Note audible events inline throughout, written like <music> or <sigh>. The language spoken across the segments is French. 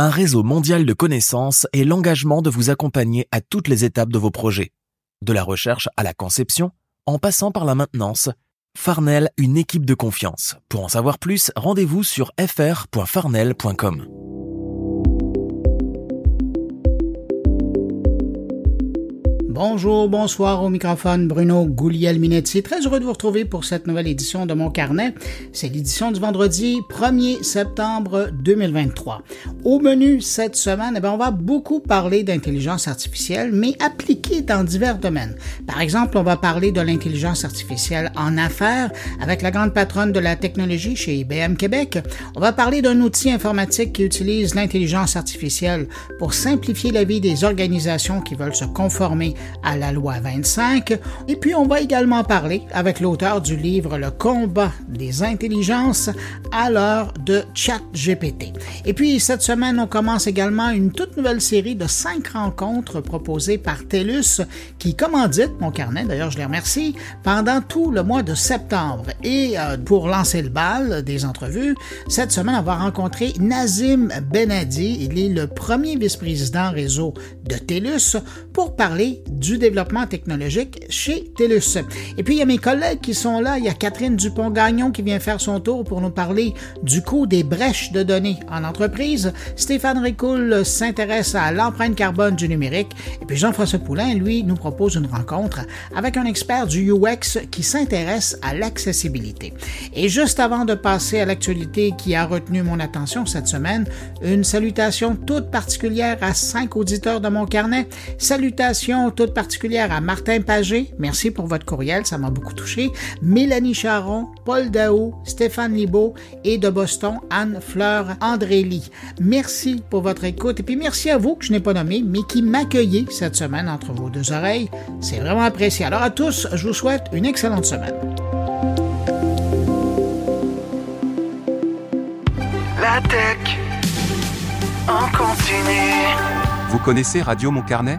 un réseau mondial de connaissances et l'engagement de vous accompagner à toutes les étapes de vos projets. De la recherche à la conception, en passant par la maintenance, Farnell, une équipe de confiance. Pour en savoir plus, rendez-vous sur fr.farnell.com. Bonjour, bonsoir au microphone Bruno Gouliel-Minetti. Très heureux de vous retrouver pour cette nouvelle édition de mon carnet. C'est l'édition du vendredi 1er septembre 2023. Au menu cette semaine, eh bien, on va beaucoup parler d'intelligence artificielle, mais appliquée dans divers domaines. Par exemple, on va parler de l'intelligence artificielle en affaires avec la grande patronne de la technologie chez IBM Québec. On va parler d'un outil informatique qui utilise l'intelligence artificielle pour simplifier la vie des organisations qui veulent se conformer à la loi 25. Et puis, on va également parler avec l'auteur du livre Le combat des intelligences à l'heure de ChatGPT. Et puis, cette semaine, on commence également une toute nouvelle série de cinq rencontres proposées par TELUS qui commandite mon carnet, d'ailleurs, je les remercie, pendant tout le mois de septembre. Et euh, pour lancer le bal des entrevues, cette semaine, on va rencontrer Nazim Benadi. Il est le premier vice-président réseau de TELUS pour parler du développement technologique chez TELUS. Et puis, il y a mes collègues qui sont là. Il y a Catherine Dupont-Gagnon qui vient faire son tour pour nous parler du coût des brèches de données en entreprise. Stéphane Ricoul s'intéresse à l'empreinte carbone du numérique. Et puis, Jean-François Poulain, lui, nous propose une rencontre avec un expert du UX qui s'intéresse à l'accessibilité. Et juste avant de passer à l'actualité qui a retenu mon attention cette semaine, une salutation toute particulière à cinq auditeurs de mon carnet. Salutations particulière à Martin Pagé. Merci pour votre courriel, ça m'a beaucoup touché. Mélanie Charon, Paul Daou, Stéphane Libaud et de Boston, Anne-Fleur Andrély. Merci pour votre écoute et puis merci à vous que je n'ai pas nommé, mais qui m'accueillez cette semaine entre vos deux oreilles. C'est vraiment apprécié. Alors à tous, je vous souhaite une excellente semaine. La tech en. Vous connaissez Radio Mon Carnet?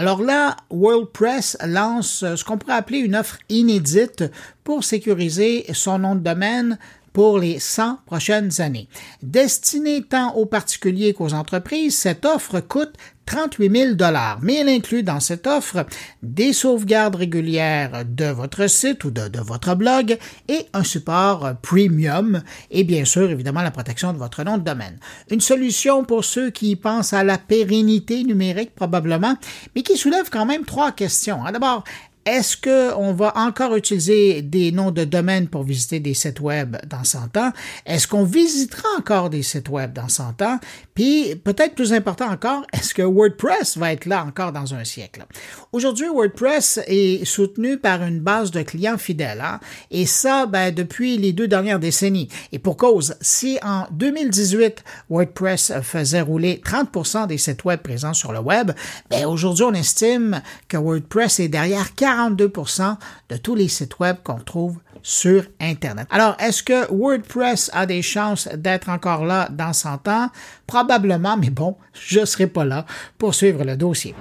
Alors là, WordPress lance ce qu'on pourrait appeler une offre inédite pour sécuriser son nom de domaine pour les 100 prochaines années. Destinée tant aux particuliers qu'aux entreprises, cette offre coûte 38 000 mais elle inclut dans cette offre des sauvegardes régulières de votre site ou de, votre blog et un support premium et bien sûr évidemment la protection de votre nom de domaine. Une solution pour ceux qui pensent à la pérennité numérique probablement, mais qui soulève quand même trois questions. D'abord, est-ce qu'on va encore utiliser des noms de domaine pour visiter des sites web dans 100 ans? Est-ce qu'on visitera encore des sites web dans 100 ans? Puis, peut-être plus important encore, est-ce que WordPress va être là encore dans un siècle? Aujourd'hui, WordPress est soutenu par une base de clients fidèles, hein? et ça, ben, depuis les deux dernières décennies. Et pour cause, si en 2018, WordPress faisait rouler 30% des sites web présents sur le web, ben, aujourd'hui, on estime que WordPress est derrière 42% de tous les sites web qu'on trouve sur Internet. Alors, est-ce que WordPress a des chances d'être encore là dans 100 ans? Probablement, mais bon, je ne serai pas là pour suivre le dossier.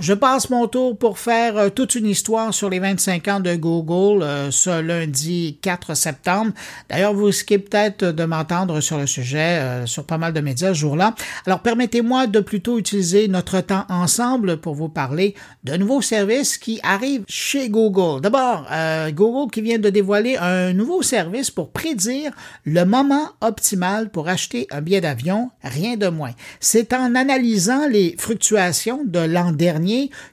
Je passe mon tour pour faire euh, toute une histoire sur les 25 ans de Google euh, ce lundi 4 septembre. D'ailleurs, vous risquez peut-être de m'entendre sur le sujet euh, sur pas mal de médias ce jour-là. Alors, permettez-moi de plutôt utiliser notre temps ensemble pour vous parler de nouveaux services qui arrivent chez Google. D'abord, Google qui vient de dévoiler un nouveau service pour prédire le moment optimal pour acheter un billet d'avion, rien de moins. C'est en analysant les fluctuations de l'an dernier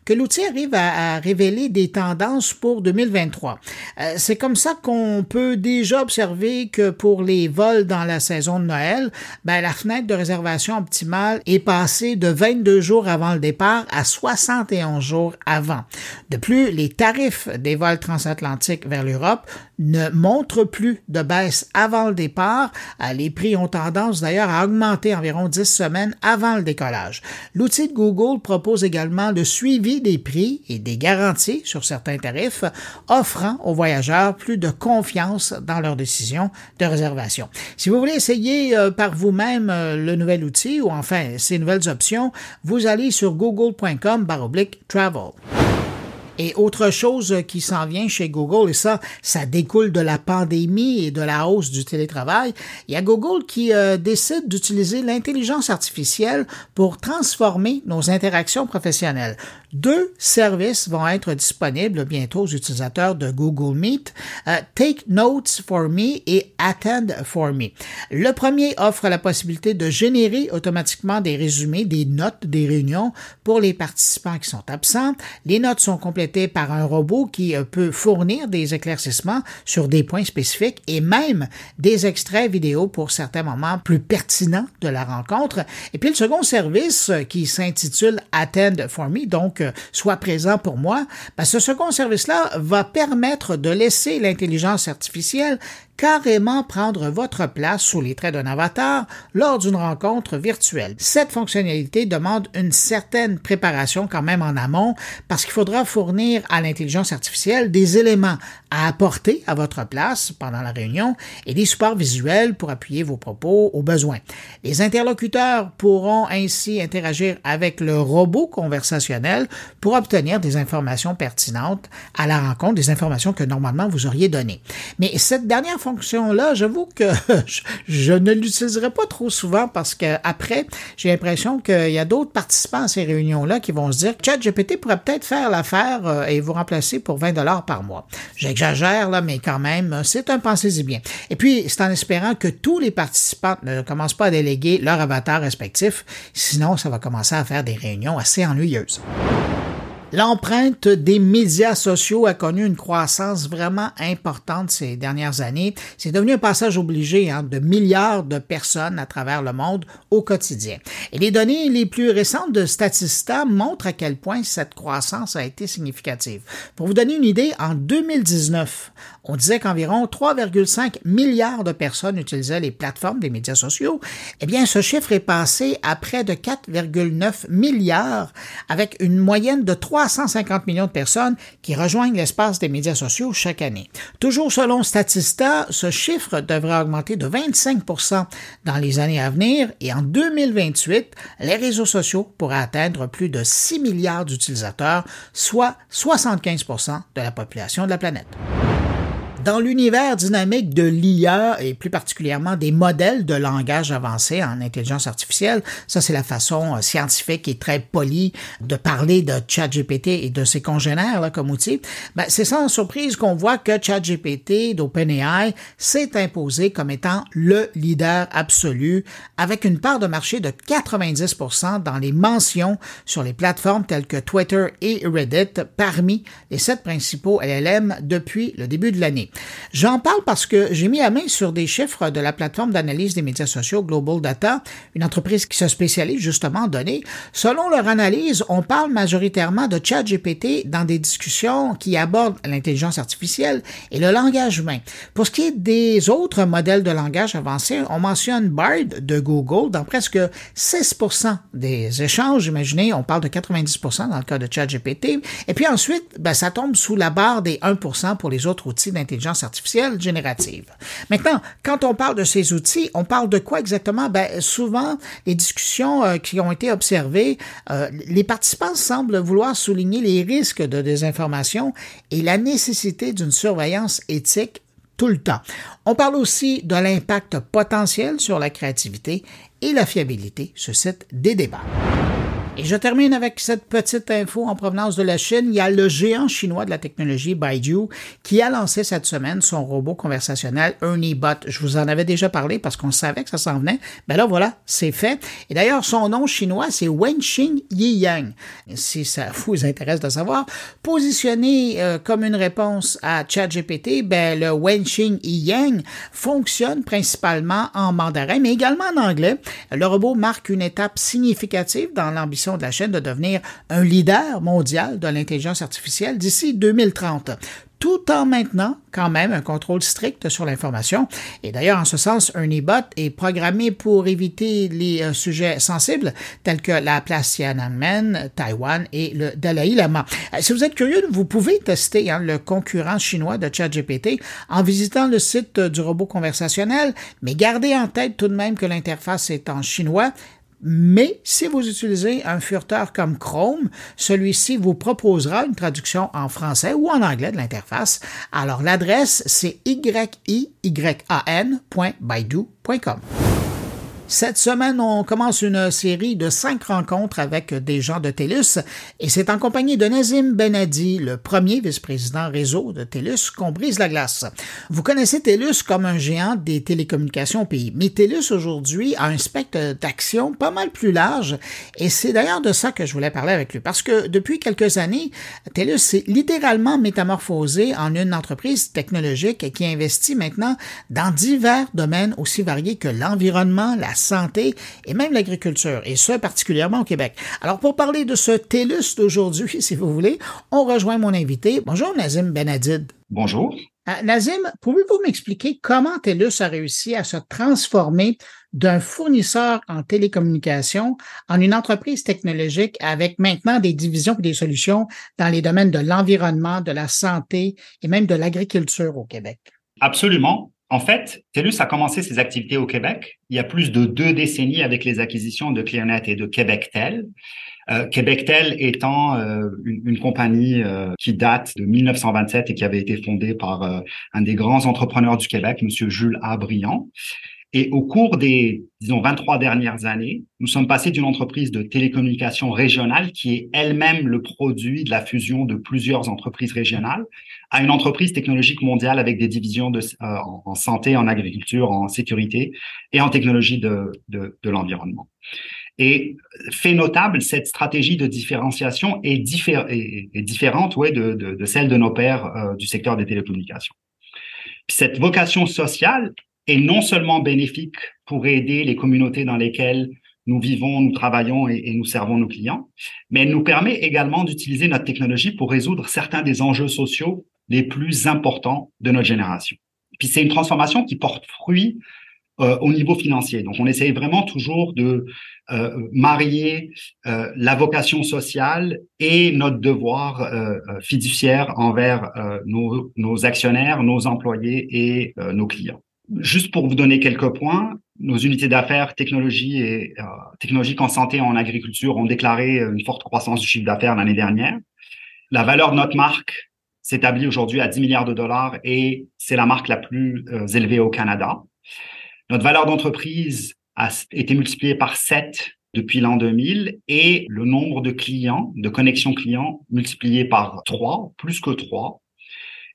que l'outil arrive à, révéler des tendances pour 2023. Euh, c'est comme ça qu'on peut déjà observer que pour les vols dans la saison de Noël, ben, la fenêtre de réservation optimale est passée de 22 jours avant le départ à 71 jours avant. De plus, les tarifs des vols transatlantiques vers l'Europe ne montrent plus de baisse avant le départ. Euh, les prix ont tendance d'ailleurs à augmenter environ 10 semaines avant le décollage. L'outil de Google propose également le suivi des prix et des garanties sur certains tarifs, offrant aux voyageurs plus de confiance dans leur décision de réservation. Si vous voulez essayer euh, par vous-même euh, le nouvel outil ou enfin ces nouvelles options, vous allez sur google.com travel. Et autre chose qui s'en vient chez Google, et ça, ça découle de la pandémie et de la hausse du télétravail, il y a Google qui euh, décide d'utiliser l'intelligence artificielle pour transformer nos interactions professionnelles. Deux services vont être disponibles bientôt aux utilisateurs de Google Meet, euh, Take Notes for Me et Attend for Me. Le premier offre la possibilité de générer automatiquement des résumés, des notes des réunions pour les participants qui sont absents. Les notes sont complétées par un robot qui euh, peut fournir des éclaircissements sur des points spécifiques et même des extraits vidéo pour certains moments plus pertinents de la rencontre. Et puis le second service euh, qui s'intitule Attend for Me, donc soit présent pour moi, ben, ce second service-là va permettre de laisser l'intelligence artificielle carrément prendre votre place sous les traits d'un avatar lors d'une rencontre virtuelle. Cette fonctionnalité demande une certaine préparation quand même en amont parce qu'il faudra fournir à l'intelligence artificielle des éléments à apporter à votre place pendant la réunion et des supports visuels pour appuyer vos propos aux besoins. Les interlocuteurs pourront ainsi interagir avec le robot conversationnel pour obtenir des informations pertinentes à la rencontre, des informations que normalement vous auriez données. Mais cette dernière fonction-là, j'avoue que <laughs> je, ne l'utiliserai pas trop souvent parce que après, j'ai l'impression qu'il y a d'autres participants à ces réunions-là qui vont se dire ChatGPT pourrait peut-être faire l'affaire euh, et vous remplacer pour 20 dollars par mois. J'exagère là, mais quand même, c'est un pensez-y bien. Et puis, c'est en espérant que tous les participants ne commencent pas à déléguer leur avatar respectif, sinon ça va commencer à faire des réunions assez ennuyeuses. L'empreinte des médias sociaux a connu une croissance vraiment importante ces dernières années. C'est devenu un passage obligé hein, de milliards de personnes à travers le monde au quotidien. Et les données les plus récentes de Statista montrent à quel point cette croissance a été significative. Pour vous donner une idée, en 2019, on disait qu'environ 3,5 milliards de personnes utilisaient les plateformes des médias sociaux. Eh bien, ce chiffre est passé à près de 4,9 milliards avec une moyenne de 3 350 millions de personnes qui rejoignent l'espace des médias sociaux chaque année. Toujours selon Statista, ce chiffre devrait augmenter de 25% dans les années à venir et en 2028, les réseaux sociaux pourraient atteindre plus de 6 milliards d'utilisateurs, soit 75% de la population de la planète. Dans l'univers dynamique de l'IA et plus particulièrement des modèles de langage avancé en intelligence artificielle, ça c'est la façon euh, scientifique et très polie de parler de ChatGPT et de ses congénères là, comme outil, ben, c'est sans surprise qu'on voit que ChatGPT d'OpenAI s'est imposé comme étant le leader absolu avec une part de marché de 90% dans les mentions sur les plateformes telles que Twitter et Reddit parmi les sept principaux LLM depuis le début de l'année. J'en parle parce que j'ai mis la main sur des chiffres de la plateforme d'analyse des médias sociaux Global Data, une entreprise qui se spécialise justement en données. Selon leur analyse, on parle majoritairement de ChatGPT dans des discussions qui abordent l'intelligence artificielle et le langage humain. Pour ce qui est des autres modèles de langage avancés, on mentionne Bard de Google dans presque 6 des échanges. Imaginez, on parle de 90 dans le cas de ChatGPT. Et puis ensuite, ben, ça tombe sous la barre des 1 pour les autres outils d'intelligence artificielle générative. Maintenant, quand on parle de ces outils, on parle de quoi exactement? Ben, souvent, les discussions euh, qui ont été observées, euh, les participants semblent vouloir souligner les risques de désinformation et la nécessité d'une surveillance éthique tout le temps. On parle aussi de l'impact potentiel sur la créativité et la fiabilité suscite des débats. Et je termine avec cette petite info en provenance de la Chine. Il y a le géant chinois de la technologie Baidu qui a lancé cette semaine son robot conversationnel Ernie Bot. Je vous en avais déjà parlé parce qu'on savait que ça s'en venait. Ben là, voilà, c'est fait. Et d'ailleurs, son nom chinois, c'est Wenxing Yiyang. Si ça vous intéresse de savoir, positionné euh, comme une réponse à ChatGPT, ben le Wenxing Yiyang fonctionne principalement en mandarin, mais également en anglais. Le robot marque une étape significative dans l'ambition de la chaîne de devenir un leader mondial de l'intelligence artificielle d'ici 2030 tout en maintenant quand même un contrôle strict sur l'information. Et d'ailleurs, en ce sens, un e-bot est programmé pour éviter les euh, sujets sensibles tels que la place Tiananmen, Taïwan et le Dalai Lama. Euh, si vous êtes curieux, vous pouvez tester hein, le concurrent chinois de ChatGPT en visitant le site du robot conversationnel, mais gardez en tête tout de même que l'interface est en chinois mais si vous utilisez un furteur comme Chrome, celui-ci vous proposera une traduction en français ou en anglais de l'interface. Alors l'adresse, c'est yiyan.baidu.com. Cette semaine, on commence une série de cinq rencontres avec des gens de TELUS et c'est en compagnie de Nazim Benadi, le premier vice-président réseau de TELUS, qu'on brise la glace. Vous connaissez TELUS comme un géant des télécommunications au pays, mais TELUS aujourd'hui a un spectre d'action pas mal plus large. Et c'est d'ailleurs de ça que je voulais parler avec lui. Parce que depuis quelques années, TELUS s'est littéralement métamorphosé en une entreprise technologique qui investit maintenant dans divers domaines aussi variés que l'environnement, la santé et même l'agriculture, et ce particulièrement au Québec. Alors pour parler de ce TELUS d'aujourd'hui, <laughs> si vous voulez, on rejoint mon invité. Bonjour Nazim Benadid. Bonjour. Euh, Nazim, pouvez-vous m'expliquer comment TELUS a réussi à se transformer d'un fournisseur en télécommunications en une entreprise technologique avec maintenant des divisions et des solutions dans les domaines de l'environnement, de la santé et même de l'agriculture au Québec? Absolument. En fait, TELUS a commencé ses activités au Québec il y a plus de deux décennies avec les acquisitions de ClearNet et de Québectel. Euh, Québectel étant euh, une, compagnie euh, qui date de 1927 et qui avait été fondée par euh, un des grands entrepreneurs du Québec, Monsieur Jules Abriand. Et au cours des, disons, 23 dernières années, nous sommes passés d'une entreprise de télécommunications régionale qui est elle-même le produit de la fusion de plusieurs entreprises régionales à une entreprise technologique mondiale avec des divisions de, euh, en santé, en agriculture, en sécurité et en technologie de, de, de l'environnement. Et fait notable, cette stratégie de différenciation est, est, est différente ouais, de, de, celle de nos pairs euh, du secteur des télécommunications. Cette vocation sociale est non seulement bénéfique pour aider les communautés dans lesquelles nous vivons, nous travaillons et, nous servons nos clients, mais elle nous permet également d'utiliser notre technologie pour résoudre certains des enjeux sociaux les plus importants de notre génération. Puis c'est une transformation qui porte fruit euh, au niveau financier. Donc on essaye vraiment toujours de euh, marier euh, la vocation sociale et notre devoir euh, euh, fiduciaire envers nos, nos, actionnaires, nos employés et nos clients. Juste pour vous donner quelques points, nos unités d'affaires technologie et euh, technologiques en santé et en agriculture ont déclaré une forte croissance du chiffre d'affaires l'année dernière. La valeur de notre marque s'établit aujourd'hui à 10 milliards de dollars et c'est la marque la plus euh, élevée au Canada. Notre valeur d'entreprise a été multipliée par 7 depuis l'an 2000 et le nombre de clients, de connexions clients multiplié par 3, plus que 3.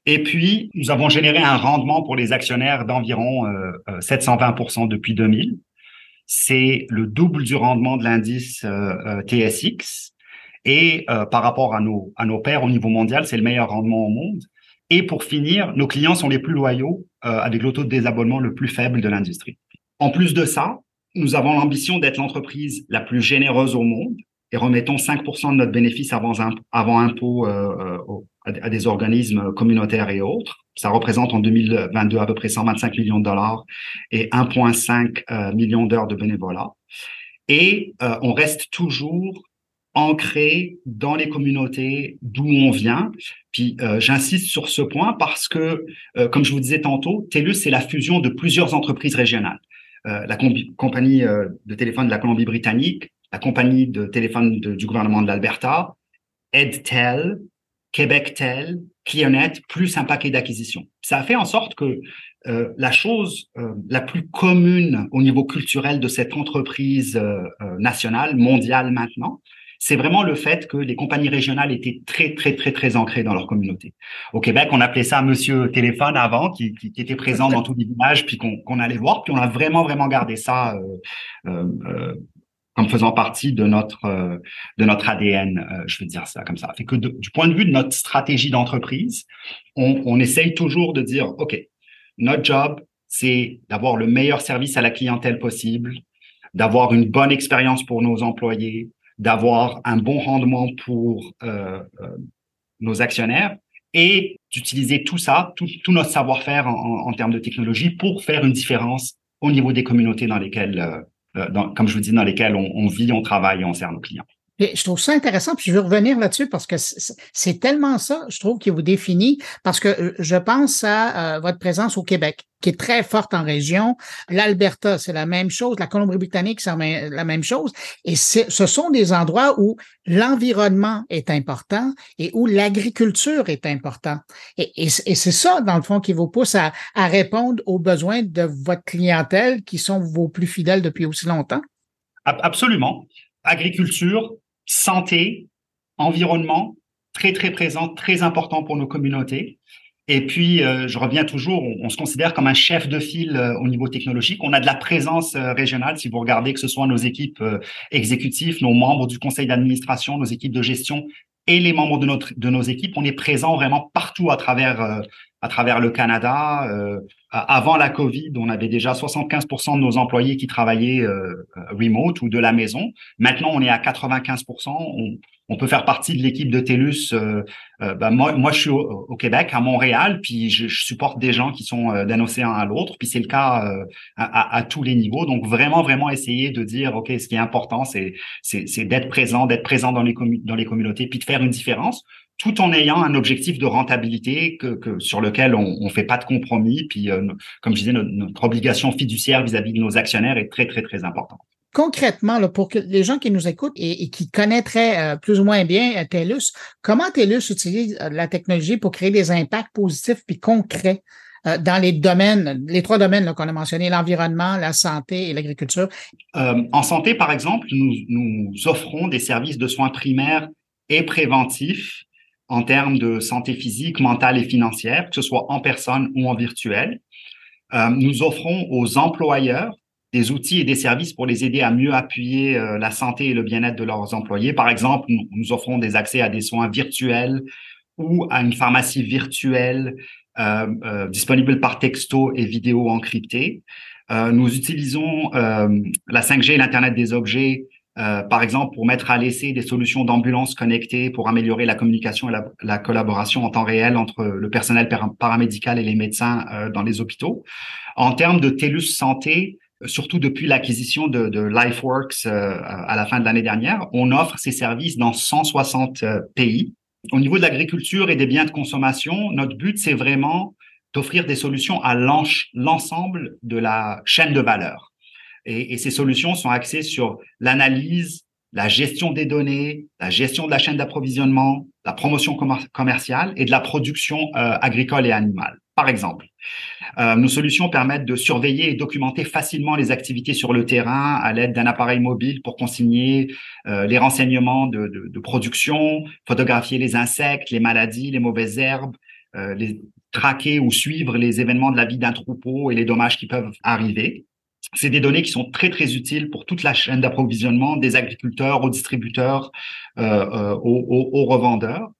Et puis, nous avons généré un rendement pour les actionnaires d'environ 720% euh, euh, depuis 2000. C'est le double du rendement de l'indice euh, TSX. Et par rapport à nos, à nos pairs au niveau mondial, c'est le meilleur rendement au monde. Et pour finir, nos clients sont les plus loyaux avec le taux de désabonnement le plus faible de l'industrie. En plus de ça, nous avons l'ambition d'être l'entreprise la plus généreuse au monde et remettons 5% de notre bénéfice avant, avant impôt euh, à des organismes communautaires et autres. Ça représente en 2022 à peu près 125 millions de dollars et 1,5 euh, millions d'heures de bénévolat. Et euh, on reste toujours ancré dans les communautés d'où on vient. Puis euh, j'insiste sur ce point parce que, euh, comme je vous disais tantôt, TELUS, c'est la fusion de plusieurs entreprises régionales. Euh, la compagnie de téléphone de la Colombie-Britannique, la compagnie de téléphone du gouvernement de l'Alberta, EdTel, QuébecTel, ClearNet, plus un paquet d'acquisitions. Ça a fait en sorte que euh, la chose euh, la plus commune au niveau culturel de cette entreprise euh, nationale, mondiale maintenant, c'est vraiment le fait que les compagnies régionales étaient très, très, très, très ancrées dans leur communauté. Au Québec, on appelait ça Monsieur Téléphone avant, qui, qui, qui était présent dans tous les villages, puis qu'on allait voir, puis on a vraiment, vraiment gardé ça euh, euh, euh comme faisant partie de notre euh, de notre ADN, euh, je veux dire ça comme ça. Fait que du point de vue de notre stratégie d'entreprise, on, on essaye toujours de dire, ok, notre job, c'est d'avoir le meilleur service à la clientèle possible, d'avoir une bonne expérience pour nos employés, d'avoir un bon rendement pour euh, euh, nos actionnaires et d'utiliser tout ça, tout, tout notre savoir-faire en, en, termes de technologie pour faire une différence au niveau des communautés dans lesquelles euh, dans, comme je vous dis, dans lesquels on, on vit, on travaille et on sert nos clients. Je trouve ça intéressant, puis je veux revenir là-dessus parce que c'est tellement ça, je trouve, qui vous définit, parce que euh, je pense à euh, votre présence au Québec, qui est très forte en région. L'Alberta, c'est la même chose. La Colombie-Britannique, c'est la même chose. Et ce sont des endroits où l'environnement est important et où l'agriculture est important. Et, c'est ça, dans le fond, qui vous pousse à répondre aux besoins de votre clientèle qui sont vos plus fidèles depuis aussi longtemps. Absolument. Agriculture, santé, environnement, très très présent, très important pour nos communautés. Et puis, euh, je reviens toujours, on, se considère comme un chef de file euh, au niveau technologique. On a de la présence euh, régionale, si vous regardez que ce soit nos équipes exécutives, nos membres du conseil d'administration, nos équipes de gestion et les membres de, notre, de nos équipes. On est présent vraiment partout à travers, à travers le Canada. avant la COVID, on avait déjà 75% de nos employés qui travaillaient remote ou de la maison. Maintenant, on est à 95%. On, peut faire partie de l'équipe de TELUS. Euh, euh, ben moi, je suis au, Québec, à Montréal, puis je, supporte des gens qui sont euh, d'un océan à l'autre, puis c'est le cas euh, à, tous les niveaux. Donc vraiment, vraiment essayer de dire, ok, ce qui est important, c'est d'être présent, d'être présent dans les communautés, puis de faire une différence tout en ayant un objectif de rentabilité que, que sur lequel on ne fait pas de compromis. Puis, euh, comme je disais, notre, notre obligation fiduciaire vis-à-vis -vis de nos actionnaires est très, très, très importante concrètement, là, pour que les gens qui nous écoutent et, et qui connaîtraient euh, plus ou moins bien euh, TELUS, comment TELUS utilise euh, la technologie pour créer des impacts positifs puis concrets euh, dans les domaines, les trois domaines qu'on a mentionnés, l'environnement, la santé et l'agriculture? Euh, en santé, par exemple, nous, nous offrons des services de soins primaires et préventifs en termes de santé physique, mentale et financière, que ce soit en personne ou en virtuel. Euh, nous offrons aux employeurs des outils et des services pour les aider à mieux appuyer euh, la santé et le bien-être de leurs employés. Par exemple, nous, offrons des accès à des soins virtuels ou à une pharmacie virtuelle euh, disponible par texto et vidéo encryptée. Nous utilisons la 5G et l'Internet des objets, euh, par exemple, pour mettre à l'essai des solutions d'ambulance connectées pour améliorer la communication et la, la, collaboration en temps réel entre le personnel paramédical et les médecins dans les hôpitaux. En termes de TELUS Santé, surtout depuis l'acquisition de, de, LifeWorks euh, à la fin de l'année dernière, on offre ces services dans 160 euh, pays. Au niveau de l'agriculture et des biens de consommation, notre but, c'est vraiment d'offrir des solutions à l'ensemble de la chaîne de valeur. Et, et ces solutions sont axées sur l'analyse, la gestion des données, la gestion de la chaîne d'approvisionnement, la promotion commerciale et de la production euh, agricole et animale. Par exemple, euh, nos solutions permettent de surveiller et documenter facilement les activités sur le terrain à l'aide d'un appareil mobile pour consigner euh, les renseignements de, de, production, photographier les insectes, les maladies, les mauvaises herbes, les traquer ou suivre les événements de la vie d'un troupeau et les dommages qui peuvent arriver. C'est des données qui sont très très utiles pour toute la chaîne d'approvisionnement des agriculteurs aux distributeurs, euh, euh aux, revendeurs.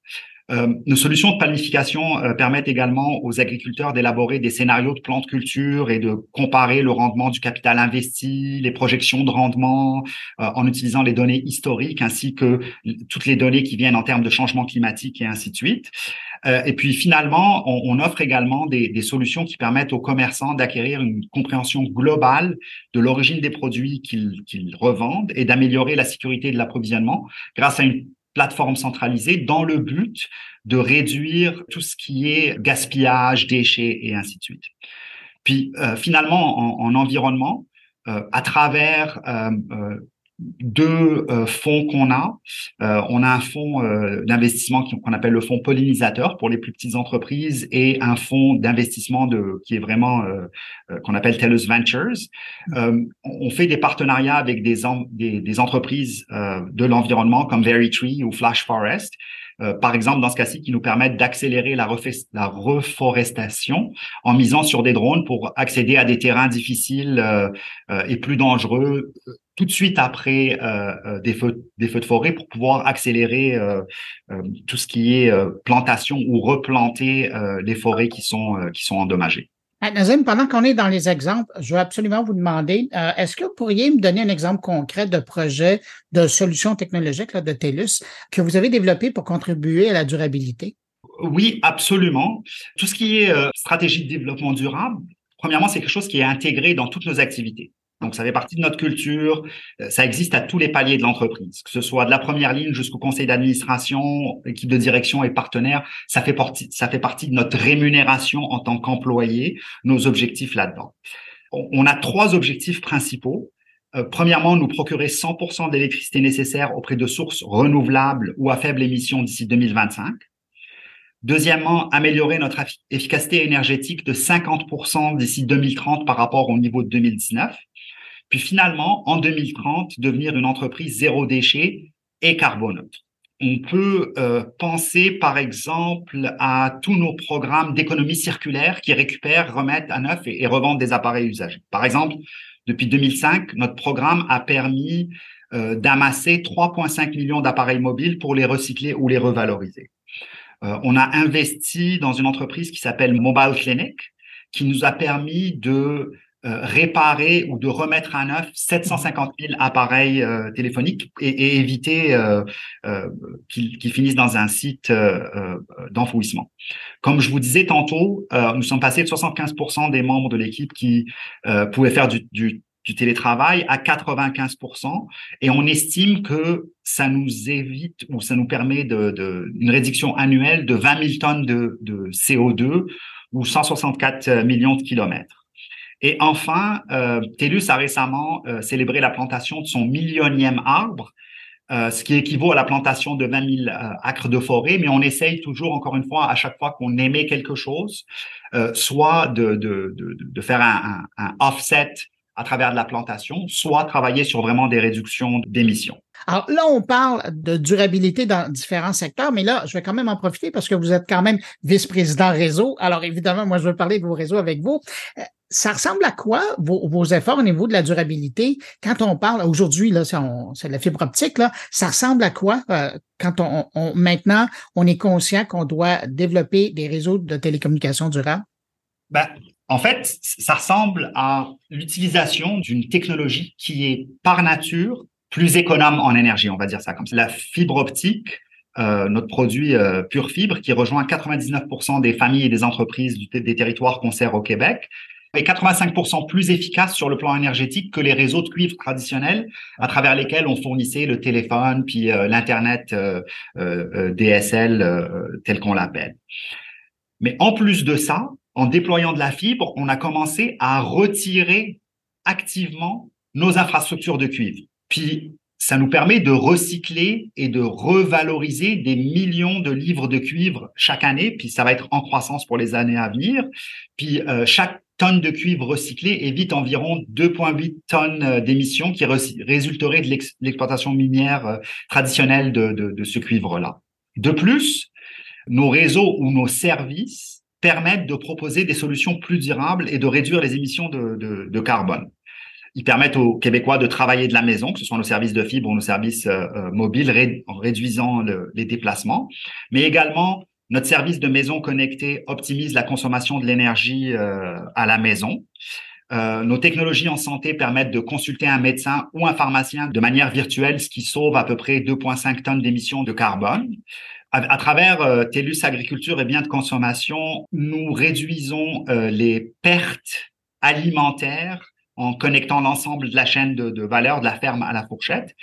Euh, nos solutions de planification euh, permettent également aux agriculteurs d'élaborer des scénarios de plans de culture et de comparer le rendement du capital investi, les projections de rendement euh, en utilisant les données historiques ainsi que toutes les données qui viennent en termes de changement climatique et ainsi de suite. Euh, et puis finalement, on, on offre également des, des, solutions qui permettent aux commerçants d'acquérir une compréhension globale de l'origine des produits qu'ils qu'ils revendent et d'améliorer la sécurité de l'approvisionnement grâce à une plateforme centralisée dans le but de réduire tout ce qui est gaspillage, déchets et ainsi de suite. Puis euh, finalement, en, en environnement, euh, à travers euh deux euh, fonds qu'on a. Euh, on a un fonds euh, d'investissement qu'on appelle le fonds pollinisateur pour les plus petites entreprises et un fonds d'investissement de qui est vraiment qu'on appelle TELUS Ventures. on fait des partenariats avec des, des, des entreprises de l'environnement comme Veritree ou Flash Forest euh, par exemple, dans ce cas-ci, qui nous permettent d'accélérer la, reforestation en misant sur des drones pour accéder à des terrains difficiles euh, euh, et plus dangereux tout de suite après des, feux, des feux de forêt pour pouvoir accélérer tout ce qui est plantation ou replanter les forêts qui sont, qui sont endommagées. Nazim, pendant qu'on est dans les exemples, je veux absolument vous demander, euh, est-ce que vous pourriez me donner un exemple concret de projet de solution technologique de TELUS que vous avez développé pour contribuer à la durabilité? Oui, absolument. Tout ce qui est euh, stratégie de développement durable, premièrement, c'est quelque chose qui est intégré dans toutes nos activités. Donc, ça fait partie de notre culture. Euh, ça existe à tous les paliers de l'entreprise, que ce soit de la première ligne jusqu'au conseil d'administration, équipe de direction et partenaires. Ça fait partie, ça fait partie de notre rémunération en tant qu'employé, nos objectifs là-dedans. On a trois objectifs principaux. Euh, premièrement, nous procurer 100% d'électricité nécessaire auprès de sources renouvelables ou à faible émission d'ici 2025. Deuxièmement, améliorer notre efficacité énergétique de 50% d'ici 2030 par rapport au niveau de 2019. Puis finalement, en 2030, devenir une entreprise zéro déchet et carboneutre. On peut euh, penser, par exemple, à tous nos programmes d'économie circulaire qui récupèrent, remettent à neuf et, revendent des appareils usagés. Par exemple, depuis 2005, notre programme a permis euh, d'amasser 3,5 millions d'appareils mobiles pour les recycler ou les revaloriser. Euh, on a investi dans une entreprise qui s'appelle Mobile Clinic, qui nous a permis de euh, réparer ou de remettre à neuf 750 000 appareils euh, téléphoniques et, éviter euh, qu'ils finissent dans un site d'enfouissement. Comme je vous disais tantôt, nous sommes passés de 75% des membres de l'équipe qui pouvaient faire du, du, du télétravail à 95% et on estime que ça nous évite ou ça nous permet de, de une réduction annuelle de 20 000 tonnes de, de CO2 ou 164 millions de kilomètres. Et enfin, euh, TELUS a récemment euh, célébré la plantation de son millionième arbre, euh, ce qui équivaut à la plantation de 20 000 euh, acres de forêt, mais on essaye toujours, encore une fois, à chaque fois qu'on émet quelque chose, euh, soit de, de, de, de faire un, un, un offset à travers de la plantation, soit travailler sur vraiment des réductions d'émissions. Alors là, on parle de durabilité dans différents secteurs, mais là, je vais quand même en profiter parce que vous êtes quand même vice-président réseau. Alors évidemment, moi, je veux parler de vos réseaux avec vous ça ressemble à quoi vos, efforts au niveau de la durabilité? Quand on parle aujourd'hui là c'est la fibre optique là ça ressemble à quoi euh, quand on, maintenant on est conscient qu'on doit développer des réseaux de télécommunications durables? Ben, en fait ça ressemble à l'utilisation d'une technologie qui est par nature plus économe en énergie on va dire ça comme ça. La fibre optique euh, notre produit euh, Pure Fibre qui rejoint 99% des familles et des entreprises des territoires qu'on sert au Québec est 85% plus efficace sur le plan énergétique que les réseaux de cuivre traditionnels à travers lesquels on fournissait le téléphone puis euh, l'internet euh, euh, DSL tel qu'on l'appelle. Mais en plus de ça, en déployant de la fibre, on a commencé à retirer activement nos infrastructures de cuivre. Puis ça nous permet de recycler et de revaloriser des millions de livres de cuivre chaque année, puis ça va être en croissance pour les années à venir. Puis chaque tonnes de cuivre recyclé évite environ 2,8 tonnes euh, d'émissions qui résulteraient de l'exploitation minière euh, traditionnelle de, ce cuivre-là. De plus, nos réseaux ou nos services permettent de proposer des solutions plus durables et de réduire les émissions de, carbone. Ils permettent aux Québécois de travailler de la maison, que ce soit nos services de fibre ou nos services euh, mobiles, en réduisant les déplacements, mais également notre service de maison connectée optimise la consommation de l'énergie euh, à la maison. Euh, nos technologies en santé permettent de consulter un médecin ou un pharmacien de manière virtuelle, ce qui sauve à peu près 2,5 tonnes d'émissions de carbone. À, travers euh, TELUS Agriculture et biens de consommation, nous réduisons euh, les pertes alimentaires en connectant l'ensemble de la chaîne de, valeur de la ferme à la fourchette.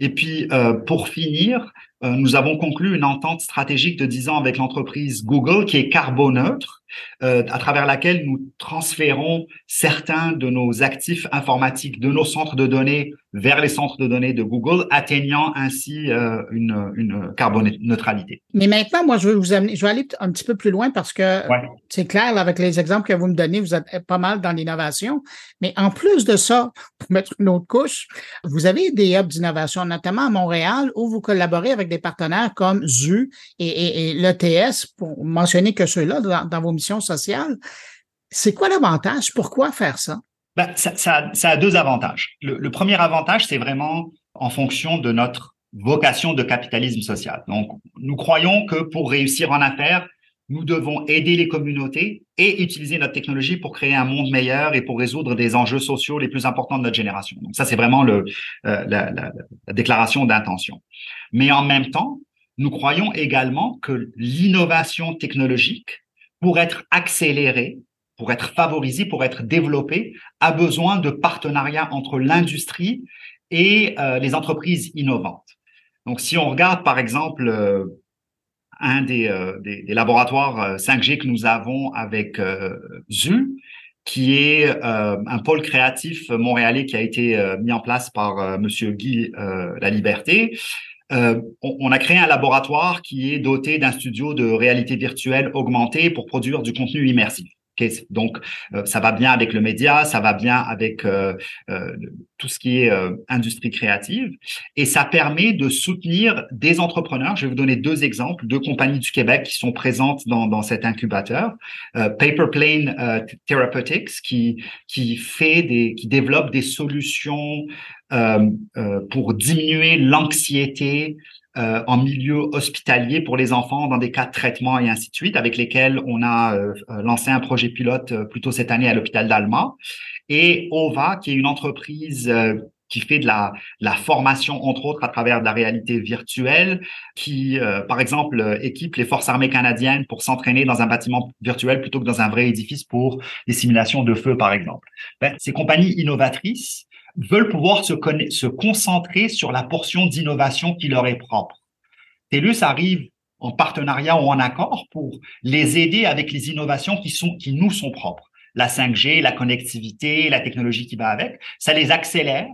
Et puis, pour finir, nous avons conclu une entente stratégique de 10 ans avec l'entreprise Google qui est carboneutre euh, à travers laquelle nous transférons certains de nos actifs informatiques de nos centres de données vers les centres de données de Google, atteignant ainsi euh, une, une carboneutralité. Mais maintenant, moi, je vais vous amener, je vais aller un petit peu plus loin parce que c'est clair, avec les exemples que vous me donnez, vous êtes pas mal dans l'innovation. Mais en plus de ça, pour mettre une autre couche, vous avez des hubs d'innovation, notamment à Montréal, où vous collaborez avec des partenaires comme ZU et, et, l'ETS, pour mentionner que ceux-là dans, vos missions sociales. C'est quoi l'avantage? Pourquoi faire ça? Ben, ça, a deux avantages. Le, le premier avantage, c'est vraiment en fonction de notre vocation de capitalisme social. Donc, nous croyons que pour réussir en affaires, nous devons aider les communautés et utiliser notre technologie pour créer un monde meilleur et pour résoudre des enjeux sociaux les plus importants de notre génération. Donc ça, c'est vraiment le, euh, la, la, la déclaration d'intention. Mais en même temps, nous croyons également que l'innovation technologique, pour être accélérée, pour être favorisé, pour être développé, a besoin de partenariats entre l'industrie et euh, les entreprises innovantes. Donc, si on regarde, par exemple, euh, un des, euh, laboratoires 5G euh, que nous avons avec euh, ZU, qui est un pôle créatif montréalais qui a été mis en place par Monsieur Guy La Liberté. On, on, a créé un laboratoire qui est doté d'un studio de réalité virtuelle augmentée pour produire du contenu immersif. Donc, euh, ça va bien avec le média, ça va bien avec euh, euh, tout ce qui est euh, industrie créative, et ça permet de soutenir des entrepreneurs. Je vais vous donner deux exemples, deux compagnies du Québec qui sont présentes dans, dans cet incubateur. Euh, Paper Plane Therapeutics, qui qui fait des, qui développe des solutions pour diminuer l'anxiété euh, en milieu hospitalier pour les enfants dans des cas de traitement et ainsi de suite, avec lesquels on a euh, euh, lancé un projet pilote euh, plutôt cette année à l'hôpital d'Alma. Et OVA, qui est une entreprise qui fait de la, la, formation, entre autres, à travers de la réalité virtuelle, qui, par exemple, équipe les forces armées canadiennes pour s'entraîner dans un bâtiment virtuel plutôt que dans un vrai édifice pour des simulations de feu, par exemple. Ben, ces compagnies innovatrices veulent pouvoir se, se concentrer sur la portion d'innovation qui leur est propre. TELUS arrive en partenariat ou en accord pour les aider avec les innovations qui sont qui nous sont propres. La 5G, la connectivité, la technologie qui va avec, ça les accélère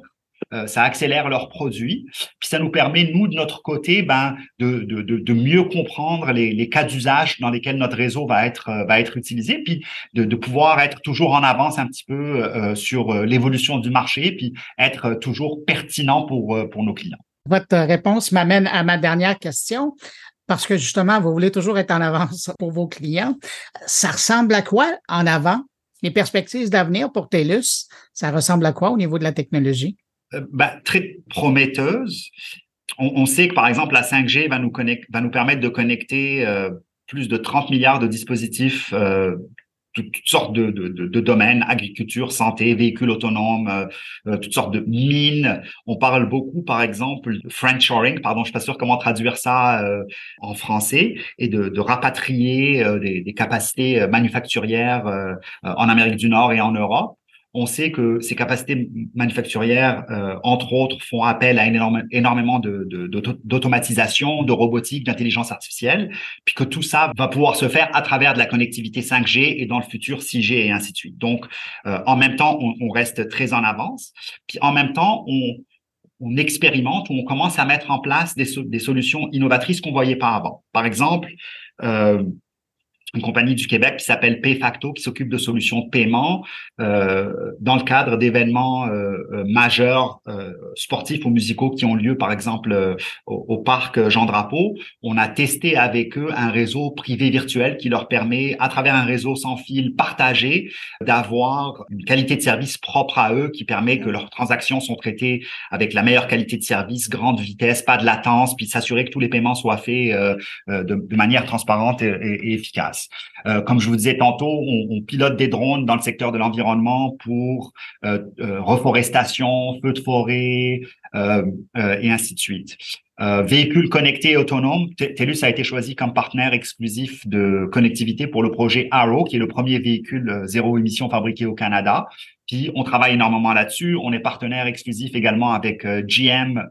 euh, ça accélère leurs produits, puis ça nous permet, nous, de notre côté, ben, de, de, de, mieux comprendre les, les cas d'usage dans lesquels notre réseau va être, euh, va être utilisé, puis de, de pouvoir être toujours en avance un petit peu euh, sur l'évolution du marché, puis être toujours pertinent pour, pour nos clients. Votre réponse m'amène à ma dernière question parce que justement, vous voulez toujours être en avance <laughs> pour vos clients. Ça ressemble à quoi en avant? Les perspectives d'avenir pour TELUS, ça ressemble à quoi au niveau de la technologie? Euh, bah, très prometteuse. On, on, sait que par exemple la 5G va nous connect, va nous permettre de connecter euh, plus de 30 milliards de dispositifs euh, toutes, sortes de, de, de, de, domaines, agriculture, santé, véhicules autonomes, euh, euh, toutes sortes de mines. On parle beaucoup, par exemple, de friendshoring, pardon, je suis pas sûr comment traduire ça euh, en français, et de, rapatrier des, des, capacités manufacturières en Amérique du Nord et en Europe on sait que ces capacités manufacturières, euh, entre autres, font appel à énormément d'automatisation, de, robotique, d'intelligence artificielle, puis que tout ça va pouvoir se faire à travers de la connectivité 5G et dans le futur 6G et ainsi de suite. Donc, euh, en même temps, on, on, reste très en avance, puis en même temps, on, on expérimente ou on commence à mettre en place des, des solutions innovatrices qu'on voyait pas avant. Par exemple, euh, une compagnie du Québec qui s'appelle PayFacto, qui s'occupe de solutions de paiement euh, dans le cadre d'événements euh, euh majeurs euh, sportifs ou musicaux qui ont lieu, par exemple, euh, au, au, parc Jean Drapeau. On a testé avec eux un réseau privé virtuel qui leur permet, à travers un réseau sans fil partagé, d'avoir une qualité de service propre à eux qui permet que leurs transactions sont traitées avec la meilleure qualité de service, grande vitesse, pas de latence, puis s'assurer que tous les paiements soient faits de, de, manière transparente et efficace. Euh, comme je vous disais tantôt, on, pilote des drones dans le secteur de l'environnement pour euh, euh, reforestation, feux de forêt et ainsi de suite. véhicules connectés et autonomes, TELUS a été choisi comme partenaire exclusif de connectivité pour le projet Arrow, qui est le premier véhicule zéro émission fabriqué au Canada. Puis on travaille énormément là-dessus. On est partenaire exclusif également avec GM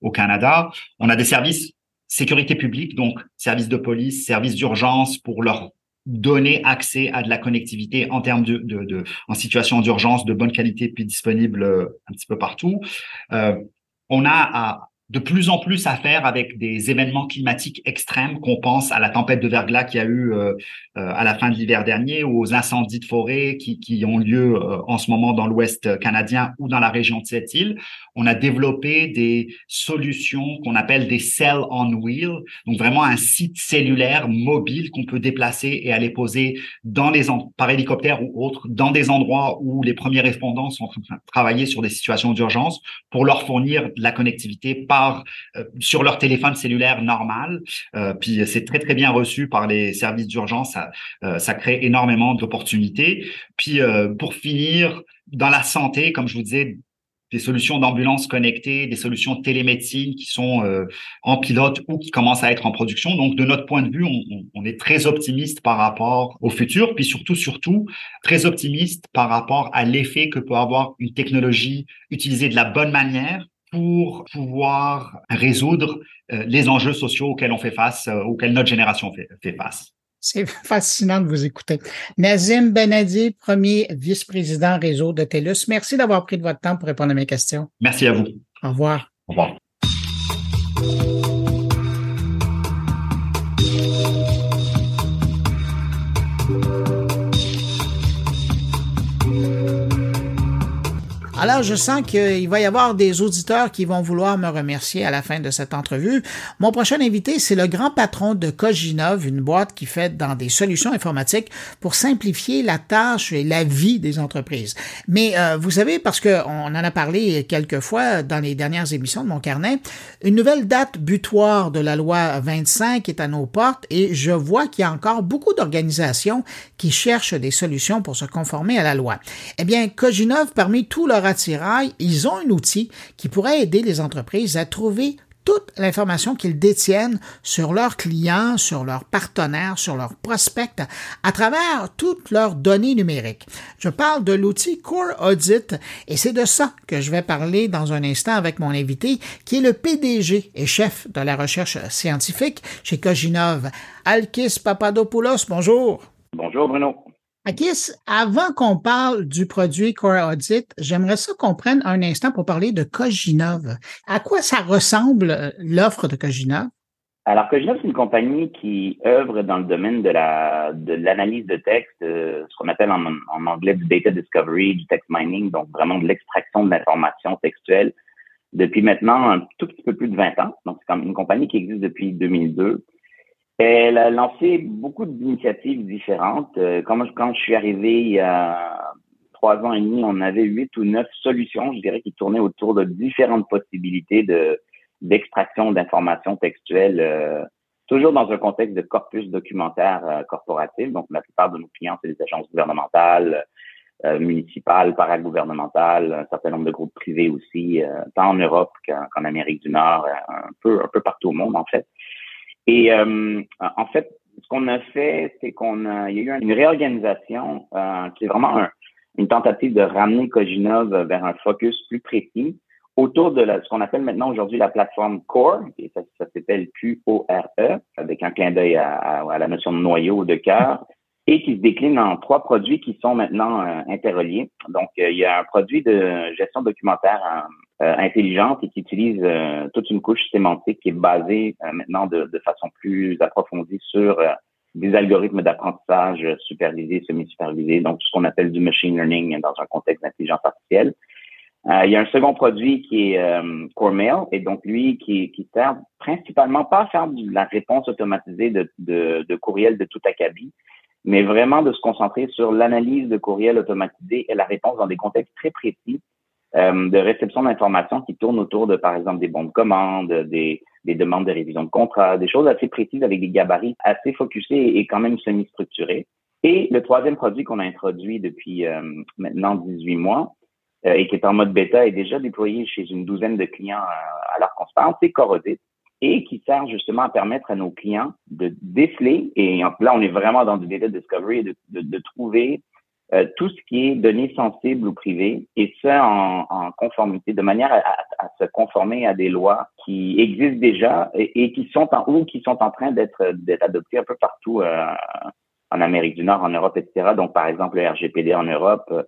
au Canada. On a des services sécurité publique, donc services de police, services d'urgence pour leur donner accès à de la connectivité en termes de, de, de en situation d'urgence de bonne qualité puis disponible un petit peu partout. Euh, on a à de plus en plus à faire avec des événements climatiques extrêmes, qu'on pense à la tempête de verglas qu'il y a eu euh, euh, à la fin de l'hiver dernier, ou aux incendies de forêt qui, qui ont lieu euh, en ce moment dans l'Ouest canadien ou dans la région de cette île. On a développé des solutions qu'on appelle des cells on wheel, donc vraiment un site cellulaire mobile qu'on peut déplacer et aller poser dans les par hélicoptère ou autre, dans des endroits où les premiers répondants sont travailler sur des situations d'urgence pour leur fournir de la connectivité euh, sur leur téléphone cellulaire normal. Euh, puis c'est très très bien reçu par les services d'urgence. Ça, euh, crée énormément d'opportunités. Puis pour finir, dans la santé, comme je vous disais, des solutions d'ambulance connectées, des solutions de télémédecine qui sont en pilote ou qui commencent à être en production. Donc, de notre point de vue, on, on, est très optimiste par rapport au futur, puis surtout, surtout, très optimiste par rapport à l'effet que peut avoir une technologie utilisée de la bonne manière pour pouvoir résoudre euh, les enjeux sociaux auxquels on fait face, euh, auxquels notre génération fait, fait face. C'est fascinant de vous écouter. Nazim Benadi, premier vice-président réseau de TELUS, merci d'avoir pris de votre temps pour répondre à mes questions. Merci à vous. Au revoir. Au revoir. Alors, je sens qu'il va y avoir des auditeurs qui vont vouloir me remercier à la fin de cette entrevue. Mon prochain invité, c'est le grand patron de Coginov, une boîte qui fait dans des solutions informatiques pour simplifier la tâche et la vie des entreprises. Mais euh, vous savez, parce qu'on en a parlé quelques fois dans les dernières émissions de mon carnet, une nouvelle date butoir de la loi 25 est à nos portes et je vois qu'il y a encore beaucoup d'organisations qui cherchent des solutions pour se conformer à la loi. Eh bien, Coginov, parmi tous leurs ils ont un outil qui pourrait aider les entreprises à trouver toute l'information qu'ils détiennent sur leurs clients, sur leurs partenaires, sur leurs prospects, à travers toutes leurs données numériques. Je parle de l'outil Core Audit et c'est de ça que je vais parler dans un instant avec mon invité qui est le PDG et chef de la recherche scientifique chez Coginov. Alkis Papadopoulos, bonjour. Bonjour Bruno. Akis, avant qu'on parle du produit Core Audit, j'aimerais ça qu'on prenne un instant pour parler de Coginov. À quoi ça ressemble euh, l'offre de Coginov? Alors, Coginov, c'est une compagnie qui œuvre dans le domaine de la de l'analyse de texte, euh, ce qu'on appelle en, en, anglais du data discovery, du text mining, donc vraiment de l'extraction de l'information textuelle depuis maintenant un tout petit peu plus de 20 ans. Donc, c'est comme une compagnie qui existe depuis 2002 elle a lancé beaucoup d'initiatives différentes. Euh, quand, quand je suis arrivé il y a trois ans et demi, on avait huit ou neuf solutions, je dirais, qui tournaient autour de différentes possibilités de d'extraction d'informations textuelles, euh, toujours dans un contexte de corpus documentaire euh, corporatif. Donc, la plupart de nos clients, c'est des agences gouvernementales, municipales, paragouvernementales, un certain nombre de groupes privés aussi, tant en Europe qu'en Amérique du Nord, un peu un peu partout au monde en fait. Et euh, en fait, ce qu'on a fait, c'est qu'on a, il y a eu une réorganisation euh, qui est vraiment une tentative de ramener Coginov vers un focus plus précis autour de la, ce qu'on appelle maintenant aujourd'hui la plateforme Core, et ça, s'appelle Q-O-R-E, avec un clin d'œil à, à, la notion de noyau ou de cœur, et qui se décline en trois produits qui sont maintenant euh, interreliés. Donc, euh, il y a un produit de gestion documentaire euh, intelligente et qui utilise toute une couche sémantique qui est basée maintenant de, de, façon plus approfondie sur des algorithmes d'apprentissage supervisés, semi-supervisés, donc ce qu'on appelle du machine learning dans un contexte d'intelligence artificielle. il y a un second produit qui est Core Mail, et donc lui qui, qui sert principalement pas à faire de la réponse automatisée de, de, de courriel de tout acabit, mais vraiment de se concentrer sur l'analyse de courriel automatisé et la réponse dans des contextes très précis euh, de réception d'informations qui tournent autour de, par exemple, des bons de commande, des, des demandes de révision de contrat, des choses assez précises avec des gabarits assez focusés et quand même semi-structurés. Et le troisième produit qu'on a introduit depuis euh, maintenant 18 mois euh, et qui est en mode bêta est déjà déployé chez une douzaine de clients à l'heure qu'on se parle, c'est Corodit et qui sert justement à permettre à nos clients de déceler, et là on est vraiment dans du data discovery, de, de, de trouver euh, tout ce qui est données sensibles ou privées, et ça en, en conformité, de manière à, à, se conformer à des lois qui existent déjà et, qui sont en ou qui sont en train d'être d'être adoptées un peu partout euh, en Amérique du Nord, en Europe, etc. Donc, par exemple, le RGPD en Europe, euh,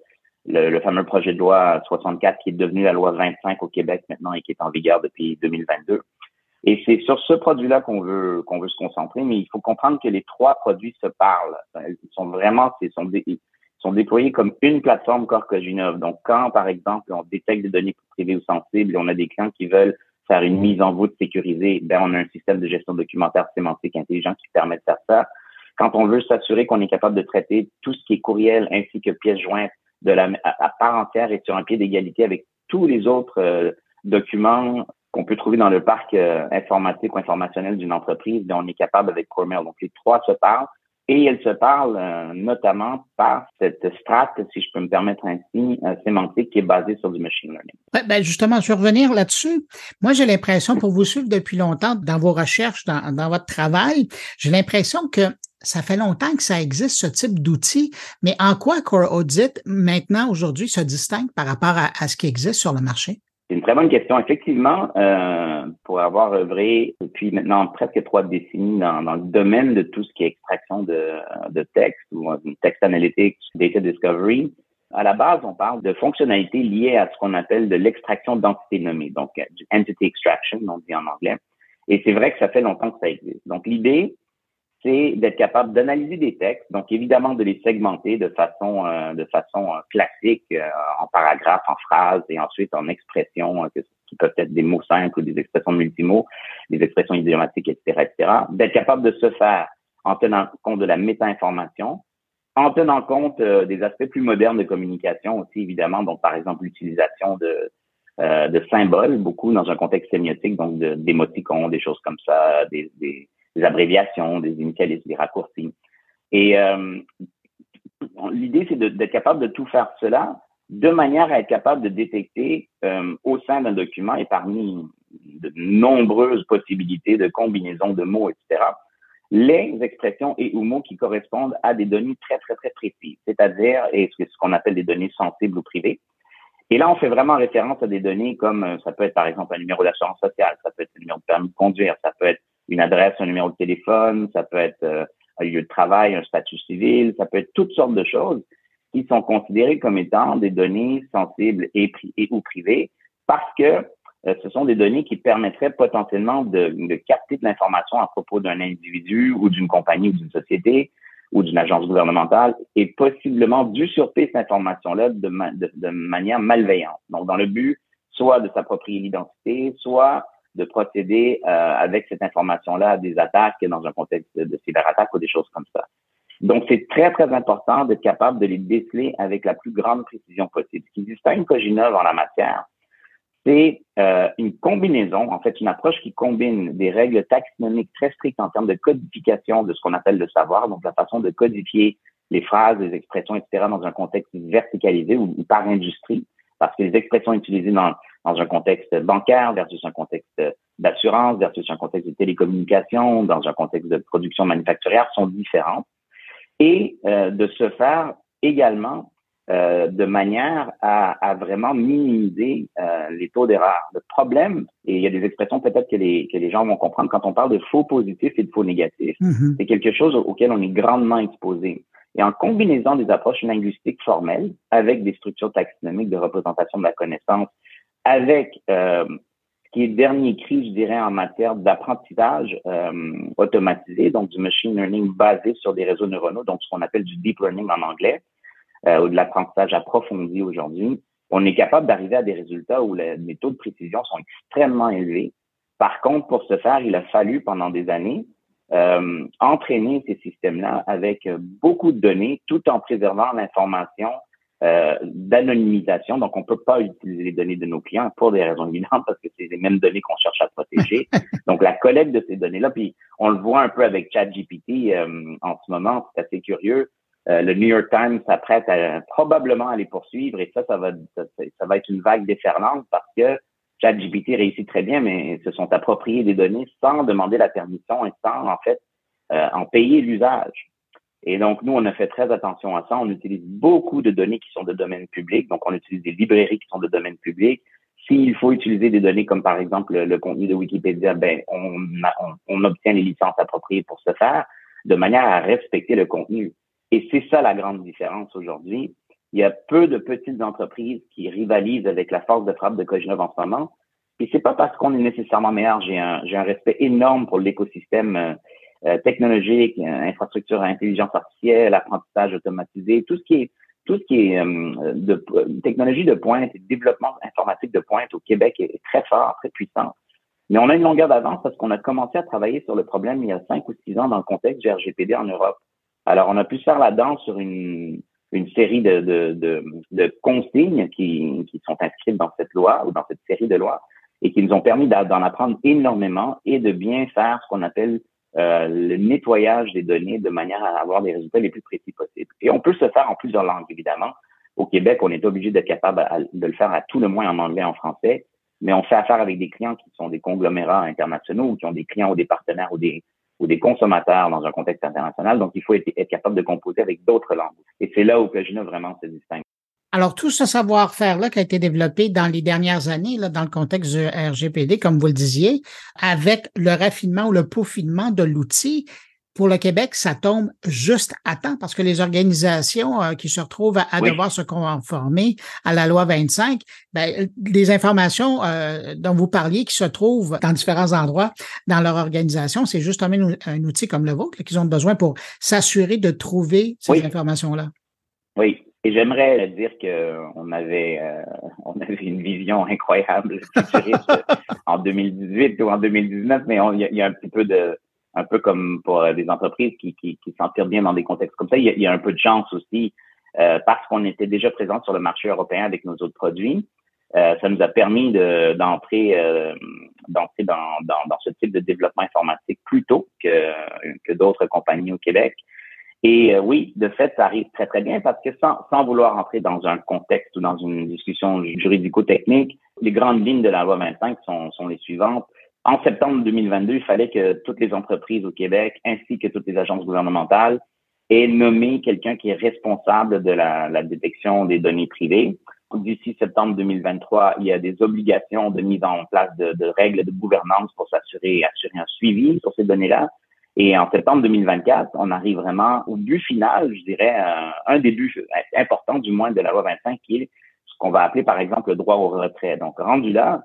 le, le, fameux projet de loi 64 qui est devenu la loi 25 au Québec maintenant et qui est en vigueur depuis 2022. Et c'est sur ce produit-là qu'on veut qu'on veut se concentrer, mais il faut comprendre que les trois produits se parlent. Ils sont vraiment, ils sont, sont déployés comme une plateforme Core. Donc, quand, par exemple, on détecte des données privées ou sensibles et on a des clients qui veulent faire une mise en voûte sécurisée, ben, on a un système de gestion documentaire sémantique intelligent qui permet de faire ça. Quand on veut s'assurer qu'on est capable de traiter tout ce qui est courriel ainsi que pièces jointes de la, à, part entière et sur un pied d'égalité avec tous les autres euh, documents qu'on peut trouver dans le parc euh, informatique ou informationnel d'une entreprise, ben, on est capable avec Coremail. Donc, les trois se parlent. Et elles se parlent euh, notamment par cette strate, si je peux me permettre ainsi, euh, sémantique qui est basée sur du machine learning. Ben justement, je vais revenir là-dessus. Moi, j'ai l'impression, pour vous suivre depuis longtemps dans vos recherches, dans, votre travail, j'ai l'impression que ça fait longtemps que ça existe, ce type d'outil, mais en quoi Core Audit, maintenant, aujourd'hui, se distingue par rapport à ce qui existe sur le marché? C'est une très bonne question. Effectivement, euh, pour avoir œuvré depuis maintenant presque trois décennies dans, dans, le domaine de tout ce qui est extraction de, de texte ou text analytics, data discovery, à la base, on parle de fonctionnalités liées à ce qu'on appelle de l'extraction d'entités nommées, donc du entity extraction, on dit en anglais. Et c'est vrai que ça fait longtemps que ça existe. Donc l'idée, c'est d'être capable d'analyser des textes, donc évidemment de les segmenter de façon euh, de façon euh, classique euh, en paragraphes, en phrases et ensuite en expressions qui peuvent être des mots simples ou des expressions de multimots, des expressions idiomatiques, etc., etc. D'être capable de se faire en tenant compte de la méta-information, en tenant compte des aspects plus modernes de communication aussi évidemment, donc par exemple l'utilisation de de symboles, beaucoup dans un contexte sémiotique, donc d'émoticons, des choses comme ça, des des abréviations, des initialismes, des raccourcis. Et euh, l'idée, c'est d'être capable de tout faire cela de manière à être capable de détecter euh, au sein d'un document et parmi de nombreuses possibilités de combinaisons de mots, etc., les expressions et ou mots qui correspondent à des données très, très, très précises, c'est-à-dire ce qu'on appelle des données sensibles ou privées. Et là, on fait vraiment référence à des données comme, euh, ça peut être par exemple un numéro d'assurance sociale, ça peut être un numéro de permis de conduire, ça peut être une adresse, un numéro de téléphone, ça peut être euh, un lieu de travail, un statut civil, ça peut être toutes sortes de choses qui sont considérées comme étant des données sensibles et, ou privées parce que euh, ce sont des données qui permettraient potentiellement de, de capter de l'information à propos d'un individu ou d'une compagnie ou d'une société ou d'une agence gouvernementale et possiblement d'usurper cette information-là de, de, de, manière malveillante. Donc, dans le but soit de s'approprier l'identité, soit de procéder euh, avec cette information-là à des attaques dans un contexte de, cyberattaque ou des choses comme ça. Donc, c'est très, très important d'être capable de les déceler avec la plus grande précision possible. Ce qui distingue Coginov en la matière, c'est euh, une combinaison, en fait, une approche qui combine des règles taxonomiques très strictes en termes de codification de ce qu'on appelle le savoir, donc la façon de codifier les phrases, les expressions, etc., dans un contexte verticalisé ou par industrie, parce que les expressions utilisées dans, dans un contexte bancaire versus un contexte d'assurance versus un contexte de télécommunication, dans un contexte de production manufacturière sont différentes. Et euh, de se faire également euh, de manière à, à vraiment minimiser euh, les taux d'erreur. Le problème, et il y a des expressions peut-être que les, que les gens vont comprendre quand on parle de faux positifs et de faux négatifs, mm-hmm. c'est quelque chose auquel on est grandement exposé. Et en combinaison des approches linguistiques formelles avec des structures taxonomiques de représentation de la connaissance, avec euh, ce qui est dernier cri, je dirais, en matière d'apprentissage euh, automatisé, donc du machine learning basé sur des réseaux neuronaux, donc ce qu'on appelle du deep learning en anglais, euh, ou de l'apprentissage approfondi aujourd'hui, on est capable d'arriver à des résultats où les, les taux de précision sont extrêmement élevés. Par contre, pour ce faire, il a fallu pendant des années euh, entraîner ces systèmes-là avec beaucoup de données tout en préservant l'information euh, d'anonymisation. Donc, on peut pas utiliser les données de nos clients pour des raisons évidentes parce que c'est les mêmes données qu'on cherche à protéger. <laughs> Donc, la collecte de ces données-là, puis on le voit un peu avec ChatGPT euh, en ce moment, c'est assez curieux. Euh, le New York Times s'apprête à, probablement à les poursuivre et ça, ça va, ça, ça va être une vague déferlante parce que ChatGPT réussit très bien, mais se sont appropriés des données sans demander la permission et sans, en fait, euh, en payer l'usage. Et donc, nous, on a fait très attention à ça. On utilise beaucoup de données qui sont de domaine public. Donc, on utilise des librairies qui sont de domaine public. S'il faut utiliser des données comme, par exemple, le, contenu de Wikipédia, ben, on, on, obtient les licences appropriées pour ce faire de manière à respecter le contenu. Et c'est ça la grande différence aujourd'hui. Il y a peu de petites entreprises qui rivalisent avec la force de frappe de Cogenov en ce moment. Et c'est pas parce qu'on est nécessairement meilleur. J'ai un, j'ai un respect énorme pour l'écosystème euh, euh, technologique, euh, infrastructure à intelligence artificielle, apprentissage automatisé, tout ce qui est tout ce qui est euh, de technologie de pointe et développement informatique de pointe au Québec est, très fort, très puissant. Mais on a une longueur d'avance parce qu'on a commencé à travailler sur le problème il y a cinq ou six ans dans le contexte du RGPD en Europe. Alors, on a pu faire la danse sur une, une série de, de, de, de consignes qui, qui sont inscrites dans cette loi ou dans cette série de lois et qui nous ont permis d'en apprendre énormément et de bien faire ce qu'on appelle euh, le nettoyage des données de manière à avoir les résultats les plus précis possibles. Et on peut se faire en plusieurs langues, évidemment. Au Québec, on est obligé d'être capable de le faire à tout le moins en anglais, en français, mais on fait affaire avec des clients qui sont des conglomérats internationaux ou qui ont des clients ou des partenaires ou des, des consommateurs dans un contexte international. Donc, il faut être, capable de composer avec d'autres langues. Et c'est là où Pagina vraiment se distingue. Alors, tout ce savoir-faire-là qui a été développé dans les dernières années, là, dans le contexte du RGPD, comme vous le disiez, avec le raffinement ou le peaufinement de l'outil, pour le Québec, ça tombe juste à temps parce que les organisations euh, qui se retrouvent à, devoir se conformer à la loi 25, ben, les informations euh, dont vous parliez qui se trouvent dans différents endroits dans leur organisation, c'est justement un, outil comme le vôtre qu'ils ont besoin pour s'assurer de trouver ces informations-là. Oui, et j'aimerais dire qu'on avait, euh, on avait une vision incroyable en 2018 ou en 2019, mais il y, a un petit peu de, un peu comme pour des entreprises qui, qui, qui s'en tirent bien dans des contextes comme ça, il y a, un peu de chance aussi euh, parce qu'on était déjà présent sur le marché européen avec nos autres produits. Euh, ça nous a permis d'entrer d'entrer dans, dans, dans, ce type de développement informatique plus tôt que, que d'autres compagnies au Québec. Et euh, oui, de fait, ça arrive très, très bien parce que sans, sans vouloir entrer dans un contexte ou dans une discussion juridico-technique, les grandes lignes de la loi 25 sont, sont les suivantes. En septembre 2022, il fallait que toutes les entreprises au Québec, ainsi que toutes les agences gouvernementales, aient nommé quelqu'un qui est responsable de la, la détection des données privées. D'ici septembre 2023, il y a des obligations de mise en place de, de règles de gouvernance pour s'assurer assurer un suivi sur ces données-là. Et en septembre 2024, on arrive vraiment au but final, je dirais, euh, un des buts importants du moins de la loi 25, qui est ce qu'on va appeler par exemple le droit au retrait. Donc, rendu là,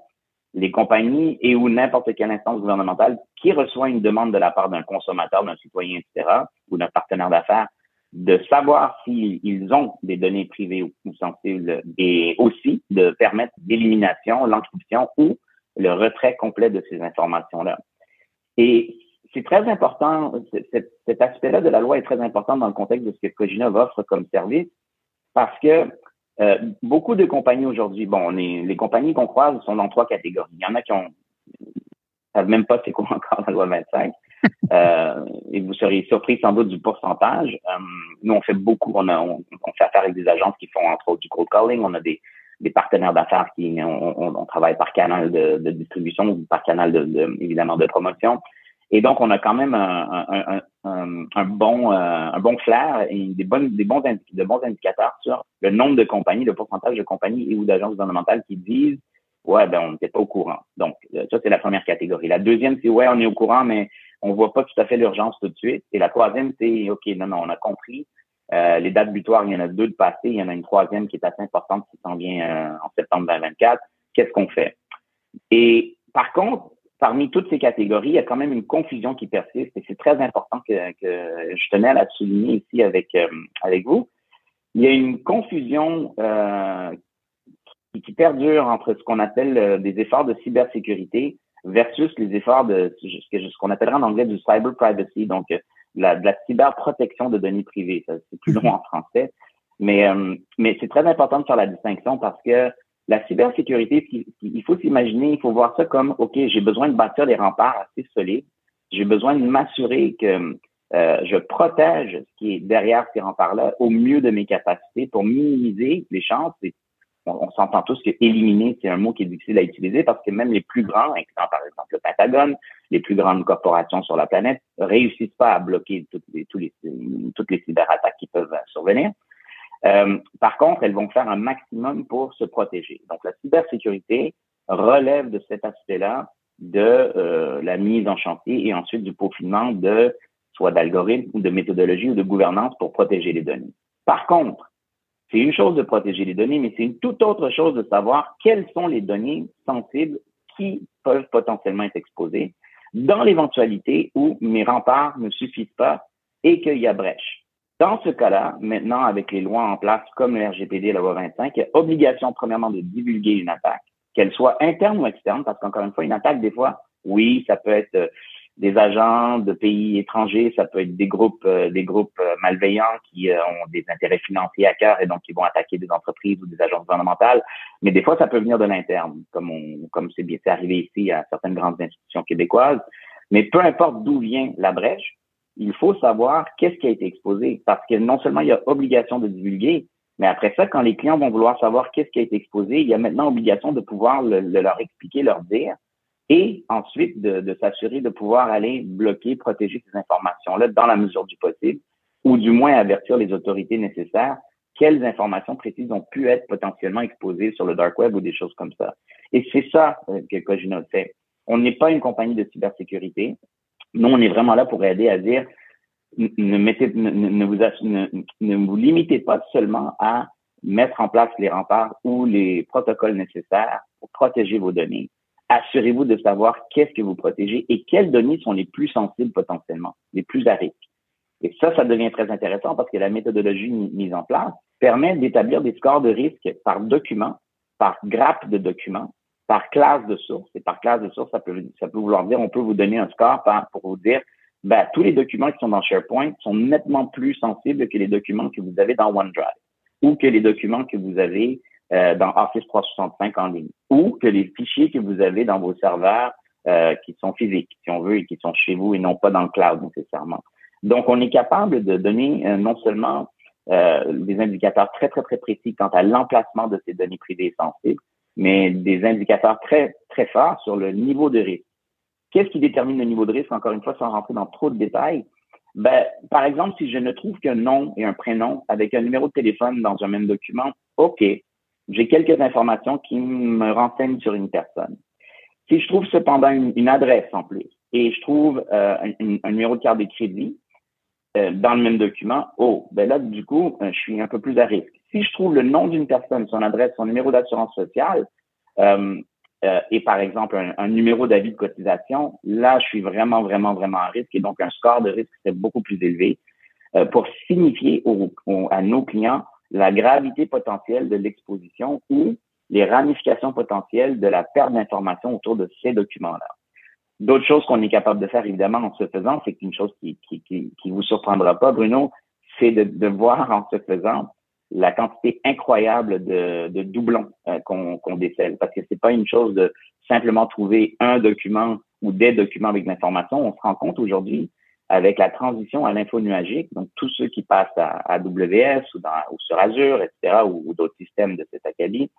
les compagnies et ou n'importe quelle instance gouvernementale qui reçoit une demande de la part d'un consommateur, d'un citoyen, etc., ou d'un partenaire d'affaires, de savoir s'ils ont des données privées ou sensibles et aussi de permettre l'élimination, l'encryption ou le retrait complet de ces informations-là. Et c'est très important, cet, aspect-là de la loi est très important dans le contexte de ce que Coginov offre comme service, parce que euh, beaucoup de compagnies aujourd'hui, bon, les compagnies qu'on croise sont dans trois catégories. Il y en a qui ont savent même pas c'est quoi encore la loi 25. <laughs> Euh, et vous seriez surpris sans doute du pourcentage. Euh, nous, on fait beaucoup, on, a, on, fait affaire avec des agences qui font entre autres du cold calling, on a des, des partenaires d'affaires qui on, on, travaille par canal de, de distribution ou par canal de, de, évidemment de promotion. Et donc, on a quand même un, un, un, un bon, euh, un bon flair et des, bonnes, des bons, de bons indicateurs sur le nombre de compagnies, le pourcentage de compagnies et ou d'agences gouvernementales qui disent Ouais, ben on n'était pas au courant. Donc, euh, ça, c'est la première catégorie. La deuxième, c'est ouais, on est au courant, mais on voit pas tout à fait l'urgence tout de suite. Et la troisième, c'est OK, non, non, on a compris. Euh, les dates butoirs, il y en a deux de passé, il y en a une troisième qui est assez importante qui s'en vient en septembre 2024. Qu'est-ce qu'on fait? Et par contre, parmi toutes ces catégories, il y a quand même une confusion qui persiste et c'est très important que, je tenais à la souligner ici avec, euh, avec vous. Il y a une confusion euh, qui, perdure entre ce qu'on appelle euh, des efforts de cybersécurité versus les efforts de ce qu'on appellera en anglais du cyber privacy, donc la, de la cyberprotection de données privées. C'est plus long en français. Mais, mais c'est très important de faire la distinction parce que la cybersécurité, il faut s'imaginer, il faut voir ça comme, OK, j'ai besoin de bâtir des remparts assez solides. J'ai besoin de m'assurer que euh, je protège ce qui est derrière ces remparts-là au mieux de mes capacités pour minimiser les chances. on, s'entend tous que éliminer, c'est un mot qui est difficile à utiliser parce que même les plus grands, par exemple le Pentagone, les plus grandes corporations sur la planète réussissent pas à bloquer toutes les cyberattaques qui peuvent survenir. Euh, par contre, elles vont faire un maximum pour se protéger. Donc, la cybersécurité relève de cet aspect-là de euh, la mise en chantier et ensuite du peaufinement de soit d'algorithmes ou de méthodologie ou de gouvernance pour protéger les données. Par contre, c'est une chose de protéger les données, mais c'est une toute autre chose de savoir quelles sont les données sensibles qui peuvent potentiellement être exposées dans l'éventualité où mes remparts ne suffisent pas et qu'il y a brèche. Dans ce cas-là, maintenant, avec les lois en place comme le RGPD et la loi 25, il y a obligation, premièrement, de divulguer une attaque, qu'elle soit interne ou externe, parce qu'encore une fois, une attaque, des fois, oui, ça peut être euh, des agents de pays étrangers, ça peut être des groupes, euh, des groupes euh, malveillants qui ont des intérêts financiers à cœur et donc qui vont attaquer des entreprises ou des agences gouvernementales. Mais des fois, ça peut venir de l'interne, comme on, comme c'est arrivé ici à certaines grandes institutions québécoises. Mais peu importe d'où vient la brèche, il faut savoir qu'est-ce qui a été exposé parce que non seulement il y a obligation de divulguer, mais après ça, quand les clients vont vouloir savoir qu'est-ce qui a été exposé, il y a maintenant obligation de pouvoir le, leur expliquer, leur dire, et ensuite de, de s'assurer de pouvoir aller bloquer, protéger ces informations-là dans la mesure du possible, ou du moins avertir les autorités nécessaires quelles informations précises ont pu être potentiellement exposées sur le dark web ou des choses comme ça. Et c'est ça euh, que Cogino fait. On n'est pas une compagnie de cybersécurité. Nous, on est vraiment là pour aider à dire ne, mettez, ne, vous, ne, vous limitez pas seulement à mettre en place les remparts ou les protocoles nécessaires pour protéger vos données. Assurez-vous de savoir qu'est-ce que vous protégez et quelles données sont les plus sensibles potentiellement, les plus à risque. Et ça, ça devient très intéressant parce que la méthodologie mise en place permet d'établir des scores de risque par document, par grappe de documents, par classe de source. Et par classe de source, ça peut, ça peut vouloir dire, on peut vous donner un score pour vous dire, ben, tous les documents qui sont dans SharePoint sont nettement plus sensibles que les documents que vous avez dans OneDrive ou que les documents que vous avez euh, dans Office 365 en ligne ou que les fichiers que vous avez dans vos serveurs euh, qui sont physiques, si on veut, et qui sont chez vous et non pas dans le cloud nécessairement. Donc, on est capable de donner euh, non seulement des indicateurs très, très, très précis quant à l'emplacement de ces données privées sensibles, mais des indicateurs très, très forts sur le niveau de risque. Qu'est-ce qui détermine le niveau de risque, encore une fois, sans rentrer dans trop de détails? Ben, par exemple, si je ne trouve qu'un nom et un prénom avec un numéro de téléphone dans un même document, OK, j'ai quelques informations qui me renseignent sur une personne. Si je trouve cependant une, adresse en plus et je trouve euh, un, numéro de carte de crédit euh, dans le même document, oh, ben là, du coup, euh, je suis un peu plus à risque si je trouve le nom d'une personne, son adresse, son numéro d'assurance sociale, euh, euh, et par exemple un, numéro d'avis de cotisation, là, je suis vraiment, vraiment, vraiment à risque et donc un score de risque serait beaucoup plus élevé euh, pour signifier à nos clients la gravité potentielle de l'exposition ou les ramifications potentielles de la perte d'informations autour de ces documents-là. D'autres choses qu'on est capable de faire, évidemment, en se faisant, c'est une chose qui, qui, qui, qui vous surprendra pas, Bruno, c'est de, de voir en se faisant la quantité incroyable de, de doublons euh, qu'on décèle. Parce que c'est pas une chose de simplement trouver un document ou des documents avec l'information. On se rend compte aujourd'hui avec la transition à l'info nuagique, donc tous ceux qui passent à AWS ou, dans, ou sur Azure, etc., ou, d'autres systèmes de cet acabit,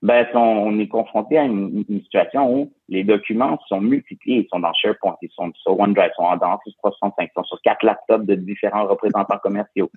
ben, on est confronté à une, situation où les documents sont multipliés, ils sont dans SharePoint, ils sont sur OneDrive, ils sont dans Office 365, ils sont sur quatre laptops de différents représentants commerciaux.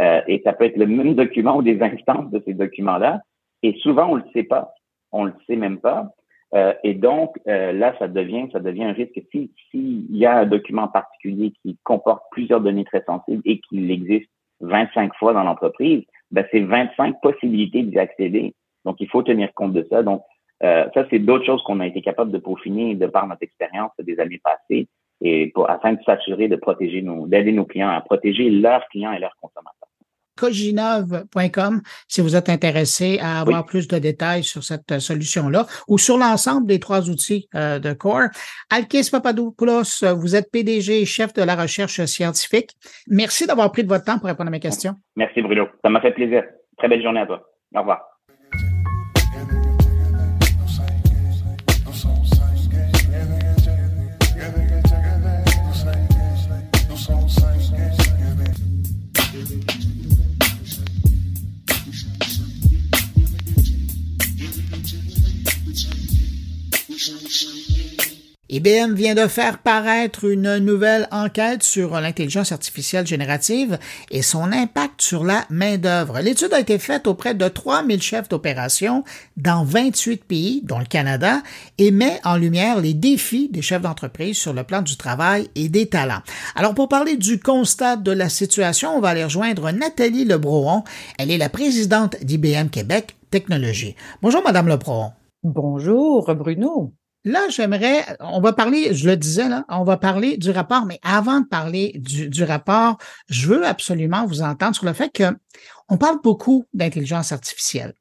Euh, et ça peut être le même document ou des instances de ces documents-là. Et souvent, on le sait pas. On le sait même pas. Euh, et donc, euh, là, ça devient, ça devient un risque. S'il si, y a un document particulier qui comporte plusieurs données très sensibles et qu'il existe 25 fois dans l'entreprise, ben, c'est 25 possibilités d'y accéder. Donc, il faut tenir compte de ça. Donc, euh, ça, c'est d'autres choses qu'on a été capable de peaufiner de par notre expérience des années passées et pour, afin de s'assurer de protéger nos, d'aider nos clients à protéger leurs clients et leurs consommateurs coginov.com si vous êtes intéressé à avoir plus de détails sur cette euh, solution-là ou sur l'ensemble des trois outils euh, de Core. Alkis Papadopoulos, vous êtes PDG et chef de la recherche scientifique. Merci d'avoir pris de votre temps pour répondre à mes questions. Merci Bruno. Ça m'a fait plaisir. Très belle journée à toi. Au revoir. IBM vient de faire paraître une nouvelle enquête sur l'intelligence artificielle générative et son impact sur la main-d'œuvre. L'étude a été faite auprès de 3000 chefs d'opération dans 28 pays, dont le Canada, et met en lumière les défis des chefs d'entreprise sur le plan du travail et des talents. Alors, pour parler du constat de la situation, on va aller rejoindre Nathalie Lebrohon. Elle est la présidente d'IBM Québec Technologie. Bonjour, Madame Lebrohon. Bonjour, Bruno. Là, j'aimerais, on va parler, je le disais là, on va parler du rapport, mais avant de parler du, rapport, je veux absolument vous entendre sur le fait que on parle beaucoup d'intelligence artificielle,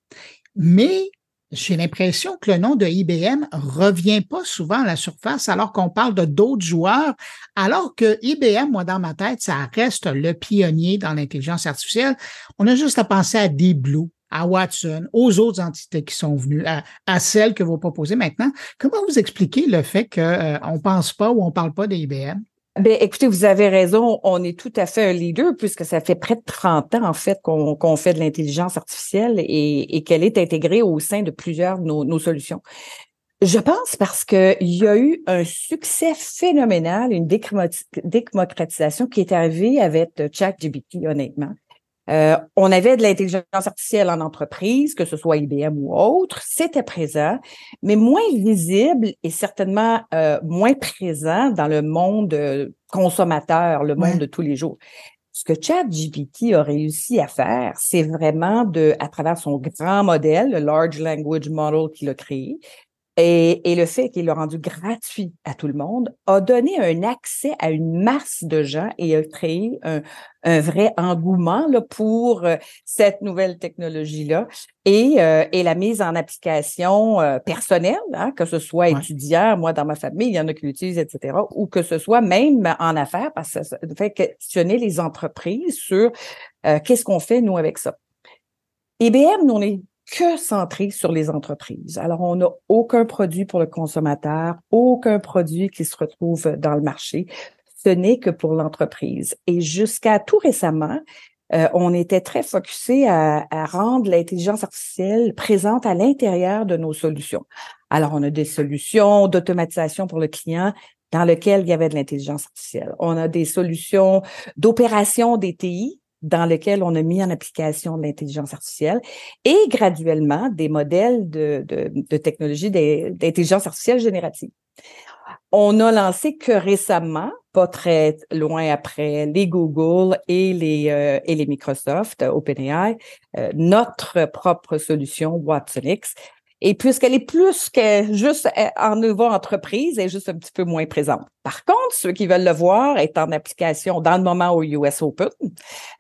mais j'ai l'impression que le nom de IBM revient pas souvent à la surface alors qu'on parle de d'autres joueurs, alors que IBM, moi, dans ma tête, ça reste le pionnier dans l'intelligence artificielle. On a juste à penser à Deep Blue, à Watson, aux autres entités qui sont venues, à, celles que vous proposez maintenant. Comment vous expliquez le fait qu'on euh, ne pense pas ou on ne parle pas d'IBM? Ben, écoutez, vous avez raison. On est tout à fait un leader puisque ça fait près de 30 ans, en fait, qu'on fait de l'intelligence artificielle et, qu'elle est intégrée au sein de plusieurs de nos, nos solutions. Je pense parce qu'il y a eu un succès phénoménal, une démocratisation qui est arrivée avec ChatGPT, honnêtement. Euh, on avait de l'intelligence artificielle en entreprise, que ce soit IBM ou autre, c'était présent, mais moins visible et certainement euh, moins présent dans le monde euh, consommateur, le monde de tous les jours. Ce que ChatGPT a réussi à faire, c'est vraiment de, à travers son grand modèle, le Large Language Model qu'il a créé, et, et, le fait qu'il l'a rendu gratuit à tout le monde a donné un accès à une masse de gens et a créé un, un vrai engouement là, pour euh, cette nouvelle technologie-là et, euh, et la mise en application euh, personnelle, hein, que ce soit étudiant, moi dans ma famille, il y en a qui l'utilisent, etc., ou que ce soit même en affaires, parce que ça fait questionner les entreprises sur qu'est-ce qu'on fait, nous, avec ça. IBM, nous, on est que centré sur les entreprises. Alors, on n'a aucun produit pour le consommateur, aucun produit qui se retrouve dans le marché. Ce n'est que pour l'entreprise. Et jusqu'à tout récemment, euh, on était très focusé à, à rendre l'intelligence artificielle présente à l'intérieur de nos solutions. Alors, on a des solutions d'automatisation pour le client dans lesquelles il y avait de l'intelligence artificielle. On a des solutions d'opération des TI dans lequel on a mis en application l'intelligence artificielle et graduellement des modèles de, de, technologie d'intelligence artificielle générative. On a lancé que récemment, pas très loin après, les Google et les, euh, Microsoft, OpenAI, euh, notre propre solution WatsonX, et puisqu'elle est plus que juste euh, en niveau entreprise, elle est juste un petit peu moins présente. Par contre, ceux qui veulent le voir est en application dans le moment au US Open. Euh,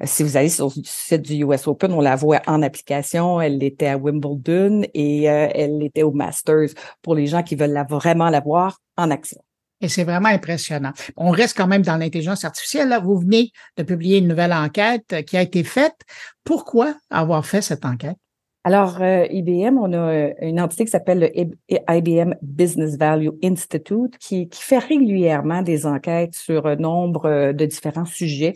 si vous allez sur le site du US Open, on la voit en application. Elle était à Wimbledon et euh, elle était au Masters pour les gens qui veulent vraiment la voir en action. Et c'est vraiment impressionnant. On reste quand même dans l'intelligence artificielle. Vous venez de publier une nouvelle enquête qui a été faite. Pourquoi avoir fait cette enquête? Alors, euh, IBM, on a euh, une entité qui s'appelle le IBM Business Value Institute qui, qui fait régulièrement des enquêtes sur un nombre euh, de différents sujets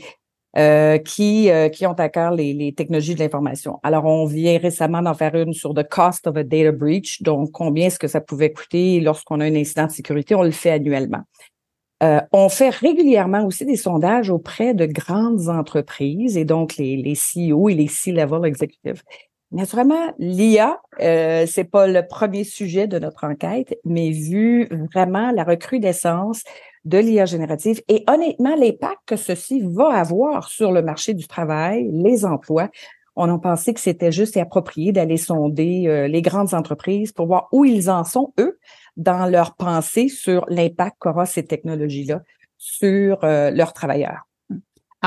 euh, qui, qui ont à cœur les, les technologies de l'information. Alors, on vient récemment d'en faire une sur the cost of a data breach, donc combien est-ce que ça pouvait coûter lorsqu'on a un incident de sécurité. On le fait annuellement. Euh, on fait régulièrement aussi des sondages auprès de grandes entreprises et donc les, les CEO et les C-level executives. Naturellement, l'IA, euh, c'est pas le premier sujet de notre enquête, mais vu vraiment la recrudescence de l'IA générative et honnêtement l'impact que ceci va avoir sur le marché du travail, les emplois, on a pensé que c'était juste et approprié d'aller sonder euh, les grandes entreprises pour voir où ils en sont, eux, dans leur pensée sur l'impact qu'aura ces technologies-là sur euh, leurs travailleurs.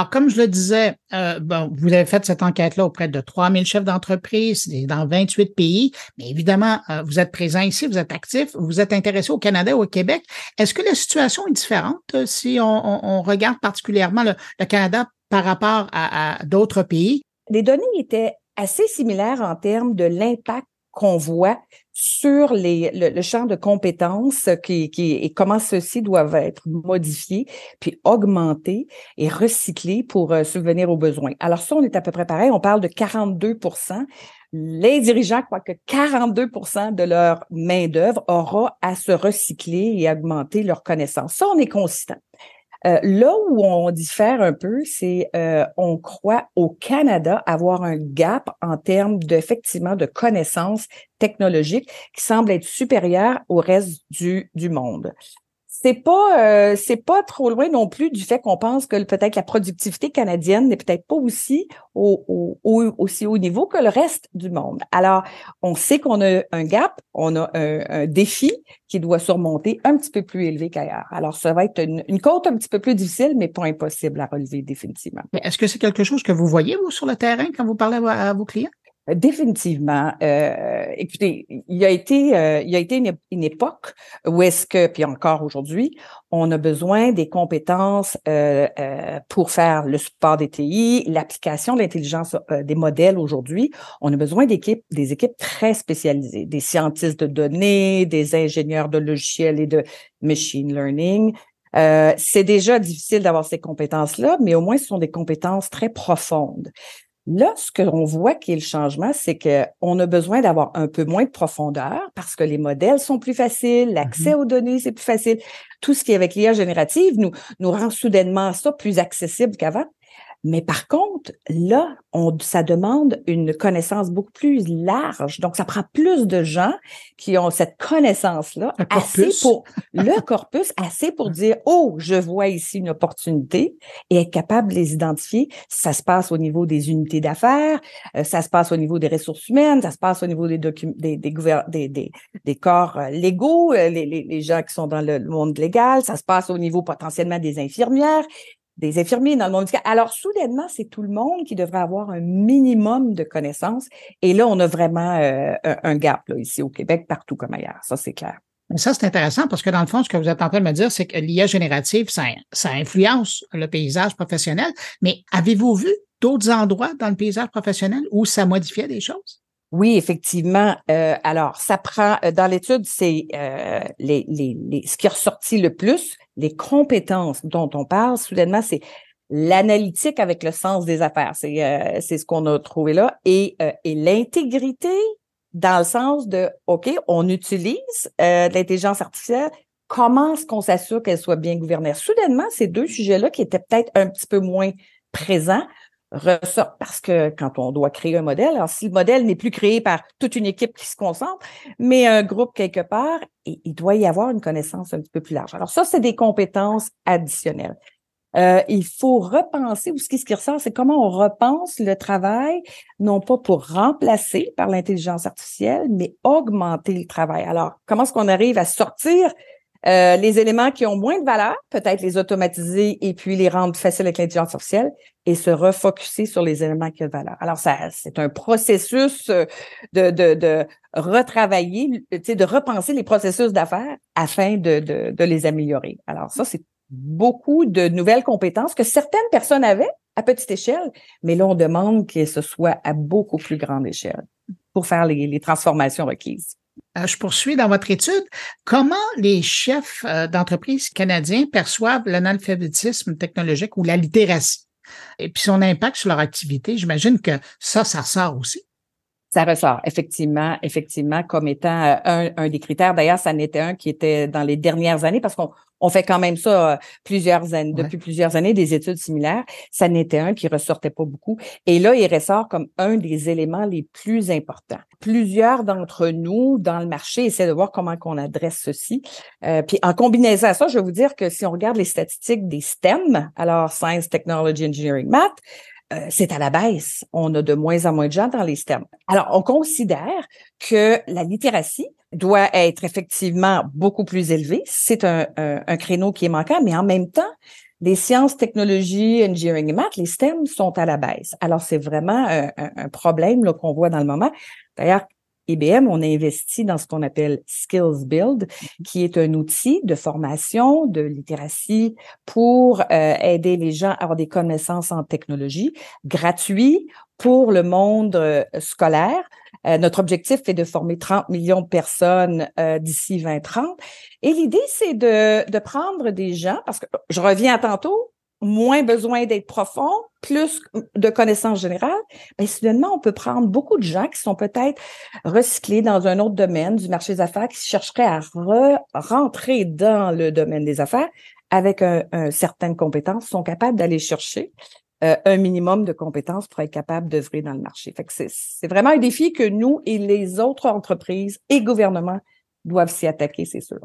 Alors, comme je le disais, euh, vous avez fait cette enquête-là auprès de 3000 chefs d'entreprise dans 28 pays, mais évidemment, euh, vous êtes présent ici, vous êtes actif, vous êtes intéressé au Canada ou au Québec. Est-ce que la situation est différente euh, si on, regarde particulièrement le, Canada par rapport à d'autres pays? Les données étaient assez similaires en termes de l'impact qu'on voit sur les, le, champ de compétences qui, qui, et comment ceux-ci doivent être modifiés, puis augmentés et recyclés pour euh, subvenir aux besoins. Alors ça, on est à peu près pareil. On parle de 42% les dirigeants croient que 42% de leur main-d'œuvre aura à se recycler et augmenter leurs connaissances. Ça, on est consistant. Euh, là où on diffère un peu, c'est euh, on croit au Canada avoir un gap en termes d'effectivement de connaissances technologiques qui semble être supérieur au reste du, du monde c'est pas euh, c'est pas trop loin non plus du fait qu'on pense que peut-être la productivité canadienne n'est peut-être pas aussi au, au, aussi haut niveau que le reste du monde. Alors, on sait qu'on a un gap, on a un, défi qui doit surmonter un petit peu plus élevé qu'ailleurs. Alors, ça va être une, une, côte un petit peu plus difficile, mais pas impossible à relever définitivement. Est-ce que c'est quelque chose que vous voyez, vous, sur le terrain quand vous parlez à vos clients? Définitivement. Euh, écoutez, il y a été, euh, il y a été une, époque où est-ce que, puis encore aujourd'hui, on a besoin des compétences euh, pour faire le support des TI, l'application de l'intelligence des modèles aujourd'hui. On a besoin d'équipes, des équipes très spécialisées, des scientistes de données, des ingénieurs de logiciels et de machine learning. c'est déjà difficile d'avoir ces compétences-là, mais au moins ce sont des compétences très profondes. Là, ce qu'on voit qui est le changement, c'est qu'on a besoin d'avoir un peu moins de profondeur parce que les modèles sont plus faciles, l'accès mm-hmm. aux données, c'est plus facile. Tout ce qui est avec l'IA générative nous, nous rend soudainement ça plus accessible qu'avant. Mais par contre, là, on, ça demande une connaissance beaucoup plus large. Donc, ça prend plus de gens qui ont cette connaissance-là, assez pour <laughs> le corpus, assez pour dire, oh, je vois ici une opportunité et être capable de les identifier. Ça se passe au niveau des unités d'affaires, euh, ça se passe au niveau des ressources humaines, ça se passe au niveau des documents, des, des, des, des, corps euh, légaux, euh, les, les, les gens qui sont dans le monde légal, ça se passe au niveau potentiellement des infirmières des infirmiers dans le monde. Alors, soudainement, c'est tout le monde qui devrait avoir un minimum de connaissances. Et là, on a vraiment euh, un gap là, ici au Québec, partout comme ailleurs. Ça, c'est clair. Ça, c'est intéressant parce que dans le fond, ce que vous êtes en train de me dire, c'est que l'IA générative, ça, ça influence le paysage professionnel. Mais avez-vous vu d'autres endroits dans le paysage professionnel où ça modifiait des choses? Oui, effectivement. Euh, alors, ça prend euh, dans l'étude, c'est euh, les, les, les, ce qui est ressorti le plus, les compétences dont on parle. Soudainement, c'est l'analytique avec le sens des affaires. C'est euh, c'est ce qu'on a trouvé là et et l'intégrité dans le sens de ok, on utilise de l'intelligence artificielle. Comment est-ce qu'on s'assure qu'elle soit bien gouvernée? Soudainement, ces deux sujets-là qui étaient peut-être un petit peu moins présents ressort parce que quand on doit créer un modèle, alors si le modèle n'est plus créé par toute une équipe qui se concentre, mais un groupe quelque part, il doit y avoir une connaissance un petit peu plus large. Alors ça, c'est des compétences additionnelles. Euh, il faut repenser, ou ce qui, ce qui ressort, c'est comment on repense le travail, non pas pour remplacer par l'intelligence artificielle, mais augmenter le travail. Alors, comment est-ce qu'on arrive à sortir euh, les éléments qui ont moins de valeur, peut-être les automatiser et puis les rendre faciles avec l'intelligence artificielle et se refocuser sur les éléments qui ont de valeur. Alors, ça, c'est un processus euh, de, de, de retravailler, de repenser les processus d'affaires afin de, les améliorer. Alors, ça, c'est beaucoup de nouvelles compétences que certaines personnes avaient à petite échelle, mais là, on demande que ce soit à beaucoup plus grande échelle pour faire les transformations requises. Euh, je poursuis dans votre étude. Comment les chefs euh, d'entreprise canadiens perçoivent l'analphabétisme technologique ou la littératie? Et puis son impact sur leur activité? J'imagine que ça, ça ressort aussi. Ça ressort, effectivement, effectivement, comme étant euh, un, des critères. D'ailleurs, ça en était un qui était dans les dernières années parce qu'on on fait quand même ça euh, plusieurs années, depuis plusieurs années, des études similaires. Ça n'était un qui ressortait pas beaucoup. Et là, il ressort comme un des éléments les plus importants. Plusieurs d'entre nous dans le marché essaient de voir comment qu'on adresse ceci. Euh, puis en combinaison à ça, je vais vous dire que si on regarde les statistiques des STEM, alors Science, Technology, Engineering, Math, euh, c'est à la baisse. On a de moins en moins de gens dans les STEM. Alors, on considère que la littératie doit être effectivement beaucoup plus élevée. C'est un, créneau qui est manquant, mais en même temps, les sciences, technologies, engineering et maths, les STEM sont à la baisse. Alors, c'est vraiment un, un problème qu'on voit dans le moment. D'ailleurs, IBM, on a investi dans ce qu'on appelle Skills Build, qui est un outil de formation, de littératie pour euh, aider les gens à avoir des connaissances en technologie, gratuit pour le monde euh, scolaire. Euh, notre objectif est de former 30 millions de personnes d'ici 2030. Et l'idée, c'est de, de prendre des gens, parce que je reviens à tantôt, moins besoin d'être profond, plus de connaissances générales, mais soudainement, on peut prendre beaucoup de gens qui sont peut-être recyclés dans un autre domaine du marché des affaires, qui chercheraient à rentrer dans le domaine des affaires avec un, certaines compétences, sont capables d'aller chercher euh, un minimum de compétences pour être capable d'œuvrer dans le marché. C'est vraiment un défi que nous et les autres entreprises et gouvernements doivent s'y attaquer, c'est sûr.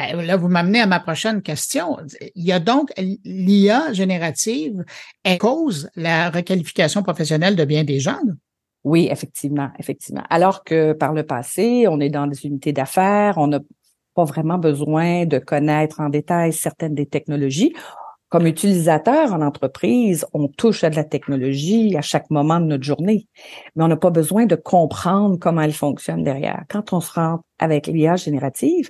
Ben, là, vous m'amenez à ma prochaine question. Il y a donc l'IA générative, elle cause la requalification professionnelle de bien des gens. Oui, effectivement, effectivement. Alors que par le passé, on est dans des unités d'affaires, on n'a pas vraiment besoin de connaître en détail certaines des technologies. Comme utilisateur en entreprise, on touche à de la technologie à chaque moment de notre journée, mais on n'a pas besoin de comprendre comment elle fonctionne derrière. Quand on se rend avec l'IA générative,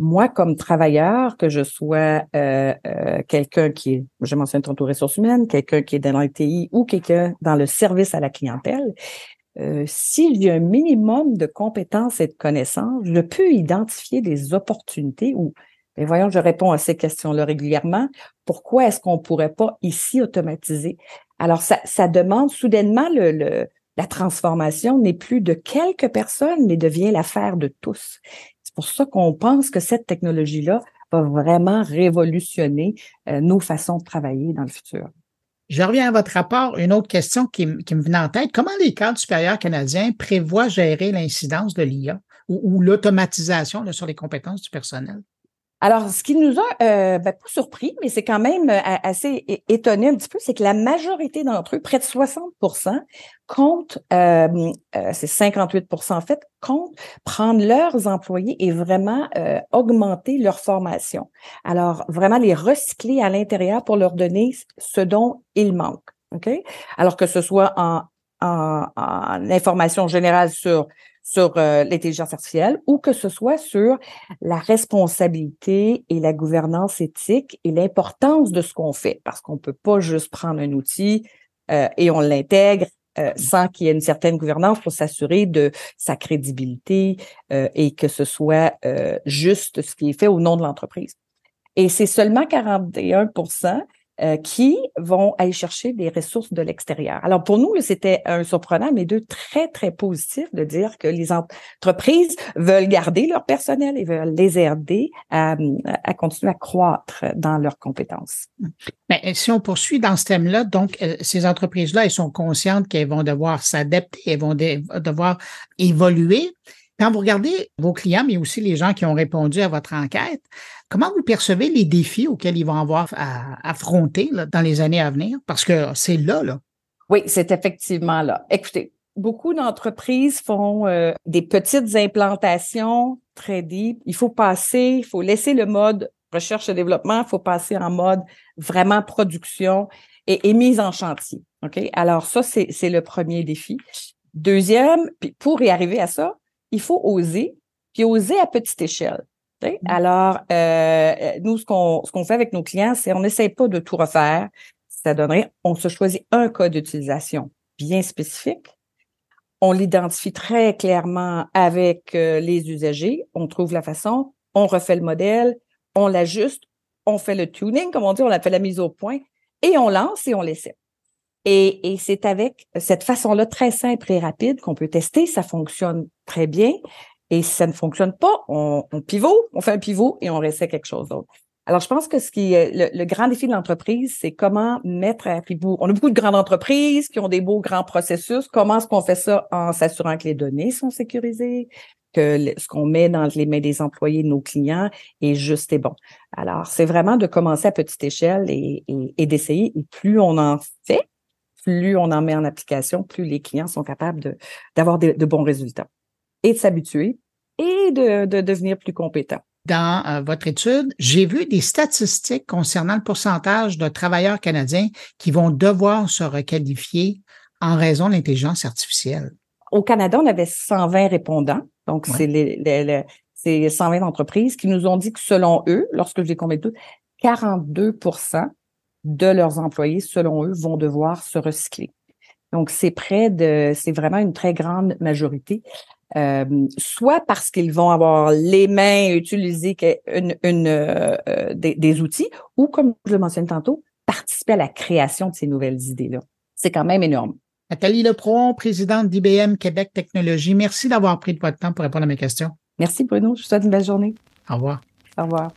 moi, comme travailleur, que je sois euh, euh, quelqu'un qui est, je mentionne tantôt ressources humaines, quelqu'un qui est dans l'ITI ou quelqu'un dans le service à la clientèle, euh, y a un minimum de compétences et de connaissances, je peux identifier des opportunités ou, et voyons, je réponds à ces questions-là régulièrement. Pourquoi est-ce qu'on pourrait pas ici automatiser? Alors, ça, ça demande soudainement le la transformation n'est plus de quelques personnes, mais devient l'affaire de tous. C'est pour ça qu'on pense que cette technologie-là va vraiment révolutionner euh, nos façons de travailler dans le futur. Je reviens à votre rapport. Une autre question qui, me venait en tête. Comment les cadres supérieurs canadiens prévoient gérer l'incidence de l'IA ou, l'automatisation sur les compétences du personnel? Alors, ce qui nous a euh, ben, pas surpris, mais c'est quand même euh, assez étonné un petit peu, c'est que la majorité d'entre eux, près de 60% comptent, euh, euh c'est 58% en fait, comptent prendre leurs employés et vraiment euh, augmenter leur formation. Alors, vraiment les recycler à l'intérieur pour leur donner ce dont ils manquent. OK? Alors que ce soit en, en, en information générale sur sur euh, l'intelligence artificielle ou que ce soit sur la responsabilité et la gouvernance éthique et l'importance de ce qu'on fait, parce qu'on peut pas juste prendre un outil euh, et on l'intègre euh, sans qu'il y ait une certaine gouvernance pour s'assurer de sa crédibilité et que ce soit juste ce qui est fait au nom de l'entreprise. Et c'est seulement 41 euh, qui vont aller chercher des ressources de l'extérieur. Alors pour nous, c'était un surprenant, mais deux très, très positif de dire que les entreprises veulent garder leur personnel et veulent les aider à, continuer à croître dans leurs compétences. Euh, si on poursuit dans ce thème-là, donc euh, ces entreprises-là, elles sont conscientes qu'elles vont devoir s'adapter, elles vont devoir évoluer. Quand vous regardez vos clients, mais aussi les gens qui ont répondu à votre enquête, comment vous percevez les défis auxquels ils vont avoir à affronter dans les années à venir? Parce que c'est là, là. Oui, c'est effectivement là. Écoutez, beaucoup d'entreprises font euh, des petites implantations très deep. Il faut passer, il faut laisser le mode recherche et développement, il faut passer en mode vraiment production et, mise en chantier. OK? Alors, ça, c'est le premier défi. Deuxième, puis pour y arriver à ça, il faut oser, puis oser à petite échelle. Mmh. Alors, euh, nous, ce qu'on ce qu'on fait avec nos clients, c'est on n'essaie pas de tout refaire. Ça donnerait, on se choisit un cas d'utilisation bien spécifique. On l'identifie très clairement avec euh, les usagers. On trouve la façon, on refait le modèle, on l'ajuste, on fait le tuning, comme on dit, on a fait la mise au point, et on lance et on laisse. Et, et c'est avec cette façon-là très simple et rapide qu'on peut tester. Ça fonctionne très bien. Et si ça ne fonctionne pas, on, on pivot, on fait un pivot et on réessaie quelque chose d'autre. Alors, je pense que ce qui est le, grand défi de l'entreprise, c'est comment mettre à pivot. On a beaucoup de grandes entreprises qui ont des beaux grands processus. Comment est-ce qu'on fait ça en s'assurant que les données sont sécurisées, que ce qu'on met dans les mains des employés de nos clients est juste et bon? Alors, c'est vraiment de commencer à petite échelle et, d'essayer. Et plus on en fait, plus on en met en application, plus les clients sont capables d'avoir de, bons résultats et de s'habituer et de, de, devenir plus compétents. Dans euh, votre étude, j'ai vu des statistiques concernant le pourcentage de travailleurs canadiens qui vont devoir se requalifier en raison de l'intelligence artificielle. Au Canada, on avait 120 répondants. Donc, c'est les, les, les 120 entreprises qui nous ont dit que selon eux, lorsque je les convaincu, 42 de leurs employés, selon eux, vont devoir se recycler. Donc, c'est près de, c'est vraiment une très grande majorité. Euh, soit parce qu'ils vont avoir les mains utilisées une, une euh, des, des, outils, ou comme je le mentionne tantôt, participer à la création de ces nouvelles idées-là. C'est quand même énorme. Nathalie Lepron, présidente d'IBM Québec Technologies, merci d'avoir pris de votre temps pour répondre à mes questions. Merci Bruno, je vous souhaite une belle journée. Au revoir. Au revoir.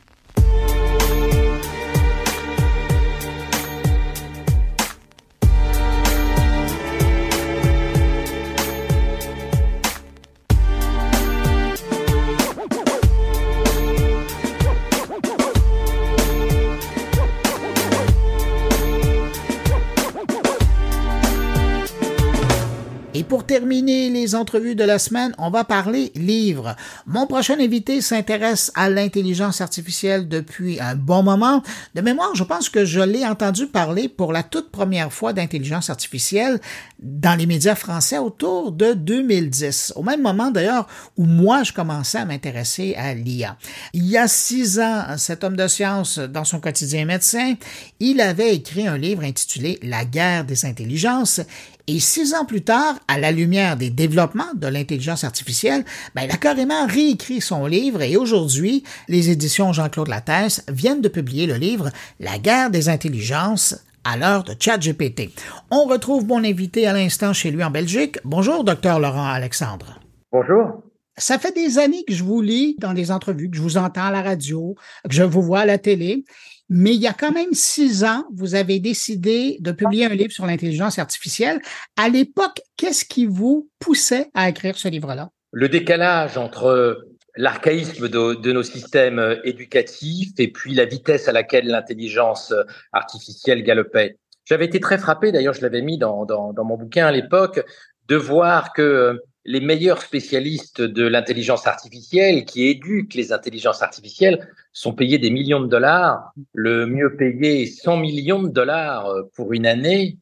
Pour terminer les entrevues de la semaine, on va parler livres. Mon prochain invité s'intéresse à l'intelligence artificielle depuis un bon moment. De mémoire, je pense que je l'ai entendu parler pour la toute première fois d'intelligence artificielle dans les médias français autour de 2010. Au même moment d'ailleurs où moi je commençais à m'intéresser à l'IA. Il y a six ans, cet homme de science, dans son quotidien médecin, il avait écrit un livre intitulé La guerre des intelligences et six ans plus tard, à la lumière des développements de l'intelligence artificielle, ben, il a carrément réécrit son livre et aujourd'hui, les éditions Jean-Claude Lattès viennent de publier le livre La guerre des intelligences à l'heure de ChatGPT. On retrouve mon invité à l'instant chez lui en Belgique. Bonjour, docteur Laurent Alexandre. Bonjour. Ça fait des années que je vous lis dans des entrevues, que je vous entends à la radio, que je vous vois à la télé. Mais il y a quand même six ans, vous avez décidé de publier un livre sur l'intelligence artificielle. À l'époque, qu'est-ce qui vous poussait à écrire ce livre-là? Le décalage entre l'archaïsme de, nos systèmes euh, éducatifs et puis la vitesse à laquelle l'intelligence euh, artificielle galopait. J'avais été très frappé, d'ailleurs je l'avais mis dans, mon bouquin à l'époque, de voir que euh, les meilleurs spécialistes de l'intelligence artificielle qui éduquent les intelligences artificielles sont payés des millions de dollars. Le mieux payé 100 millions de dollars euh, pour une année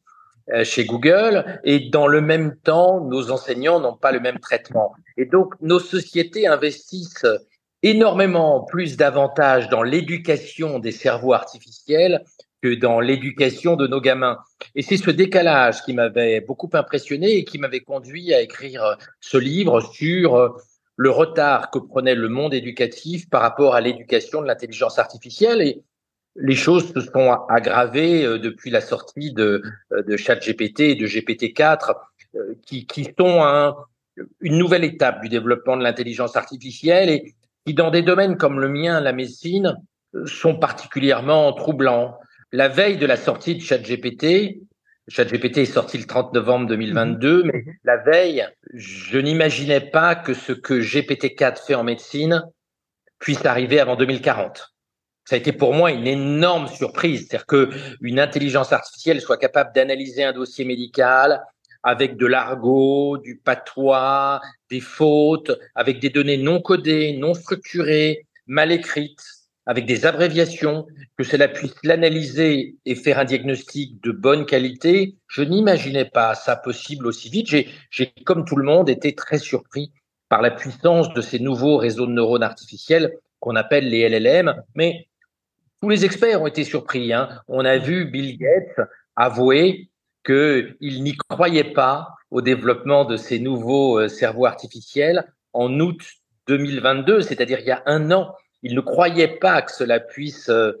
euh, chez Google. Et dans le même temps, nos enseignants n'ont pas le même traitement. Et donc, nos sociétés investissent énormément plus d'avantages dans l'éducation des cerveaux artificiels que dans l'éducation de nos gamins. Et c'est ce décalage qui m'avait beaucoup impressionné et qui m'avait conduit à écrire euh, ce livre sur euh, le retard que prenait le monde éducatif par rapport à l'éducation de l'intelligence artificielle. Et les choses se sont aggravées euh, depuis la sortie de, de ChatGPT et de GPT-4, qui, qui sont un, une nouvelle étape du développement de l'intelligence artificielle et qui, dans des domaines comme le mien, la médecine, sont particulièrement troublants la veille de la sortie de ChatGPT, ChatGPT est sorti le 30 novembre 2022, mhm. mais mhm. la veille, je n'imaginais pas que ce que GPT-4 fait en médecine puisse arriver avant 2040. Ça a été pour moi une énorme surprise, c'est-à-dire que une intelligence artificielle soit capable d'analyser un dossier médical avec de l'argot, du patois, des fautes, avec des données non codées, non structurées, mal écrites, avec des abréviations, que cela puisse l'analyser et faire un diagnostic de bonne qualité, je n'imaginais pas ça possible aussi vite. J'ai, comme tout le monde, été très surpris par la puissance de ces nouveaux réseaux de neurones artificiels qu'on appelle les LLM. Mais tous les experts ont été surpris. Hein. On a vu Bill Gates avouer qu'il n'y croyait pas au développement de ces nouveaux euh, cerveaux artificiels en août 2022, c'est-à-dire il y a un an il ne croyait pas que cela puisse euh,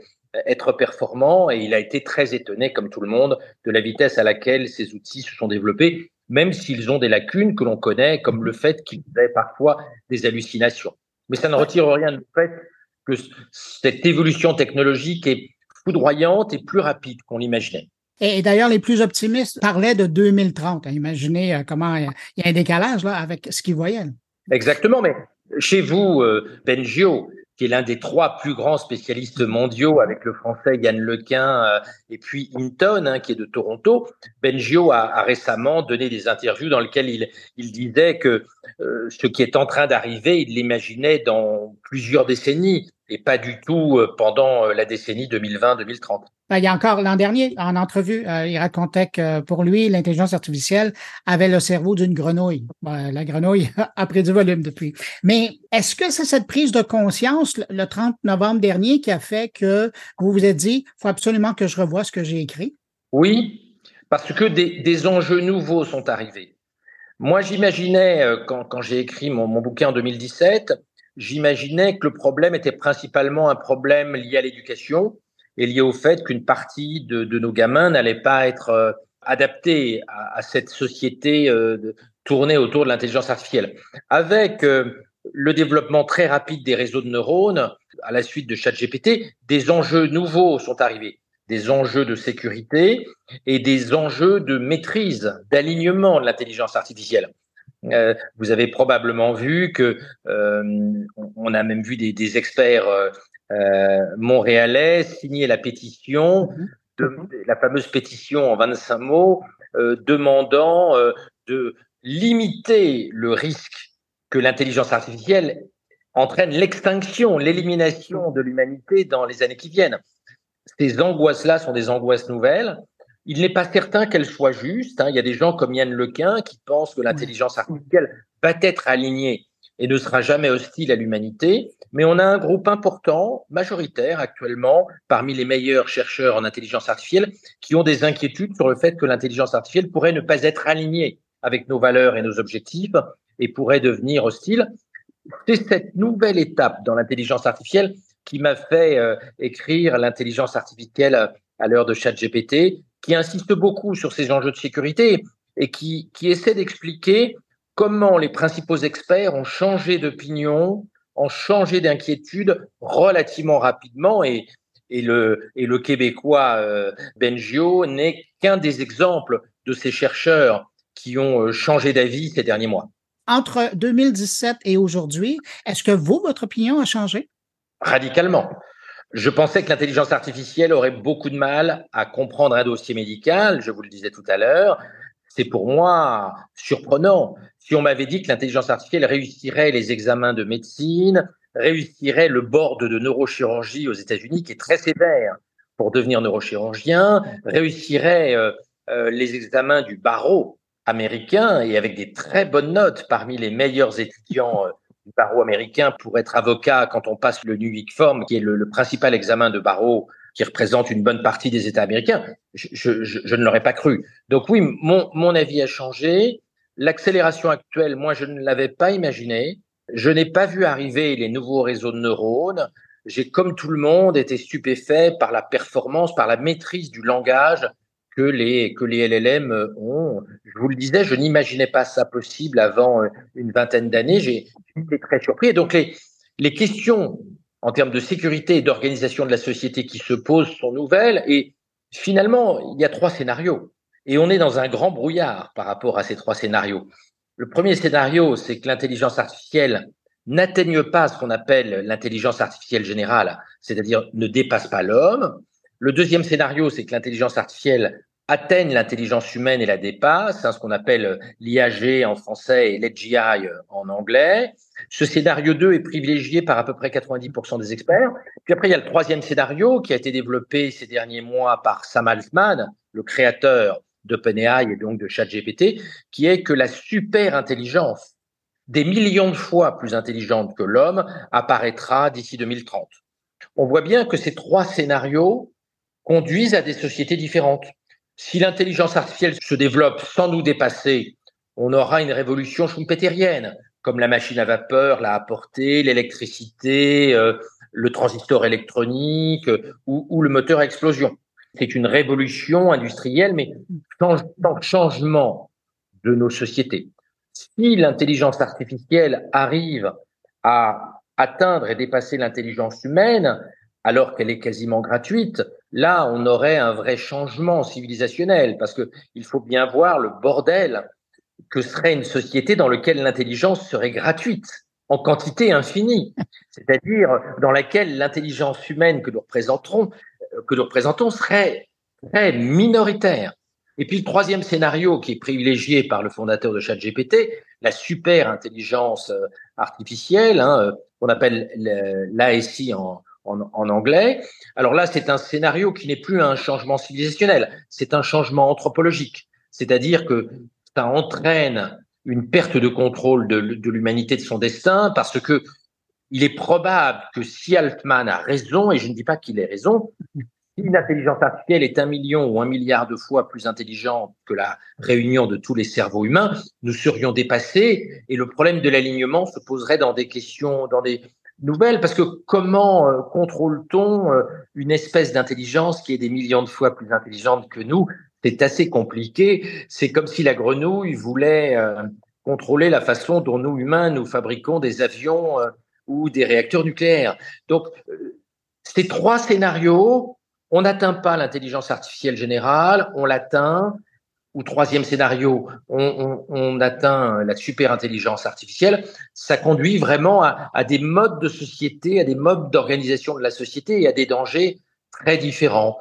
être performant et il a été très étonné, comme tout le monde, de la vitesse à laquelle ces outils se sont développés, même s'ils ont des lacunes que l'on connaît, comme le fait qu'ils aient parfois des hallucinations. Mais ça ne retire rien du fait que cette évolution technologique est foudroyante et plus rapide qu'on l'imaginait. Et d'ailleurs, les plus optimistes parlaient de 2030. Imaginez euh, comment il y a un décalage là avec ce qu'ils voyaient. Exactement, mais chez vous, euh, Bengio, qui est l'un des trois plus grands spécialistes mondiaux avec le français Yann Lequin euh, et puis Hinton, hein, qui est de Toronto. Bengio a, récemment donné des interviews dans lesquelles il, il disait que euh, ce qui est en train d'arriver, il l'imaginait dans plusieurs décennies et pas du tout euh, pendant la décennie 2020-2030. Ben, il y a encore l'an dernier, en entrevue, euh, il racontait que pour lui, l'intelligence artificielle avait le cerveau d'une grenouille. Ben, la grenouille <laughs> a pris du volume depuis. Mais est-ce que c'est cette prise de conscience le 30 novembre dernier qui a fait que vous vous êtes dit, faut absolument que je revoie ce que j'ai écrit? Oui, parce que des, enjeux nouveaux sont arrivés. Moi, j'imaginais, euh, quand, quand j'ai écrit mon, mon bouquin en 2017, j'imaginais que le problème était principalement un problème lié à l'éducation est lié au fait qu'une partie de, de, nos gamins n'allait pas être euh, adaptée à, à, cette société euh, tournée autour de l'intelligence artificielle. Avec euh, le développement très rapide des réseaux de neurones, à la suite de ChatGPT, des enjeux nouveaux sont arrivés, des enjeux de sécurité et des enjeux de maîtrise, d'alignement de l'intelligence artificielle. Euh, vous avez probablement vu que euh, on a même vu des, des experts montréalais signer la pétition, mhm. de, la fameuse pétition en 25 mots, euh, demandant de limiter le risque que l'intelligence artificielle entraîne l'extinction, l'élimination de l'humanité dans les années qui viennent. Ces angoisses-là sont des angoisses nouvelles. Il n'est pas certain qu'elles soient justes. Hein. Il y a des gens comme Yann Lequin qui pensent que l'intelligence artificielle va être alignée et ne sera jamais hostile à l'humanité. Mais on a un groupe important, majoritaire actuellement, parmi les meilleurs chercheurs en intelligence artificielle, qui ont des inquiétudes sur le fait que l'intelligence artificielle pourrait ne pas être alignée avec nos valeurs et nos objectifs et pourrait devenir hostile. C'est cette nouvelle étape dans l'intelligence artificielle qui m'a fait euh, écrire l'intelligence artificielle à l'heure de ChatGPT, qui insiste beaucoup sur ces enjeux de sécurité et qui, qui essaie d'expliquer comment les principaux experts ont changé d'opinion, ont changé d'inquiétude relativement rapidement et, et, le, et le Québécois euh, Bengio n'est qu'un des exemples de ces chercheurs qui ont euh, changé d'avis ces derniers mois. Entre 2017 et aujourd'hui, est-ce que vous, votre opinion a changé? Radicalement. Je pensais que l'intelligence artificielle aurait beaucoup de mal à comprendre un dossier médical, je vous le disais tout à l'heure. C'est pour moi surprenant. Si on m'avait dit que l'intelligence artificielle réussirait les examens de médecine, réussirait le board de neurochirurgie aux États-Unis, qui est très sévère pour devenir neurochirurgien, réussirait euh, euh, les examens du barreau américain et avec des très bonnes notes parmi les meilleurs étudiants euh, du barreau américain pour être avocat quand on passe le New Form, qui est le, principal examen de barreau qui représente une bonne partie des États américains. Je, ne l'aurais pas cru. Donc oui, mon, mon avis a changé. L'accélération actuelle, moi, je ne l'avais pas imaginé. Je n'ai pas vu arriver les nouveaux réseaux de neurones. J'ai, comme tout le monde, été stupéfait par la performance, par la maîtrise du langage que les, que les LLM ont. Je vous le disais, je n'imaginais pas ça possible avant euh, une vingtaine d'années. J'ai été très surpris. Et donc, les, les questions en termes de sécurité et d'organisation de la société qui se posent sont nouvelles. Et finalement, il y a trois scénarios. Et on est dans un grand brouillard par rapport à ces trois scénarios. Le premier scénario, c'est que l'intelligence artificielle n'atteigne pas ce qu'on appelle l'intelligence artificielle générale, c'est-à-dire ne dépasse pas l'homme. Le deuxième scénario, c'est que l'intelligence artificielle atteigne l'intelligence humaine et la dépasse, hein, ce qu'on appelle l'IAG en français et l'AGI en anglais. Ce scénario 2 est privilégié par à peu près 90% des experts. Puis après, il y a le troisième scénario qui a été développé ces derniers mois par Sam Altman, le créateur d'OpenAI et donc de ChatGPT, qui est que la super intelligence, des millions de fois plus intelligente que l'homme, apparaîtra d'ici 2030. On voit bien que ces trois scénarios conduisent à des sociétés différentes. Si l'intelligence artificielle se développe sans nous dépasser, on aura une révolution schumpeterienne, comme la machine à vapeur l'a apporté, l'électricité, euh, le transistor électronique euh, ou, le moteur à explosion. C'est une révolution industrielle, mais sans changement de nos sociétés. Si l'intelligence artificielle arrive à atteindre et dépasser l'intelligence humaine, alors qu'elle est quasiment gratuite, là, on aurait un vrai changement civilisationnel, parce que il faut bien voir le bordel que serait une société dans laquelle l'intelligence serait gratuite en quantité infinie, c'est-à-dire dans laquelle l'intelligence humaine que nous représenterons, euh, que nous représentons serait très minoritaire. Et puis le troisième scénario qui est privilégié par le fondateur de ChatGPT, la super intelligence euh, artificielle, hein, euh, qu'on appelle l'ASI en, en, anglais. Alors là, c'est un scénario qui n'est plus un changement civilisationnel, c'est un changement anthropologique. C'est-à-dire que ça entraîne une perte de contrôle de, de l'humanité de son destin parce que il est probable que si Altman a raison, et je ne dis pas qu'il ait raison, si l'intelligence artificielle est un million ou un milliard de fois plus intelligente que la réunion de tous les cerveaux humains, nous serions dépassés et le problème de l'alignement se poserait dans des questions, dans des, nouvelle parce que comment euh, contrôle-t-on euh, une espèce d'intelligence qui est des millions de fois plus intelligente que nous? C'est assez compliqué. C'est comme si la grenouille voulait contrôler la façon dont nous humains nous fabriquons des avions ou des réacteurs nucléaires. Donc ces trois scénarios, on n'atteint pas l'intelligence artificielle générale, on l'atteint ou troisième scénario, on, atteint la super intelligence artificielle, ça conduit vraiment à, des modes de société, à des modes d'organisation de la société et à des dangers très différents.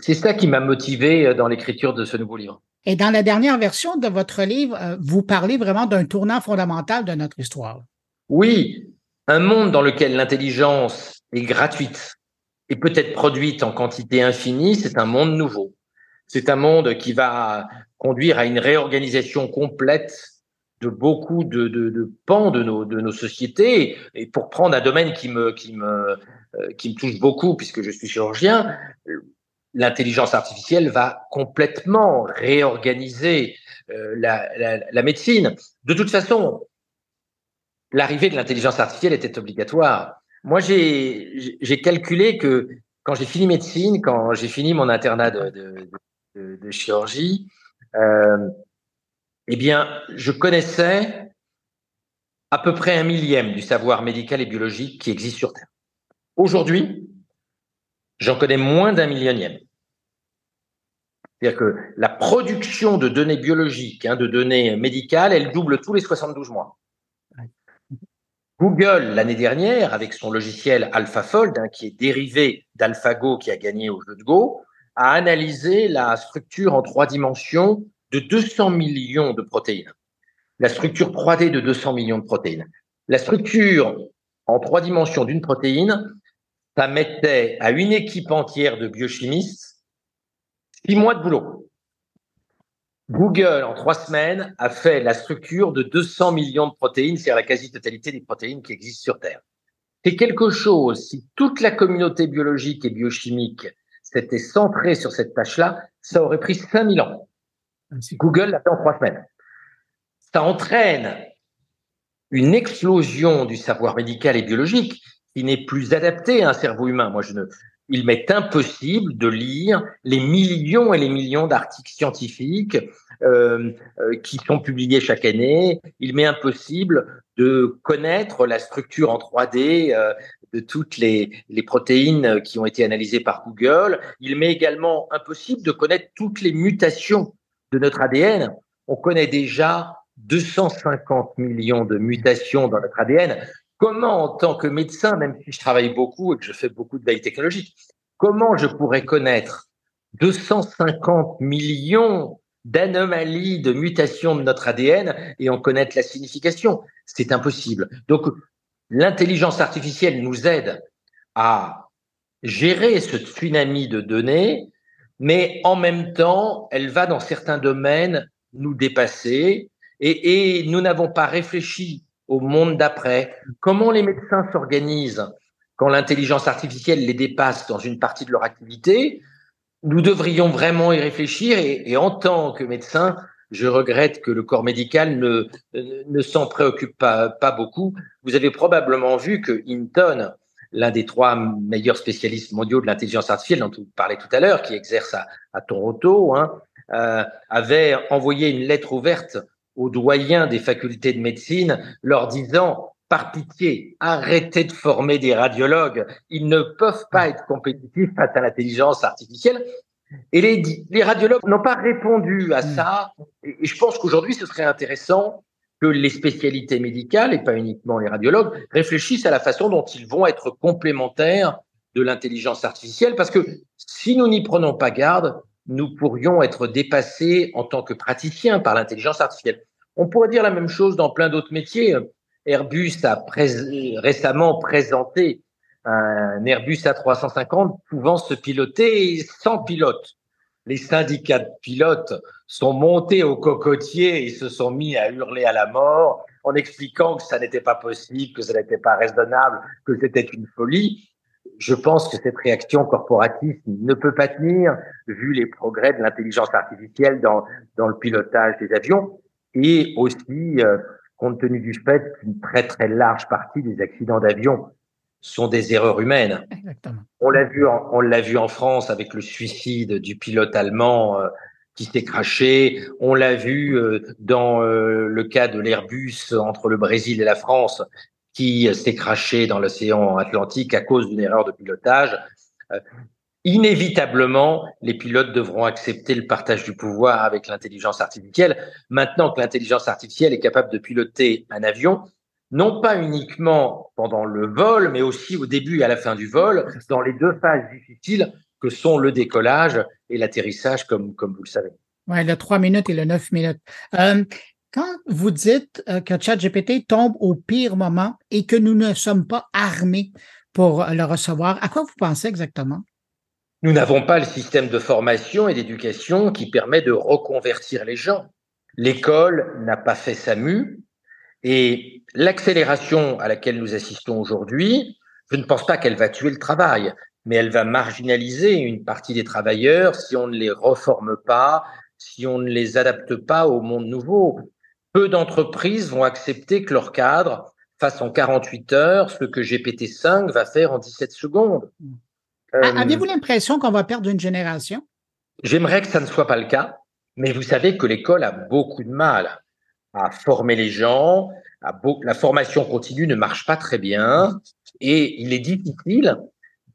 C'est ça qui m'a motivé dans l'écriture de ce nouveau livre. Et dans la dernière version de votre livre, euh, vous parlez vraiment d'un tournant fondamental de notre histoire. Oui, un monde dans lequel l'intelligence est gratuite et peut être produite en quantité infinie, c'est un monde nouveau. C'est un monde qui va conduire à une réorganisation complète de beaucoup de, pans de nos, sociétés. Et pour prendre un domaine euh, qui me touche beaucoup, puisque je suis chirurgien, l'intelligence artificielle va complètement réorganiser euh, la, médecine. De toute façon, l'arrivée de l'intelligence artificielle était obligatoire. Moi, j'ai calculé que quand j'ai fini médecine, quand j'ai fini mon internat de, de, de, chirurgie, euh, eh bien, je connaissais à peu près un millième du savoir médical et biologique qui existe sur Terre. Aujourd'hui, j'en connais moins d'un millionième. C'est-à-dire que la production de données biologiques, hein, de données médicales, elle double tous les 72 mois. Google, l'année dernière, avec son logiciel AlphaFold, hein, qui est dérivé d'AlphaGo qui a gagné au jeu de Go, a analysé la structure en trois dimensions de 200 millions de protéines. La structure 3D de 200 millions de protéines. La structure en trois dimensions d'une protéine, ça mettait à une équipe entière de biochimistes six mois de boulot. Google, en trois semaines, a fait la structure de 200 millions de protéines, c'est-à-dire la quasi-totalité des protéines qui existent sur Terre. C'est quelque chose, si toute la communauté biologique et biochimique s'était centré sur cette tâche-là, ça aurait pris 5000 ans. Google l'a fait en trois semaines. Ça entraîne une explosion du savoir médical et biologique qui n'est plus adapté à un cerveau humain. Moi, je ne, il m'est impossible de lire les millions et les millions d'articles scientifiques euh, euh, qui sont publiés chaque année. Il m'est impossible de connaître la structure en 3D euh, de toutes les, protéines qui ont été analysées par Google. Il m'est également impossible de connaître toutes les mutations de notre ADN. On connaît déjà 250 millions de mutations dans notre ADN. Comment, en tant que médecin, même si je travaille beaucoup et que je fais beaucoup de veille technologique, comment je pourrais connaître 250 millions d'anomalies, de mutations de notre ADN et en connaître la signification? C'est impossible. Donc, L'intelligence artificielle nous aide à gérer ce tsunami de données, mais en même temps, elle va dans certains domaines nous dépasser et, nous n'avons pas réfléchi au monde d'après. Comment les médecins s'organisent quand l'intelligence artificielle les dépasse dans une partie de leur activité? Nous devrions vraiment y réfléchir et, et en tant que médecin, je regrette que le corps médical ne, s'en préoccupe pas, beaucoup. Vous avez probablement vu que Hinton, l'un des trois meilleurs spécialistes mondiaux de l'intelligence artificielle dont vous parlez tout à l'heure, qui exerce à, à Toronto, hein, euh, avait envoyé une lettre ouverte aux doyens des facultés de médecine leur disant par pitié, arrêtez de former des radiologues. Ils ne peuvent pas être compétitifs face à l'intelligence artificielle. Et les, les radiologues n'ont pas répondu à hmm. ça. Et, je pense qu'aujourd'hui, ce serait intéressant que les spécialités médicales, et pas uniquement les radiologues, réfléchissent à la façon dont ils vont être complémentaires de l'intelligence artificielle, parce que si nous n'y prenons pas garde, nous pourrions être dépassés en tant que praticiens par l'intelligence artificielle. On pourrait dire la même chose dans plein d'autres métiers. Airbus a récemment présenté un Airbus A350 pouvant se piloter sans pilote. Les syndicats de pilotes sont montés au cocotier et se sont mis à hurler à la mort en expliquant que ça n'était pas possible, que ça n'était pas raisonnable, que c'était une folie. Je pense que cette réaction corporatiste ne peut pas tenir vu les progrès de l'intelligence artificielle dans, dans le pilotage des avions et aussi euh, compte tenu du fait qu'une très très large partie des accidents d'avion sont des erreurs humaines. Exactement. On l'a vu, en, on l'a vu en France avec le suicide du pilote allemand euh, qui s'est craché. On l'a vu euh, dans euh, le cas de l'Airbus entre le Brésil et la France qui s'est craché dans l'océan Atlantique à cause d'une erreur de pilotage. inévitablement, les pilotes devront accepter le partage du pouvoir avec l'intelligence artificielle. Maintenant que l'intelligence artificielle est capable de piloter un avion, non pas uniquement pendant le vol, mais aussi au début et à la fin du vol, dans les deux phases difficiles que sont le décollage et l'atterrissage, comme, comme vous le savez. Oui, le 3 minutes et le 9 minutes. Euh, quand vous dites euh, que ChatGPT tombe au pire moment et que nous ne sommes pas armés pour le recevoir, à quoi vous pensez exactement? Nous n'avons pas le système de formation et d'éducation qui permet de reconvertir les gens. L'école n'a pas fait sa mue, et l'accélération à laquelle nous assistons aujourd'hui, je ne pense pas qu'elle va tuer le travail, mais elle va marginaliser une partie des travailleurs si on ne les reforme pas, si on ne les adapte pas au monde nouveau. Peu d'entreprises vont accepter que leur cadre fasse en 48 heures ce que GPT-5 va faire en 17 secondes. Euh, avez-vous l'impression qu'on va perdre une génération? J'aimerais que ça ne soit pas le cas, mais vous savez que l'école a beaucoup de mal à former les gens. À la formation continue ne marche pas très bien et il est difficile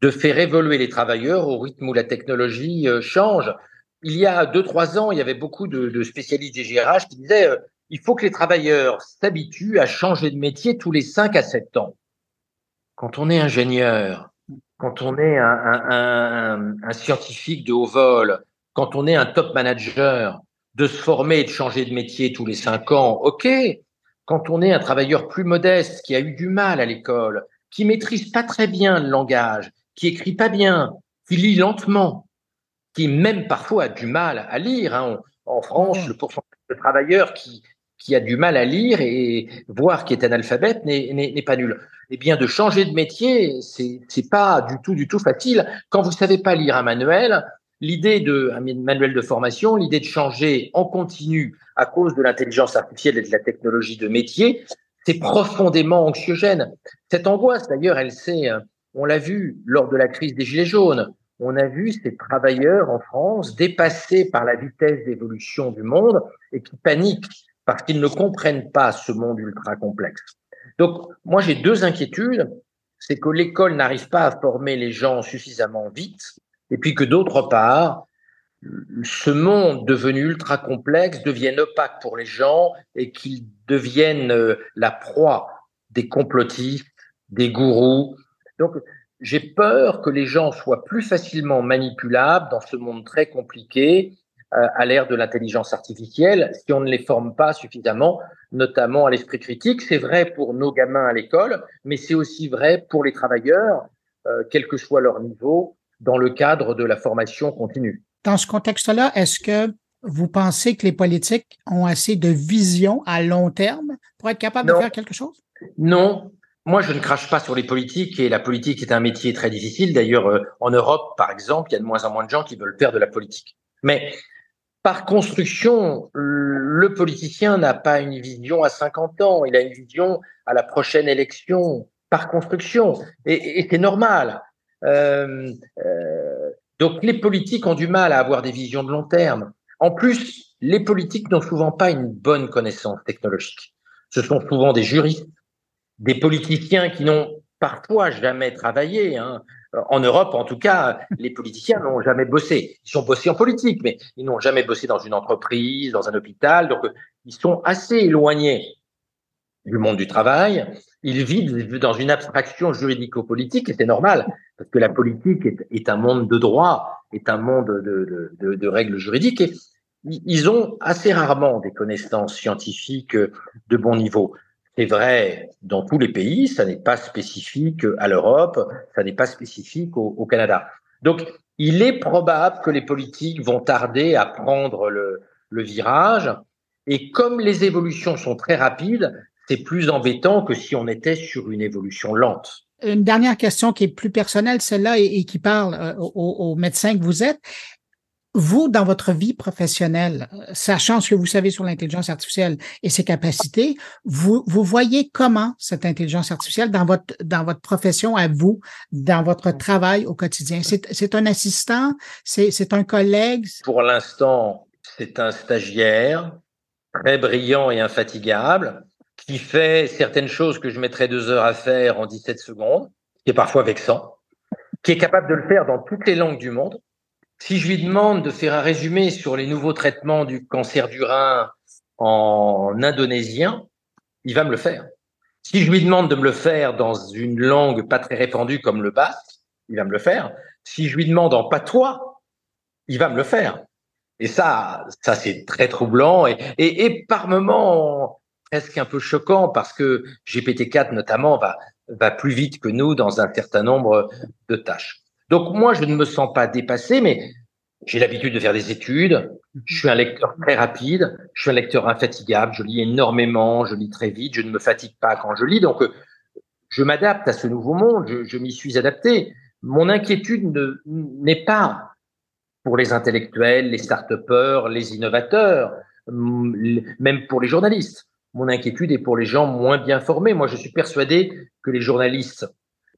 de faire évoluer les travailleurs au rythme où la technologie euh, change. Il y a deux, trois ans, il y avait beaucoup de, spécialistes des GRH qui disaient euh, il faut que les travailleurs s'habituent à changer de métier tous les cinq à sept ans. Quand on est ingénieur, quand on est un, un scientifique de haut vol, quand on est un top manager, de se former et de changer de métier tous les cinq ans, ok. Quand on est un travailleur plus modeste, qui a eu du mal à l'école, qui maîtrise pas très bien le langage, qui écrit pas bien, qui lit lentement, qui même parfois a du mal à lire. Hein. En France, le pourcentage de travailleurs qui, qui a du mal à lire et voir qui est analphabète n'est pas nul. Eh bien, de changer de métier, c'est c'est pas du tout du tout facile. Quand vous savez pas lire un manuel, l'idée de un manuel de formation, l'idée de changer en continu à cause de l'intelligence artificielle et de la technologie de métier, c'est profondément anxiogène. Cette angoisse, d'ailleurs, elle s'est, euh, on l'a vu lors de la crise des Gilets jaunes. On a vu ces travailleurs en France dépassés par la vitesse d'évolution du monde et qui paniquent parce qu'ils ne comprennent pas ce monde ultra complexe. Donc, moi, j'ai deux inquiétudes. C'est que l'école n'arrive pas à former les gens suffisamment vite et puis que d'autre part, ce monde devenu ultra complexe devienne opaque pour les gens et qu'ils deviennent euh, la proie des complotistes, des gourous. Donc, j'ai peur que les gens soient plus facilement manipulables dans ce monde très compliqué euh, à l'ère de l'intelligence artificielle si on ne les forme pas suffisamment, notamment à l'esprit critique. C'est vrai pour nos gamins à l'école, mais c'est aussi vrai pour les travailleurs, euh, quel que soit leur niveau, dans le cadre de la formation continue. Dans ce contexte-là, est-ce que vous pensez que les politiques ont assez de vision à long terme pour être capables de faire quelque chose? Non. Moi, je ne crache pas sur les politiques et la politique est un métier très difficile. D'ailleurs, euh, en Europe, par exemple, il y a de moins en moins de gens qui veulent faire de la politique. Mais par construction, le politicien n'a pas une vision à 50 ans, il a une vision à la prochaine élection, par construction. Et, et c'est normal. Euh, euh, donc les politiques ont du mal à avoir des visions de long terme. En plus, les politiques n'ont souvent pas une bonne connaissance technologique. Ce sont souvent des juristes, des politiciens qui n'ont parfois jamais travaillé. Hein. En Europe, en tout cas, les politiciens n'ont jamais bossé. Ils sont bossés en politique, mais ils n'ont jamais bossé dans une entreprise, dans un hôpital. Donc, ils sont assez éloignés du monde du travail. Ils vivent dans une abstraction juridico-politique et c'est normal parce que la politique est, un monde de droit, est un monde de, règles juridiques et ils ont assez rarement des connaissances scientifiques de bon niveau. C'est vrai dans tous les pays, ça n'est pas spécifique à l'Europe, ça n'est pas spécifique au, Canada. Donc, il est probable que les politiques vont tarder à prendre le virage. Et comme les évolutions sont très rapides, c'est plus embêtant que si on était sur une évolution lente. Une dernière question qui est plus personnelle, celle-là, et, qui parle euh, aux, médecins que vous êtes. vous, dans votre vie professionnelle, sachant ce que vous savez sur l'intelligence artificielle et ses capacités, vous, vous voyez comment cette intelligence artificielle dans votre, dans votre profession à vous, dans votre travail au quotidien? C'est un assistant? C'est un collègue? Pour l'instant, c'est un stagiaire très brillant et infatigable qui fait certaines choses que je mettrais deux heures à faire en 17 secondes, qui est parfois vexant, qui est capable de le faire dans toutes les langues du monde si je lui demande de faire un résumé sur les nouveaux traitements du cancer du rein en indonésien, il va me le faire. Si je lui demande de me le faire dans une langue pas très répandue comme le basque, il va me le faire. Si je lui demande en patois, il va me le faire. Et ça, ça c'est très troublant et, et, et, par moments presque un peu choquant parce que GPT-4 notamment va, va plus vite que nous dans un certain nombre de tâches. Donc moi, je ne me sens pas dépassé, mais j'ai l'habitude de faire des études. Je suis un lecteur très rapide. Je suis un lecteur infatigable. Je lis énormément. Je lis très vite. Je ne me fatigue pas quand je lis. Donc, je m'adapte à ce nouveau monde. Je, m'y suis adapté. Mon inquiétude n'est pas pour les intellectuels, les start-upers, les innovateurs, même pour les journalistes. Mon inquiétude est pour les gens moins bien formés. Moi, je suis persuadé que les journalistes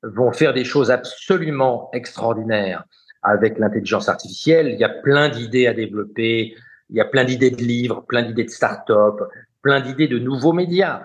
vont faire des choses absolument extraordinaires avec l'intelligence artificielle. Il y a plein d'idées à développer, il y a plein d'idées de livres, plein d'idées de start-up, plein d'idées de nouveaux médias.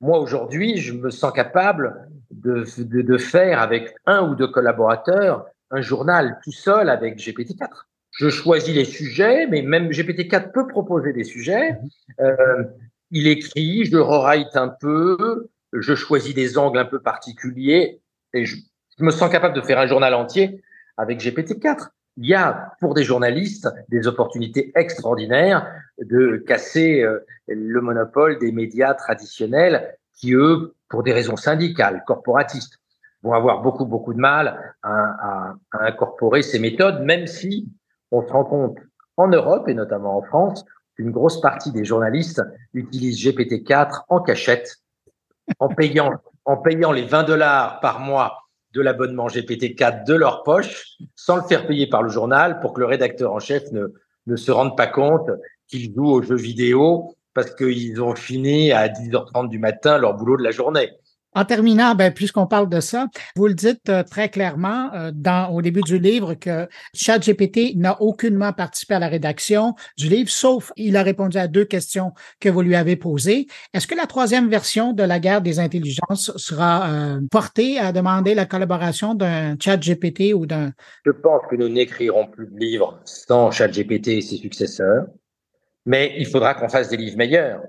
Moi, aujourd'hui, je me sens capable de, de, de, faire avec un ou deux collaborateurs un journal tout seul avec GPT-4. Je choisis les sujets, mais même GPT-4 peut proposer des sujets. Euh, il écrit, je rewrite un peu, je choisis des angles un peu particuliers et je, me sens capable de faire un journal entier avec GPT-4. Il y a pour des journalistes des opportunités extraordinaires de casser euh, le monopole des médias traditionnels qui, eux, pour des raisons syndicales, corporatistes, vont avoir beaucoup, beaucoup de mal à, à, à incorporer ces méthodes, même si on se rend compte en Europe et notamment en France qu'une grosse partie des journalistes utilisent GPT-4 en cachette, en payant <laughs> en payant les 20 dollars par mois de l'abonnement GPT-4 de leur poche, sans le faire payer par le journal, pour que le rédacteur en chef ne, ne se rende pas compte qu'ils jouent aux jeux vidéo parce qu'ils ont fini à 10h30 du matin leur boulot de la journée. En terminant, ben, puisqu'on parle de ça, vous le dites euh, très clairement euh, au début du livre que ChatGPT n'a aucunement participé à la rédaction du livre, sauf il a répondu à deux questions que vous lui avez posées. Est-ce que la troisième version de la guerre des intelligences sera euh, portée à demander la collaboration d'un ChatGPT ou d'un... Je pense que nous n'écrirons plus de livres sans ChatGPT et ses successeurs, mais il faudra qu'on fasse des livres meilleurs.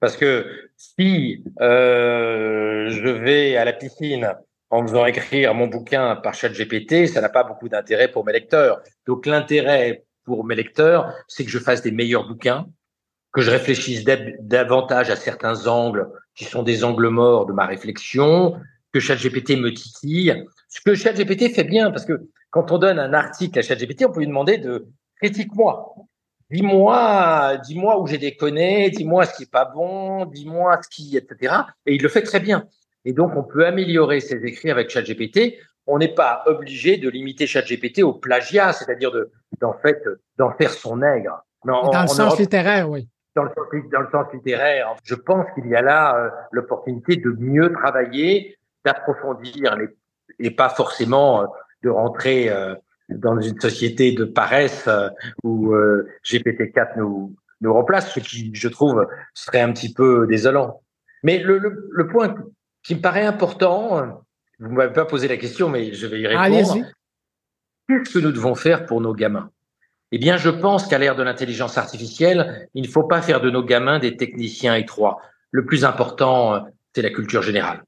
Parce que si euh, je vais à la piscine en faisant écrire mon bouquin par ChatGPT, ça n'a pas beaucoup d'intérêt pour mes lecteurs. Donc l'intérêt pour mes lecteurs, c'est que je fasse des meilleurs bouquins, que je réfléchisse davantage à certains angles qui sont des angles morts de ma réflexion, que ChatGPT me titille. Ce que ChatGPT fait bien, parce que quand on donne un article à ChatGPT, on peut lui demander de critique-moi dis-moi, dis-moi où j'ai déconné, dis-moi ce qui est pas bon, dis-moi ce qui, etc. Et il le fait très bien. Et donc, on peut améliorer ses écrits avec ChatGPT. On n'est pas obligé de limiter ChatGPT au plagiat, c'est-à-dire de, d'en fait, d'en faire son nègre. dans le sens littéraire, oui. Dans le, dans le, sens littéraire, je pense qu'il y a là euh, l'opportunité de mieux travailler, d'approfondir les, et pas forcément euh, de rentrer euh, dans une société de paresse euh, où euh, GPT-4 nous, nous remplace, ce qui, je trouve, serait un petit peu désolant. Mais le, le, le point qui me paraît important, vous ne m'avez pas posé la question, mais je vais y répondre. Qu'est-ce que nous devons faire pour nos gamins? Eh bien, je pense qu'à l'ère de l'intelligence artificielle, il ne faut pas faire de nos gamins des techniciens étroits. Le plus important, c'est la culture générale.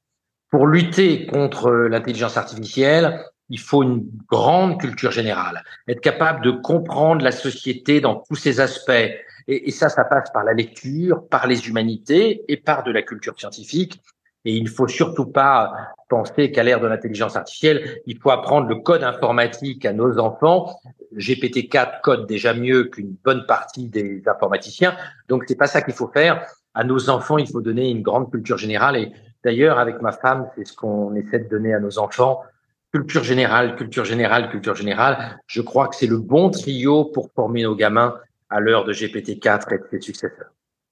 Pour lutter contre l'intelligence artificielle, il faut une grande culture générale, être capable de comprendre la société dans tous ses aspects. Et, ça, ça passe par la lecture, par les humanités et par de la culture scientifique. Et il ne faut surtout pas penser qu'à l'ère de l'intelligence artificielle, il faut apprendre le code informatique à nos enfants. GPT-4 code déjà mieux qu'une bonne partie des informaticiens. Donc, c'est pas ça qu'il faut faire. À nos enfants, il faut donner une grande culture générale. Et d'ailleurs, avec ma femme, c'est ce qu'on essaie de donner à nos enfants culture générale, culture générale, culture générale. Je crois que c'est le bon trio pour former nos gamins à l'heure de GPT-4 et de ses successeurs.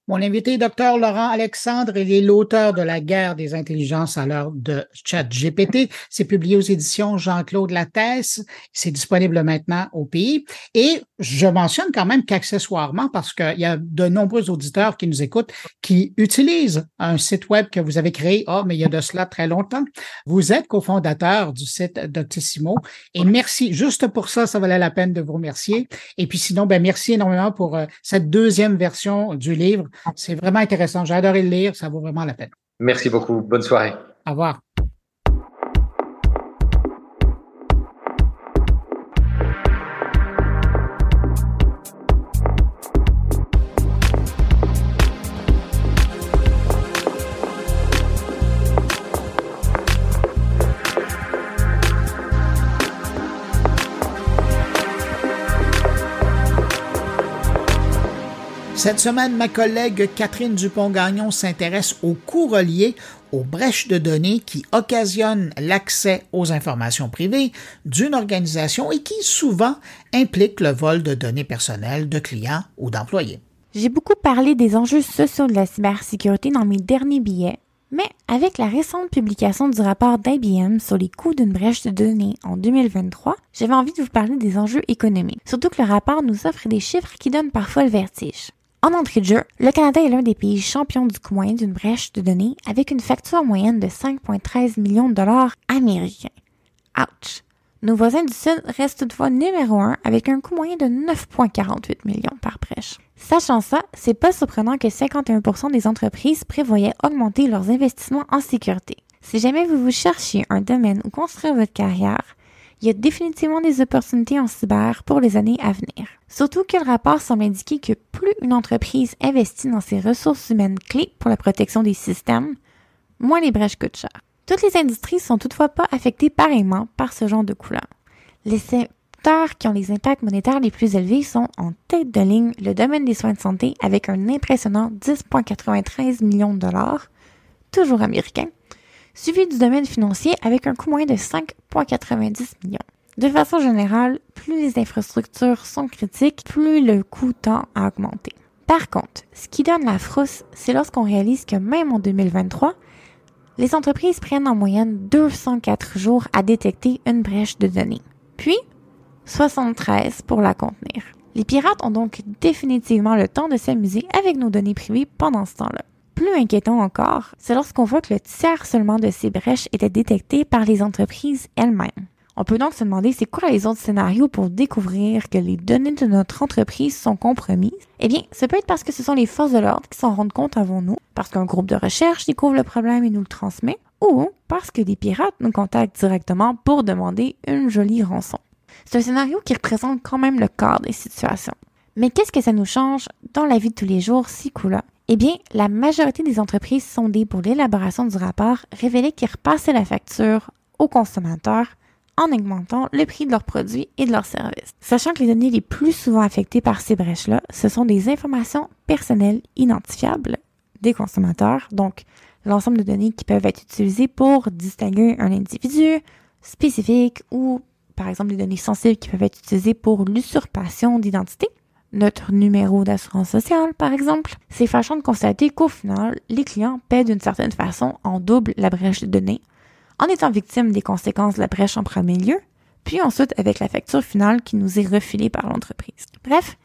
Mon invité, Dr Laurent Alexandre, il est l'auteur de La guerre des intelligences à l'heure de ChatGPT. C'est publié aux éditions Jean-Claude Lattès. C'est disponible maintenant au pays. Et je mentionne quand même qu'accessoirement, parce qu'il y a de nombreux auditeurs qui nous écoutent, qui utilisent un site web que vous avez créé, oh, mais il y a de cela très longtemps. Vous êtes cofondateur du site Doctissimo. Et merci. Juste pour ça, ça valait la peine de vous remercier. Et puis sinon, ben, merci énormément pour euh, cette deuxième version du livre c'est vraiment intéressant. J'ai adoré le lire. Ça vaut vraiment la peine. Merci beaucoup. Bonne soirée. Au revoir. Cette semaine, ma collègue Catherine Dupont-Gagnon s'intéresse aux coûts reliés aux brèches de données qui occasionnent l'accès aux informations privées d'une organisation et qui souvent impliquent le vol de données personnelles de clients ou d'employés. J'ai beaucoup parlé des enjeux sociaux de la cybersécurité dans mes derniers billets, mais avec la récente publication du rapport d'IBM sur les coûts d'une brèche de données en 2023, j'avais envie de vous parler des enjeux économiques. Surtout que le rapport nous offre des chiffres qui donnent parfois le vertige. En entrée de jeu, le Canada est l'un des pays champions du coin d'une brèche de données avec une facture moyenne de 5,13 millions de dollars américains. Ouch! Nos voisins du Sud restent toutefois numéro un avec un coût moyen de 9,48 millions par brèche. Sachant ça, c'est pas surprenant que 51% des entreprises prévoyaient augmenter leurs investissements en sécurité. Si jamais vous vous cherchiez un domaine où construire votre carrière, il y a définitivement des opportunités en cyber pour les années à venir. Surtout que le rapport semble indiquer que plus une entreprise investit dans ses ressources humaines clés pour la protection des systèmes, moins les brèches coûtent cher. Toutes les industries sont toutefois pas affectées pareillement par ce genre de couleur. Les secteurs qui ont les impacts monétaires les plus élevés sont en tête de ligne le domaine des soins de santé avec un impressionnant 10,93 millions de dollars, toujours américain, suivi du domaine financier avec un coût moyen de 5,90 millions. De façon générale, plus les infrastructures sont critiques, plus le coût tend à augmenter. Par contre, ce qui donne la frousse, c'est lorsqu'on réalise que même en 2023, les entreprises prennent en moyenne 204 jours à détecter une brèche de données, puis 73 pour la contenir. Les pirates ont donc définitivement le temps de s'amuser avec nos données privées pendant ce temps-là. Plus inquiétant encore, c'est lorsqu'on voit que le tiers seulement de ces brèches était détecté par les entreprises elles-mêmes. On peut donc se demander c'est quoi les autres scénarios pour découvrir que les données de notre entreprise sont compromises? Eh bien, ça peut être parce que ce sont les forces de l'ordre qui s'en rendent compte avant nous, parce qu'un groupe de recherche découvre le problème et nous le transmet, ou parce que des pirates nous contactent directement pour demander une jolie rançon. C'est un scénario qui représente quand même le corps des situations. Mais qu'est-ce que ça nous change dans la vie de tous les jours, si coup-là? Eh bien, la majorité des entreprises sondées pour l'élaboration du rapport révélaient qu'ils repassaient la facture aux consommateurs en augmentant le prix de leurs produits et de leurs services. Sachant que les données les plus souvent affectées par ces brèches-là, ce sont des informations personnelles identifiables des consommateurs, donc l'ensemble de données qui peuvent être utilisées pour distinguer un individu spécifique ou par exemple des données sensibles qui peuvent être utilisées pour l'usurpation d'identité notre numéro d'assurance sociale, par exemple, c'est fâchant de constater qu'au final, les clients paient d'une certaine façon en double la brèche de données, en étant victimes des conséquences de la brèche en premier lieu, puis ensuite avec la facture finale qui nous est refilée par l'entreprise. Bref,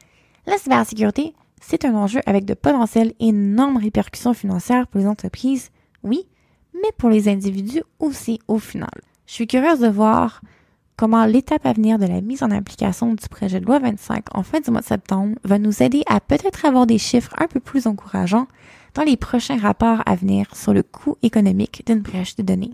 la cybersécurité, c'est un enjeu avec de potentielles énormes répercussions financières pour les entreprises, oui, mais pour les individus aussi au final. Je suis curieuse de voir comment l'étape à venir de la mise en application du projet de loi 25 en fin du mois de septembre va nous aider à peut-être avoir des chiffres un peu plus encourageants dans les prochains rapports à venir sur le coût économique d'une brèche de données.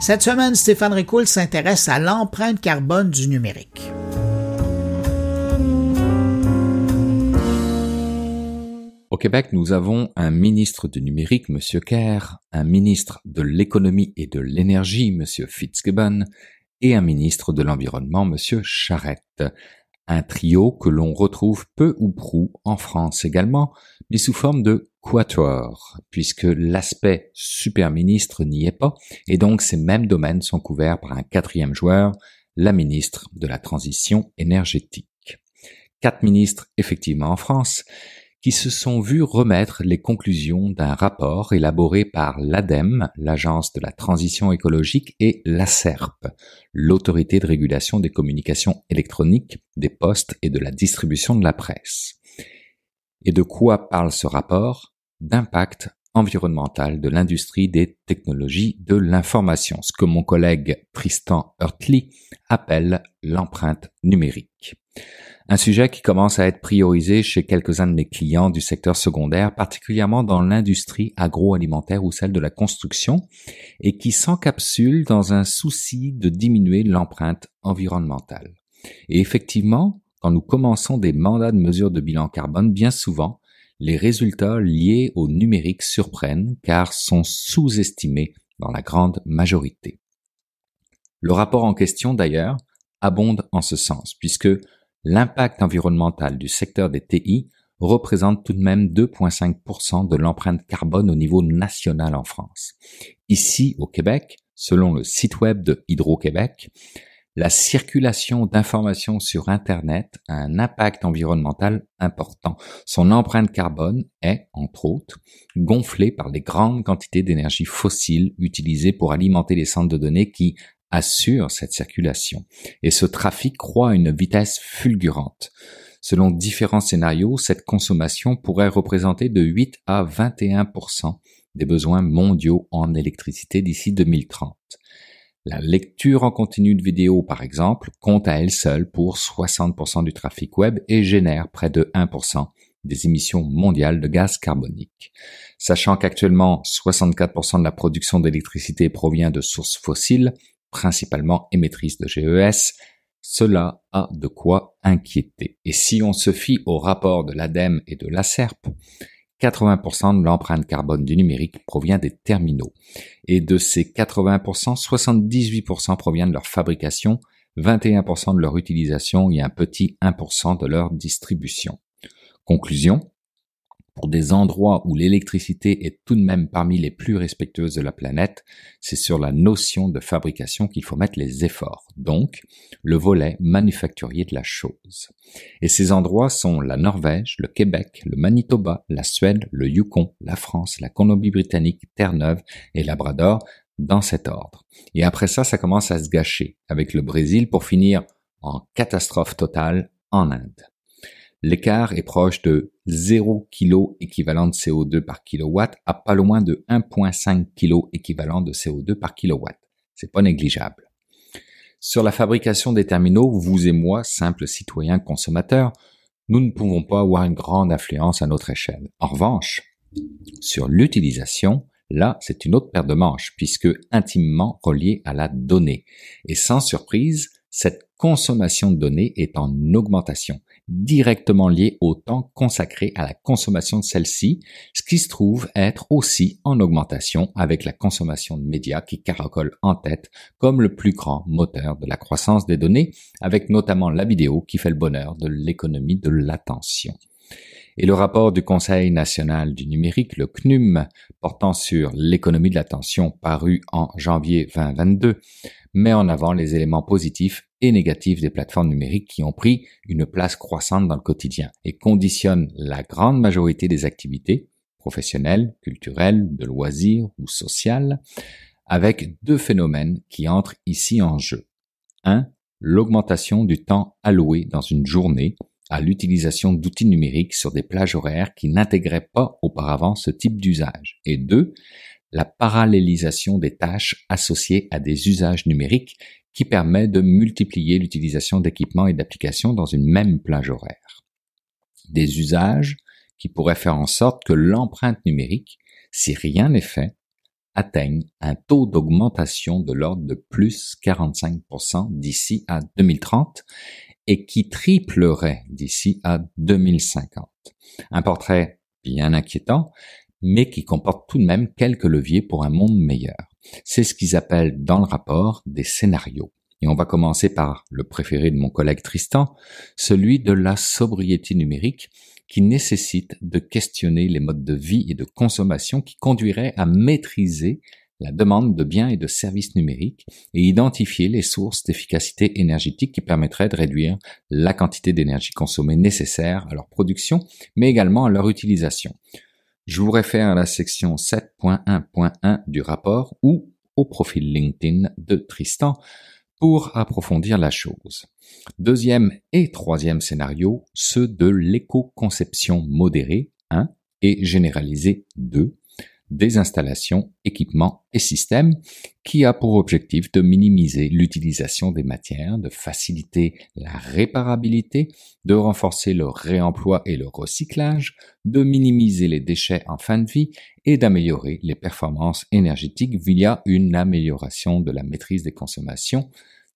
Cette semaine, Stéphane Ricoul s'intéresse à l'empreinte carbone du numérique. Québec, nous avons un ministre du numérique, M. Kerr, un ministre de l'économie et de l'énergie, M. Fitzgibbon, et un ministre de l'environnement, M. Charette. Un trio que l'on retrouve peu ou prou en France également, mais sous forme de quatuor, puisque l'aspect super ministre n'y est pas, et donc ces mêmes domaines sont couverts par un quatrième joueur, la ministre de la Transition énergétique. Quatre ministres effectivement en France, qui se sont vus remettre les conclusions d'un rapport élaboré par l'ADEME, l'Agence de la transition écologique, et l'ACERP, l'Autorité de régulation des communications électroniques, des postes et de la distribution de la presse. Et de quoi parle ce rapport D'impact environnemental de l'industrie des technologies de l'information, ce que mon collègue Tristan Hurtley appelle l'empreinte numérique. Un sujet qui commence à être priorisé chez quelques-uns de mes clients du secteur secondaire, particulièrement dans l'industrie agroalimentaire ou celle de la construction, et qui s'encapsule dans un souci de diminuer l'empreinte environnementale. Et effectivement, quand nous commençons des mandats de mesure de bilan carbone, bien souvent, les résultats liés au numérique surprennent car sont sous-estimés dans la grande majorité. Le rapport en question, d'ailleurs, abonde en ce sens, puisque l'impact environnemental du secteur des TI représente tout de même 2,5% de l'empreinte carbone au niveau national en France. Ici, au Québec, selon le site web de Hydro-Québec, la circulation d'informations sur Internet a un impact environnemental important. Son empreinte carbone est, entre autres, gonflée par les grandes quantités d'énergie fossile utilisées pour alimenter les centres de données qui assure cette circulation. Et ce trafic croît à une vitesse fulgurante. Selon différents scénarios, cette consommation pourrait représenter de 8 à 21% des besoins mondiaux en électricité d'ici 2030. La lecture en continu de vidéo, par exemple, compte à elle seule pour 60% du trafic web et génère près de 1% des émissions mondiales de gaz carbonique. Sachant qu'actuellement 64% de la production d'électricité provient de sources fossiles, principalement émettrices de GES, cela a de quoi inquiéter. Et si on se fie au rapport de l'ADEME et de l'ACERP, 80% de l'empreinte carbone du numérique provient des terminaux. Et de ces 80%, 78% provient de leur fabrication, 21% de leur utilisation et un petit 1% de leur distribution. Conclusion, pour des endroits où l'électricité est tout de même parmi les plus respectueuses de la planète, c'est sur la notion de fabrication qu'il faut mettre les efforts, donc le volet manufacturier de la chose. Et ces endroits sont la Norvège, le Québec, le Manitoba, la Suède, le Yukon, la France, la Colombie-Britannique, Terre-Neuve et Labrador, dans cet ordre. Et après ça, ça commence à se gâcher, avec le Brésil pour finir en catastrophe totale en Inde. L'écart est proche de 0 kg équivalent de CO2 par kilowatt à pas loin de 1,5 kg équivalent de CO2 par kilowatt. C'est pas négligeable. Sur la fabrication des terminaux, vous et moi, simples citoyens consommateurs, nous ne pouvons pas avoir une grande influence à notre échelle. En revanche, sur l'utilisation, là, c'est une autre paire de manches, puisque intimement reliée à la donnée. Et sans surprise, cette consommation de données est en augmentation directement lié au temps consacré à la consommation de celle-ci, ce qui se trouve être aussi en augmentation avec la consommation de médias qui caracole en tête comme le plus grand moteur de la croissance des données, avec notamment la vidéo qui fait le bonheur de l'économie de l'attention. Et le rapport du Conseil national du numérique, le CNUM, portant sur l'économie de l'attention paru en janvier 2022, met en avant les éléments positifs et négatifs des plateformes numériques qui ont pris une place croissante dans le quotidien et conditionnent la grande majorité des activités professionnelles, culturelles, de loisirs ou sociales, avec deux phénomènes qui entrent ici en jeu. Un, l'augmentation du temps alloué dans une journée à l'utilisation d'outils numériques sur des plages horaires qui n'intégraient pas auparavant ce type d'usage. Et deux, la parallélisation des tâches associées à des usages numériques qui permet de multiplier l'utilisation d'équipements et d'applications dans une même plage horaire. Des usages qui pourraient faire en sorte que l'empreinte numérique, si rien n'est fait, atteigne un taux d'augmentation de l'ordre de plus 45% d'ici à 2030 et qui triplerait d'ici à 2050. Un portrait bien inquiétant, mais qui comporte tout de même quelques leviers pour un monde meilleur. C'est ce qu'ils appellent dans le rapport des scénarios. Et on va commencer par le préféré de mon collègue Tristan, celui de la sobriété numérique, qui nécessite de questionner les modes de vie et de consommation qui conduiraient à maîtriser la demande de biens et de services numériques et identifier les sources d'efficacité énergétique qui permettraient de réduire la quantité d'énergie consommée nécessaire à leur production, mais également à leur utilisation. Je vous réfère à la section 7.1.1 du rapport ou au profil LinkedIn de Tristan pour approfondir la chose. Deuxième et troisième scénario, ceux de l'éco-conception modérée 1 et généralisée 2, des installations, équipements et systèmes qui a pour objectif de minimiser l'utilisation des matières, de faciliter la réparabilité, de renforcer le réemploi et le recyclage, de minimiser les déchets en fin de vie et d'améliorer les performances énergétiques via une amélioration de la maîtrise des consommations,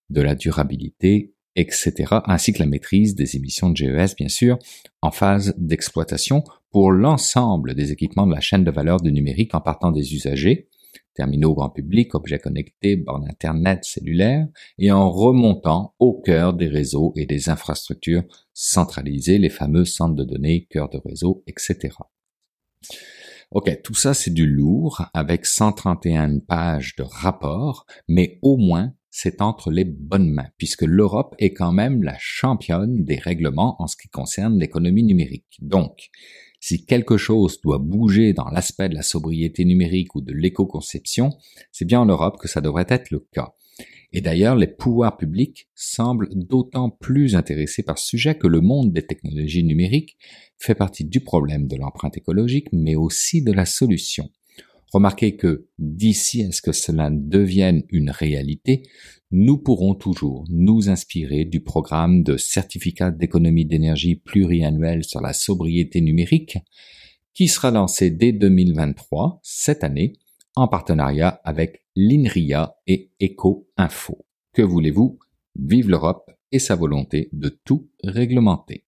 de la durabilité, etc., ainsi que la maîtrise des émissions de GES, bien sûr, en phase d'exploitation pour l'ensemble des équipements de la chaîne de valeur du numérique en partant des usagers, terminaux grand public, objets connectés, bornes Internet, cellulaires, et en remontant au cœur des réseaux et des infrastructures centralisées, les fameux centres de données, cœur de réseau, etc. Ok, tout ça c'est du lourd avec 131 pages de rapports, mais au moins c'est entre les bonnes mains, puisque l'Europe est quand même la championne des règlements en ce qui concerne l'économie numérique. Donc, si quelque chose doit bouger dans l'aspect de la sobriété numérique ou de l'éco-conception, c'est bien en Europe que ça devrait être le cas. Et d'ailleurs, les pouvoirs publics semblent d'autant plus intéressés par ce sujet que le monde des technologies numériques fait partie du problème de l'empreinte écologique, mais aussi de la solution. Remarquez que d'ici à ce que cela devienne une réalité, nous pourrons toujours nous inspirer du programme de certificat d'économie d'énergie pluriannuel sur la sobriété numérique qui sera lancé dès 2023, cette année, en partenariat avec l'INRIA et EcoInfo. Que voulez-vous? Vive l'Europe et sa volonté de tout réglementer.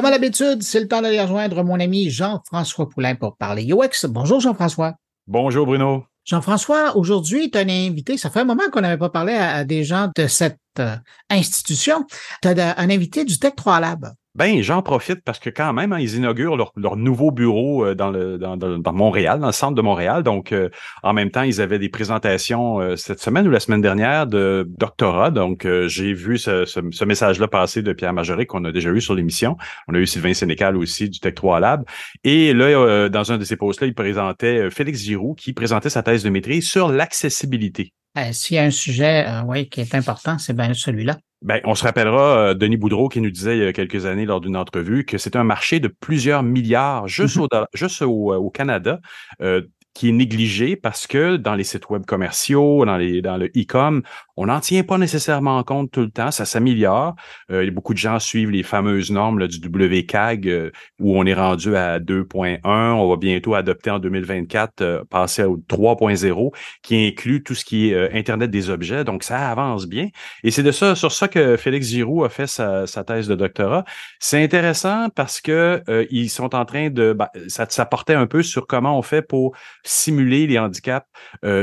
Comme à l'habitude, c'est le temps d'aller rejoindre mon ami Jean-François Poulain pour parler UX. Bonjour Jean-François. Bonjour Bruno. Jean-François, aujourd'hui, tu as invité, ça fait un moment qu'on n'avait pas parlé à, des gens de cette euh, institution. Tu as un invité du Tech 3 Lab. Ben, j'en profite parce que quand même, hein, ils inaugurent leur, leur nouveau bureau euh, dans, le, dans, dans, Montréal, dans le centre de Montréal. Donc, euh, en même temps, ils avaient des présentations euh, cette semaine ou la semaine dernière de doctorat. Donc, j'ai vu ce, ce, message-là passer de Pierre Majoré qu'on a déjà eu sur l'émission. On a eu Sylvain Sénécal aussi du Tech 3 Lab. Et là, dans un de ces posts-là, il présentait Félix Giroux qui présentait sa thèse de maîtrise sur l'accessibilité. S'il y a un sujet oui, qui est important, c'est bien celui-là. Ben, on se rappellera euh, Denis Boudreau qui nous disait il y a quelques années lors d'une entrevue que c'est un marché de plusieurs milliards juste, mhm. au, juste au, au Canada. Euh, qui est négligé parce que dans les sites web commerciaux, dans, les, dans le e-com, on n'en tient pas nécessairement compte tout le temps, ça s'améliore. Euh, beaucoup de gens suivent les fameuses normes du WCAG euh, où on est rendu à 2.1, on va bientôt adopter en 2024, euh, passer au 3.0 qui inclut tout ce qui est Internet des objets, donc ça avance bien. Et c'est de ça, sur ça que Félix Giroux a fait sa, thèse de doctorat. C'est intéressant parce que ils sont en train de, bah, ça, ça portait un peu sur comment on fait pour simuler les handicaps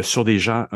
sur des gens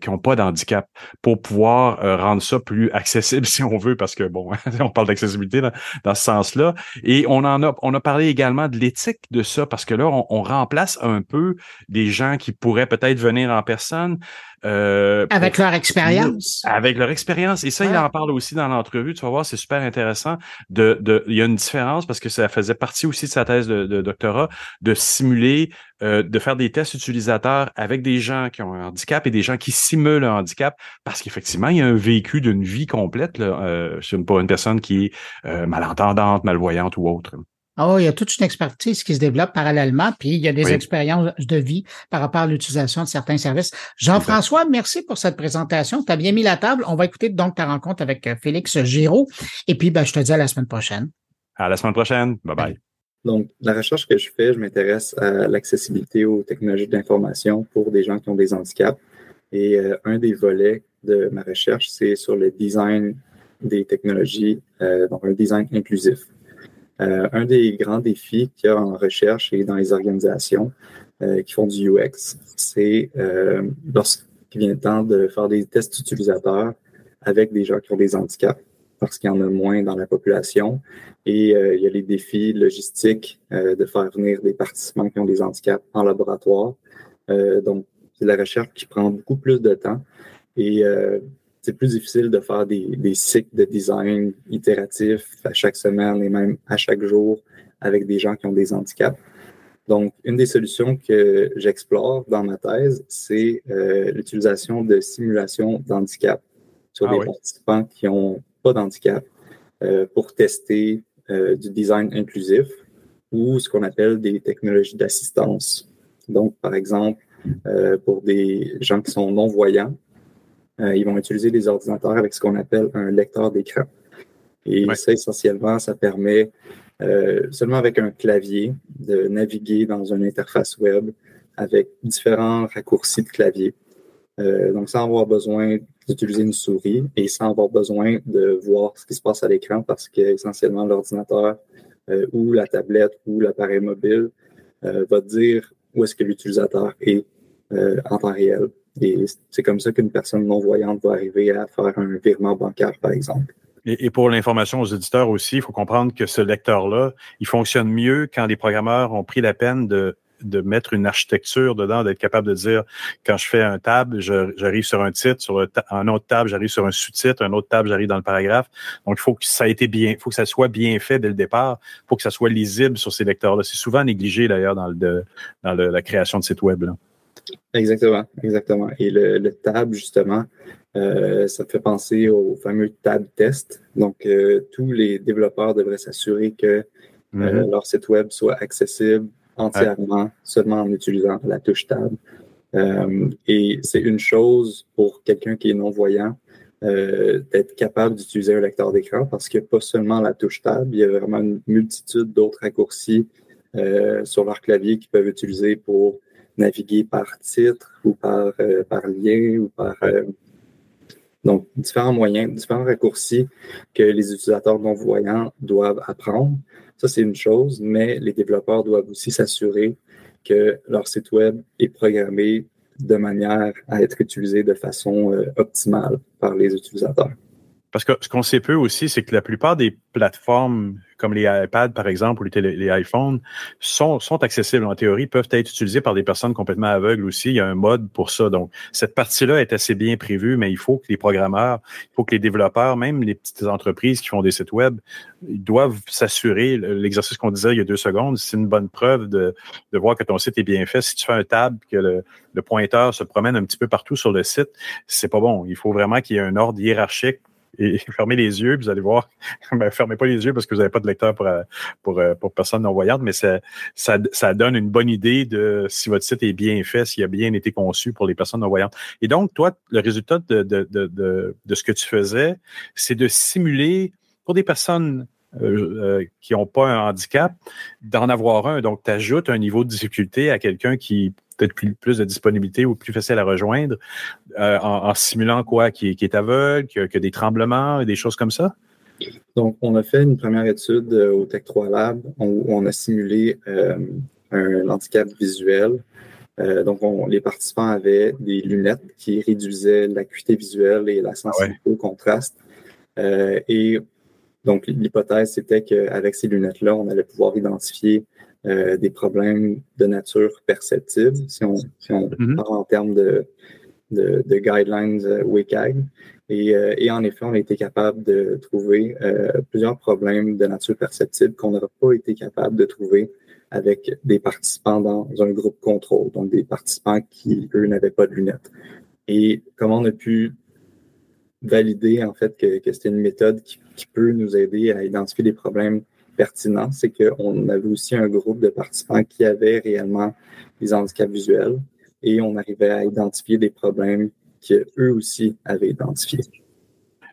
qui n'ont pas d'handicap pour pouvoir euh, rendre ça plus accessible <laughs> si on veut, parce que bon, <laughs> on parle d'accessibilité dans, ce sens-là. Et on en a, on a parlé également de l'éthique de ça, parce que là, on, on remplace un peu des gens qui pourraient peut-être venir en personne euh, avec leur expérience. Avec leur expérience. Et ça, il en parle aussi dans l'entrevue. Tu vas voir, c'est super intéressant. De, de, il y a une différence parce que ça faisait partie aussi de sa thèse de, de doctorat de simuler, euh, de faire des tests utilisateurs avec des gens qui ont un handicap et des gens qui simulent un handicap parce qu'effectivement, il y a un vécu d'une vie complète là, euh, pour une personne qui est euh, malentendante, malvoyante ou autre. Oh, il y a toute une expertise qui se développe parallèlement, puis il y a des expériences de vie par rapport à l'utilisation de certains services. Jean-François, merci pour cette présentation. Tu as bien mis la table. On va écouter donc ta rencontre avec euh, Félix Giraud. Et puis, ben, je te dis à la semaine prochaine. À la semaine prochaine. Bye bye. Donc, la recherche que je fais, je m'intéresse à l'accessibilité aux technologies d'information pour des gens qui ont des handicaps. Et euh, un des volets de ma recherche, c'est sur le design des technologies, donc un design inclusif. Un des grands défis qu'il y a en recherche et dans les organisations qui font du UX, c'est lorsqu'il vient le temps de faire des tests utilisateurs avec des gens qui ont des handicaps parce qu'il y en a moins dans la population. Et euh, il y a les défis logistiques euh, de faire venir des participants qui ont des handicaps en laboratoire. Euh, donc, c'est la recherche qui prend beaucoup plus de temps. Et c'est plus difficile de faire des, des, cycles de design itératifs à chaque semaine et même à chaque jour avec des gens qui ont des handicaps. Donc, une des solutions que j'explore dans ma thèse, c'est l'utilisation de simulations d'handicap sur ah des participants qui ont pas d'handicap euh, pour tester euh, du design inclusif ou ce qu'on appelle des technologies d'assistance. Donc, par exemple, euh, pour des gens qui sont non-voyants, ils vont utiliser des ordinateurs avec ce qu'on appelle un lecteur d'écran. Et ça, essentiellement, ça permet seulement avec un clavier de naviguer dans une interface web avec différents raccourcis de clavier. donc, sans avoir besoin d'utiliser une souris et sans avoir besoin de voir ce qui se passe à l'écran parce qu'essentiellement l'ordinateur euh, ou la tablette ou l'appareil mobile euh, va dire où est-ce que l'utilisateur est euh, en temps réel. Et c'est comme ça qu'une personne non-voyante va arriver à faire un virement bancaire, par exemple. Et, pour l'information aux éditeurs aussi, il faut comprendre que ce lecteur-là, il fonctionne mieux quand les programmeurs ont pris la peine de mettre une architecture dedans, d'être capable de dire quand je fais un tab, j'arrive sur un titre, sur un autre tab, j'arrive sur un sous-titre, un autre tab, j'arrive dans le paragraphe. Donc, il faut que ça ait été bien, faut que ça soit bien fait dès le départ, faut que ça soit lisible sur ces lecteurs-là. C'est souvent négligé d'ailleurs dans, le, dans la création de sites web. Là. Exactement, exactement. Et le, tab, justement, euh, ça me fait penser au fameux tab test. Donc, euh, tous les développeurs devraient s'assurer que euh, mm-hmm. leur site web soit accessible entièrement seulement en utilisant la touche Tab. Et c'est une chose pour quelqu'un qui est non-voyant euh, d'être capable d'utiliser un lecteur d'écran parce qu'il n'y a pas seulement la touche Tab, il y a vraiment une multitude d'autres raccourcis euh, sur leur clavier qu'ils peuvent utiliser pour naviguer par titre ou par, par lien ou par... donc, différents moyens, différents raccourcis que les utilisateurs non-voyants doivent apprendre. Ça, c'est une chose, mais les développeurs doivent aussi s'assurer que leur site web est programmé de manière à être utilisé de façon euh, optimale par les utilisateurs. Parce que ce qu'on sait peu aussi, c'est que la plupart des plateformes comme les iPads, par exemple, ou les, iPhones, sont, sont accessibles en théorie, peuvent être utilisés par des personnes complètement aveugles aussi. Il y a un mode pour ça. Donc, cette partie-là est assez bien prévue, mais il faut que les programmeurs, il faut que les développeurs, même les petites entreprises qui font des sites web, ils doivent s'assurer, l'exercice qu'on disait il y a deux secondes, c'est une bonne preuve de, de voir que ton site est bien fait. Si tu fais un tab, que le, le pointeur se promène un petit peu partout sur le site, c'est pas bon. Il faut vraiment qu'il y ait un ordre hiérarchique et fermez les yeux, vous allez voir. <laughs> ben, fermez pas les yeux parce que vous n'avez pas de lecteur pour, euh, pour, euh, pour personne non-voyante, mais ça, ça, ça, donne une bonne idée de si votre site est bien fait, s'il a bien été conçu pour les personnes non-voyantes. Et donc, toi, le résultat de, de, de, de, ce que tu faisais, c'est de simuler pour des personnes euh, qui n'ont pas un handicap, d'en avoir un. Donc, tu ajoutes un niveau de difficulté à quelqu'un qui peut-être plus, plus de disponibilité ou plus facile à rejoindre euh, en, simulant quoi? Qui, est aveugle, que, des tremblements, des choses comme ça? Donc, on a fait une première étude euh, au Tech 3 Lab où on a simulé euh, un handicap visuel. donc, les participants avaient des lunettes qui réduisaient l'acuité visuelle et la sensibilité au contraste. et donc, l'hypothèse, c'était qu'avec ces lunettes-là, on allait pouvoir identifier euh, des problèmes de nature perceptible, si on, si on mm-hmm. parle en termes de, de, de guidelines euh, WCAG. Et, euh, et, en effet, on a été capable de trouver euh, plusieurs problèmes de nature perceptible qu'on n'aurait pas été capable de trouver avec des participants dans un groupe contrôle, donc des participants qui, eux, n'avaient pas de lunettes. Et comment on a pu valider, en fait, que, que c'était une méthode qui, qui, peut nous aider à identifier des problèmes c'est qu'on avait aussi un groupe de participants qui avaient réellement des handicaps visuels et on arrivait à identifier des problèmes qu'eux aussi avaient identifiés.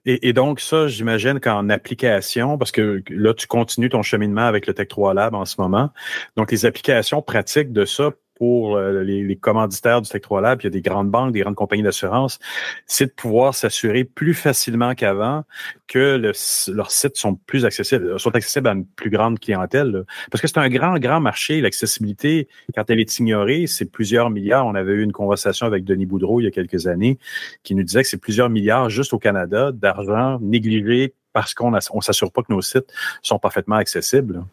Et, donc, ça, j'imagine qu'en application, parce que là, tu continues ton cheminement avec le Tech 3 Lab en ce moment. Donc, les applications pratiques de ça pour euh, les, commanditaires du Tech 3 Lab, il y a des grandes banques, des grandes compagnies d'assurance, c'est de pouvoir s'assurer plus facilement qu'avant que leurs sites sont plus accessibles, sont accessibles à une plus grande clientèle. Parce que c'est un grand, grand marché. L'accessibilité, quand elle est ignorée, c'est plusieurs milliards. On avait eu une conversation avec Denis Boudreau il y a quelques années qui nous disait que c'est plusieurs milliards juste au Canada d'argent négligé parce qu'on ne s'assure pas que nos sites sont parfaitement accessibles.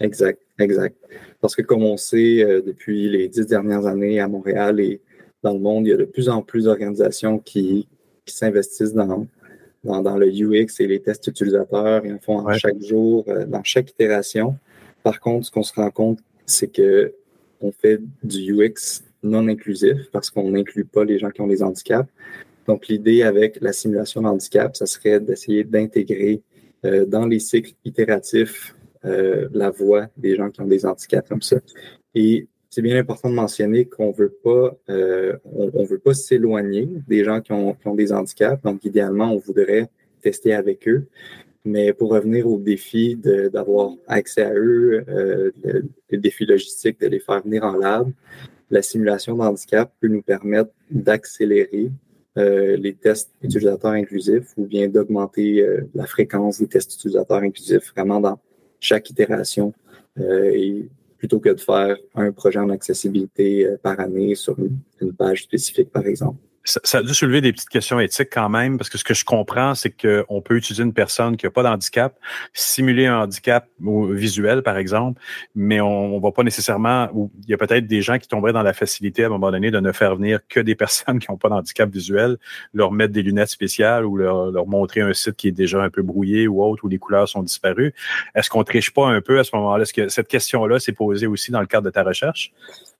Exact, exact. Parce que comme on sait, euh, depuis les dix dernières années à Montréal et dans le monde, il y a de plus en plus d'organisations qui, s'investissent dans, dans, le UX et les tests utilisateurs. Ils en font chaque jour, euh, dans chaque itération. Par contre, ce qu'on se rend compte, c'est que on fait du UX non inclusif parce qu'on n'inclut pas les gens qui ont des handicaps. Donc, l'idée avec la simulation d'handicap, ça serait d'essayer d'intégrer euh, dans les cycles itératifs euh, la voix des gens qui ont des handicaps comme ça. Et c'est bien important de mentionner qu'on veut pas, euh, on, veut pas s'éloigner des gens qui ont, qui ont, des handicaps. Donc, idéalement, on voudrait tester avec eux. Mais pour revenir au défi d'avoir accès à eux, euh, le, le, défi logistique de les faire venir en lab, la simulation d'handicap peut nous permettre d'accélérer euh, les tests utilisateurs inclusifs ou bien d'augmenter euh, la fréquence des tests utilisateurs inclusifs vraiment dans chaque itération euh, plutôt que de faire un projet en accessibilité euh, par année sur une page spécifique, par exemple ça, a dû soulever des petites questions éthiques quand même, parce que ce que je comprends, c'est qu'on peut utiliser une personne qui n'a pas d'handicap, simuler un handicap visuel, par exemple, mais on ne va pas nécessairement, ou il y a peut-être des gens qui tomberaient dans la facilité à un moment donné de ne faire venir que des <laughs> personnes qui n'ont pas d'handicap visuel, leur mettre des lunettes spéciales ou leur, leur, montrer un site qui est déjà un peu brouillé ou autre, où les couleurs sont disparues. Est-ce qu'on triche pas un peu à ce moment-là? Est-ce que cette question-là s'est posée aussi dans le cadre de ta recherche?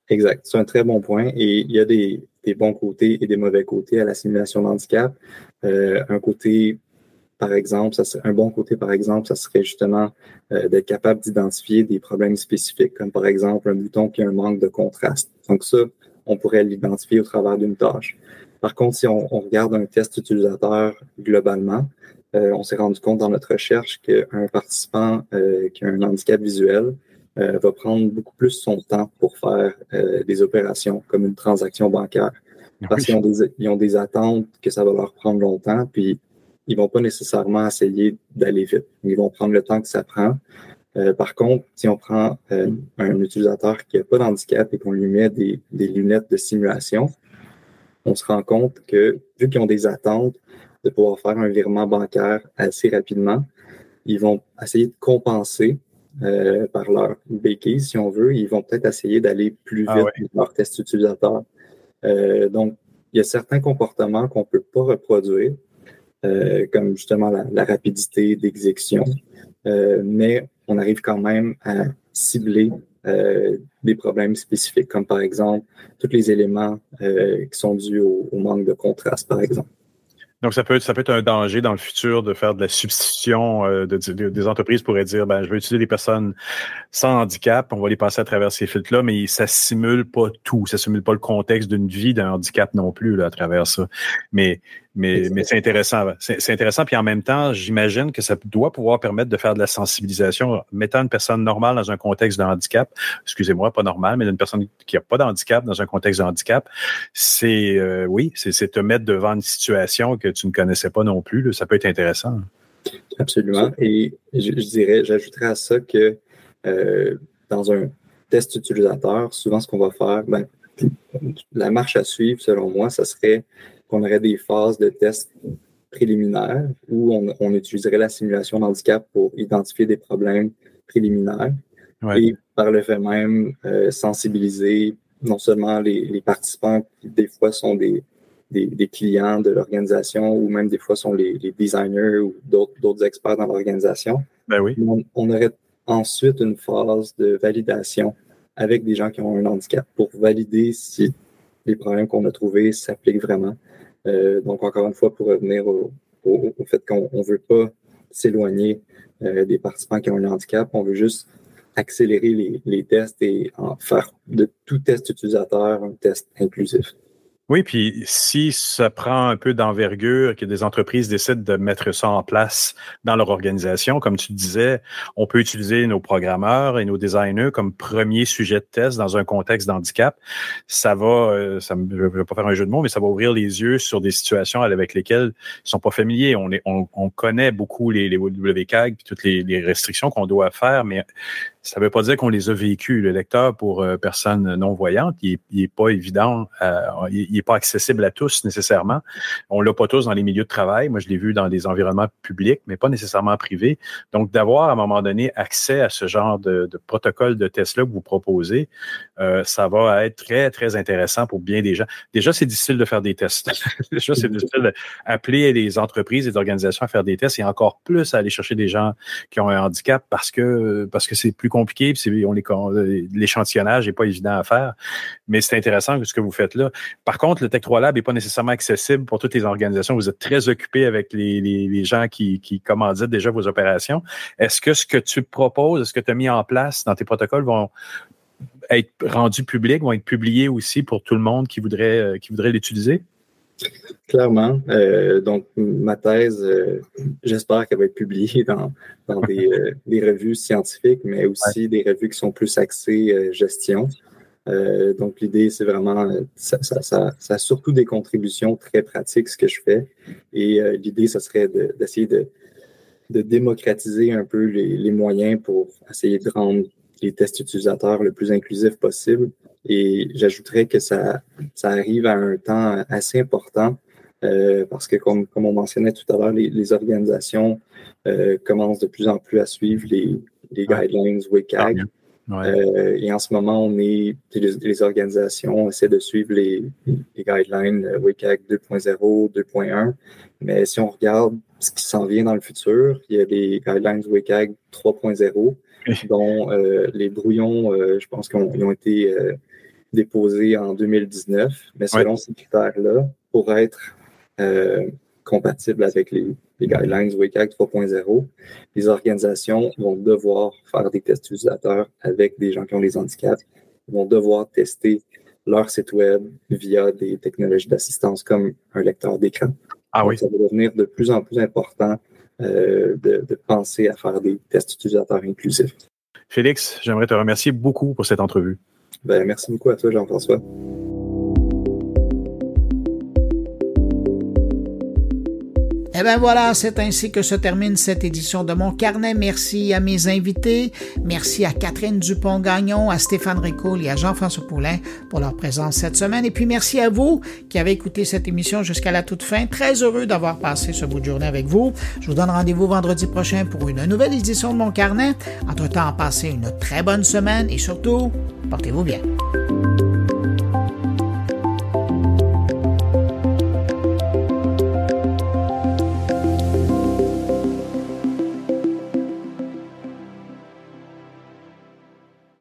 Exact. C'est un très bon point. Et il y a des, bons côtés et des mauvais côtés à la simulation d'handicap. Euh, un côté, par exemple, ça serait, un bon côté, par exemple, ça serait justement euh, d'être capable d'identifier des problèmes spécifiques, comme par exemple un bouton qui a un manque de contraste. Donc ça, on pourrait l'identifier au travers d'une tâche. Par contre, si on, regarde un test utilisateur globalement, euh, on s'est rendu compte dans notre recherche qu'un participant qui a un handicap visuel euh, va prendre beaucoup plus son temps pour faire euh, des opérations comme une transaction bancaire. Parce qu'ils ont des, ils ont des attentes que ça va leur prendre longtemps, puis ils vont pas nécessairement essayer d'aller vite. Ils vont prendre le temps que ça prend. Euh, par contre, si on prend un utilisateur qui n'a pas d'handicap et qu'on lui met des, des, lunettes de simulation, on se rend compte que vu qu'ils ont des attentes de pouvoir faire un virement bancaire assez rapidement, ils vont essayer de compenser euh, par leur béquille, si on veut, ils vont peut-être essayer d'aller plus ah vite dans leur test utilisateur. Euh, donc, il y a certains comportements qu'on ne peut pas reproduire, euh, comme justement la, rapidité d'exécution, mais on arrive quand même à cibler des problèmes spécifiques, comme par exemple tous les éléments qui sont dus au manque de contraste, par exemple. Donc, ça peut, être, un danger dans le futur de faire de la substitution. Euh, de, des entreprises pourraient dire, ben, je vais utiliser des personnes sans handicap, on va les passer à travers ces filtres-là, mais ça simule pas tout. Ça simule pas le contexte d'une vie d'un handicap non plus là, à travers ça. Mais mais, mais c'est intéressant. C'est intéressant. Puis en même temps, j'imagine que ça doit pouvoir permettre de faire de la sensibilisation, mettant une personne normale dans un contexte de handicap, excusez-moi, pas normal, mais une personne qui n'a pas de handicap dans un contexte de handicap, c'est euh, oui, c'est te mettre devant une situation que tu ne connaissais pas non plus. ça peut être intéressant. Absolument. Et je, dirais, j'ajouterais à ça que euh, dans un test utilisateur, souvent ce qu'on va faire, ben, la marche à suivre, selon moi, ça serait qu'on aurait des phases de tests préliminaires où on, utiliserait la simulation d'handicap pour identifier des problèmes préliminaires et par le fait même euh, sensibiliser non seulement les, participants qui des fois sont des, des, clients de l'organisation ou même des fois sont les, designers ou d'autres experts dans l'organisation. Ben oui. on, on, aurait ensuite une phase de validation avec des gens qui ont un handicap pour valider si les problèmes qu'on a trouvés s'appliquent vraiment. Euh, donc, encore une fois, pour revenir au, fait qu'on ne veut pas s'éloigner euh, des participants qui ont un handicap, on veut juste accélérer les, tests et faire de tout test utilisateur un test inclusif. Oui, puis si ça prend un peu d'envergure, que des entreprises décident de mettre ça en place dans leur organisation, comme tu disais, on peut utiliser nos programmeurs et nos designers comme premier sujet de test dans un contexte d'handicap. Ça va, euh, ça, je ne vais pas faire un jeu de mots, mais ça va ouvrir les yeux sur des situations avec lesquelles ils sont pas familiers. On, connaît beaucoup les, les WCAG et toutes les, les restrictions qu'on doit faire, mais ça ne veut pas dire qu'on les a vécues. Le lecteur pour euh, personnes non-voyantes, il n'est pas évident, euh, il n'est pas accessible à tous nécessairement. On l'a pas tous dans les milieux de travail. Moi, je l'ai vu dans des environnements publics, mais pas nécessairement privés. Donc, d'avoir à un moment donné accès à ce genre de, de protocole de test-là que vous proposez, euh, ça va être très, très intéressant pour bien des gens. Déjà, c'est difficile de faire des tests. <laughs> Déjà, c'est difficile d'appeler les entreprises et les organisations à faire des tests et encore plus à aller chercher des gens qui ont un handicap parce que parce que c'est plus compliqué, puis on l'échantillonnage n'est pas évident à faire. Mais c'est intéressant ce que vous faites là. Par contre, le Tech 3 Lab n'est pas nécessairement accessible pour toutes les organisations. Vous êtes très occupé avec les, les, gens qui, qui déjà vos opérations. Est-ce que ce que tu proposes, ce que tu as mis en place dans tes protocoles vont être rendus publics, vont être publiés aussi pour tout le monde qui voudrait, euh, qui voudrait l'utiliser? Clairement. Euh, donc, ma thèse, euh, j'espère qu'elle va être publiée <laughs> dans, dans des, euh, des, revues scientifiques, mais aussi des revues qui sont plus axées gestion. donc, l'idée, c'est vraiment, ça, ça, ça, ça, a surtout des contributions très pratiques, ce que je fais. Et l'idée, ce serait d'essayer de, de, démocratiser un peu les, les moyens pour essayer de rendre les tests utilisateurs le plus inclusifs possible. Et j'ajouterais que ça, ça arrive à un temps assez important euh, parce que, comme, comme on mentionnait tout à l'heure, les, les, organisations euh, commencent de plus en plus à suivre les, les guidelines WCAG. Euh, et en ce moment, on est, les, les, organisations essaient de suivre les, les guidelines WCAG 2.0, 2.1. Mais si on regarde ce qui s'en vient dans le futur, il y a les guidelines WCAG 3.0 dont euh, les brouillons, euh, je pense qu'ils ont, été euh, déposés en 2019. Mais selon ces critères-là, pour être compatibles avec les, guidelines WCAG 3.0, les organisations vont devoir faire des tests utilisateurs avec des gens qui ont des handicaps, Ils vont devoir tester leur site web via des technologies d'assistance comme un lecteur d'écran. Ah oui. ça va devenir de plus en plus important euh, de, penser à faire des tests utilisateurs inclusifs. Félix, j'aimerais te remercier beaucoup pour cette entrevue. Ben, merci beaucoup à toi, Jean-François. Eh bien voilà, c'est ainsi que se termine cette édition de mon carnet. Merci à mes invités. Merci à Catherine Dupont-Gagnon, à Stéphane Ricoul et à Jean-François Poulain pour leur présence cette semaine. Et puis merci à vous qui avez écouté cette émission jusqu'à la toute fin. Très heureux d'avoir passé ce bout de journée avec vous. Je vous donne rendez-vous vendredi prochain pour une nouvelle édition de mon carnet. Entre-temps, passez une très bonne semaine et surtout, portez-vous bien.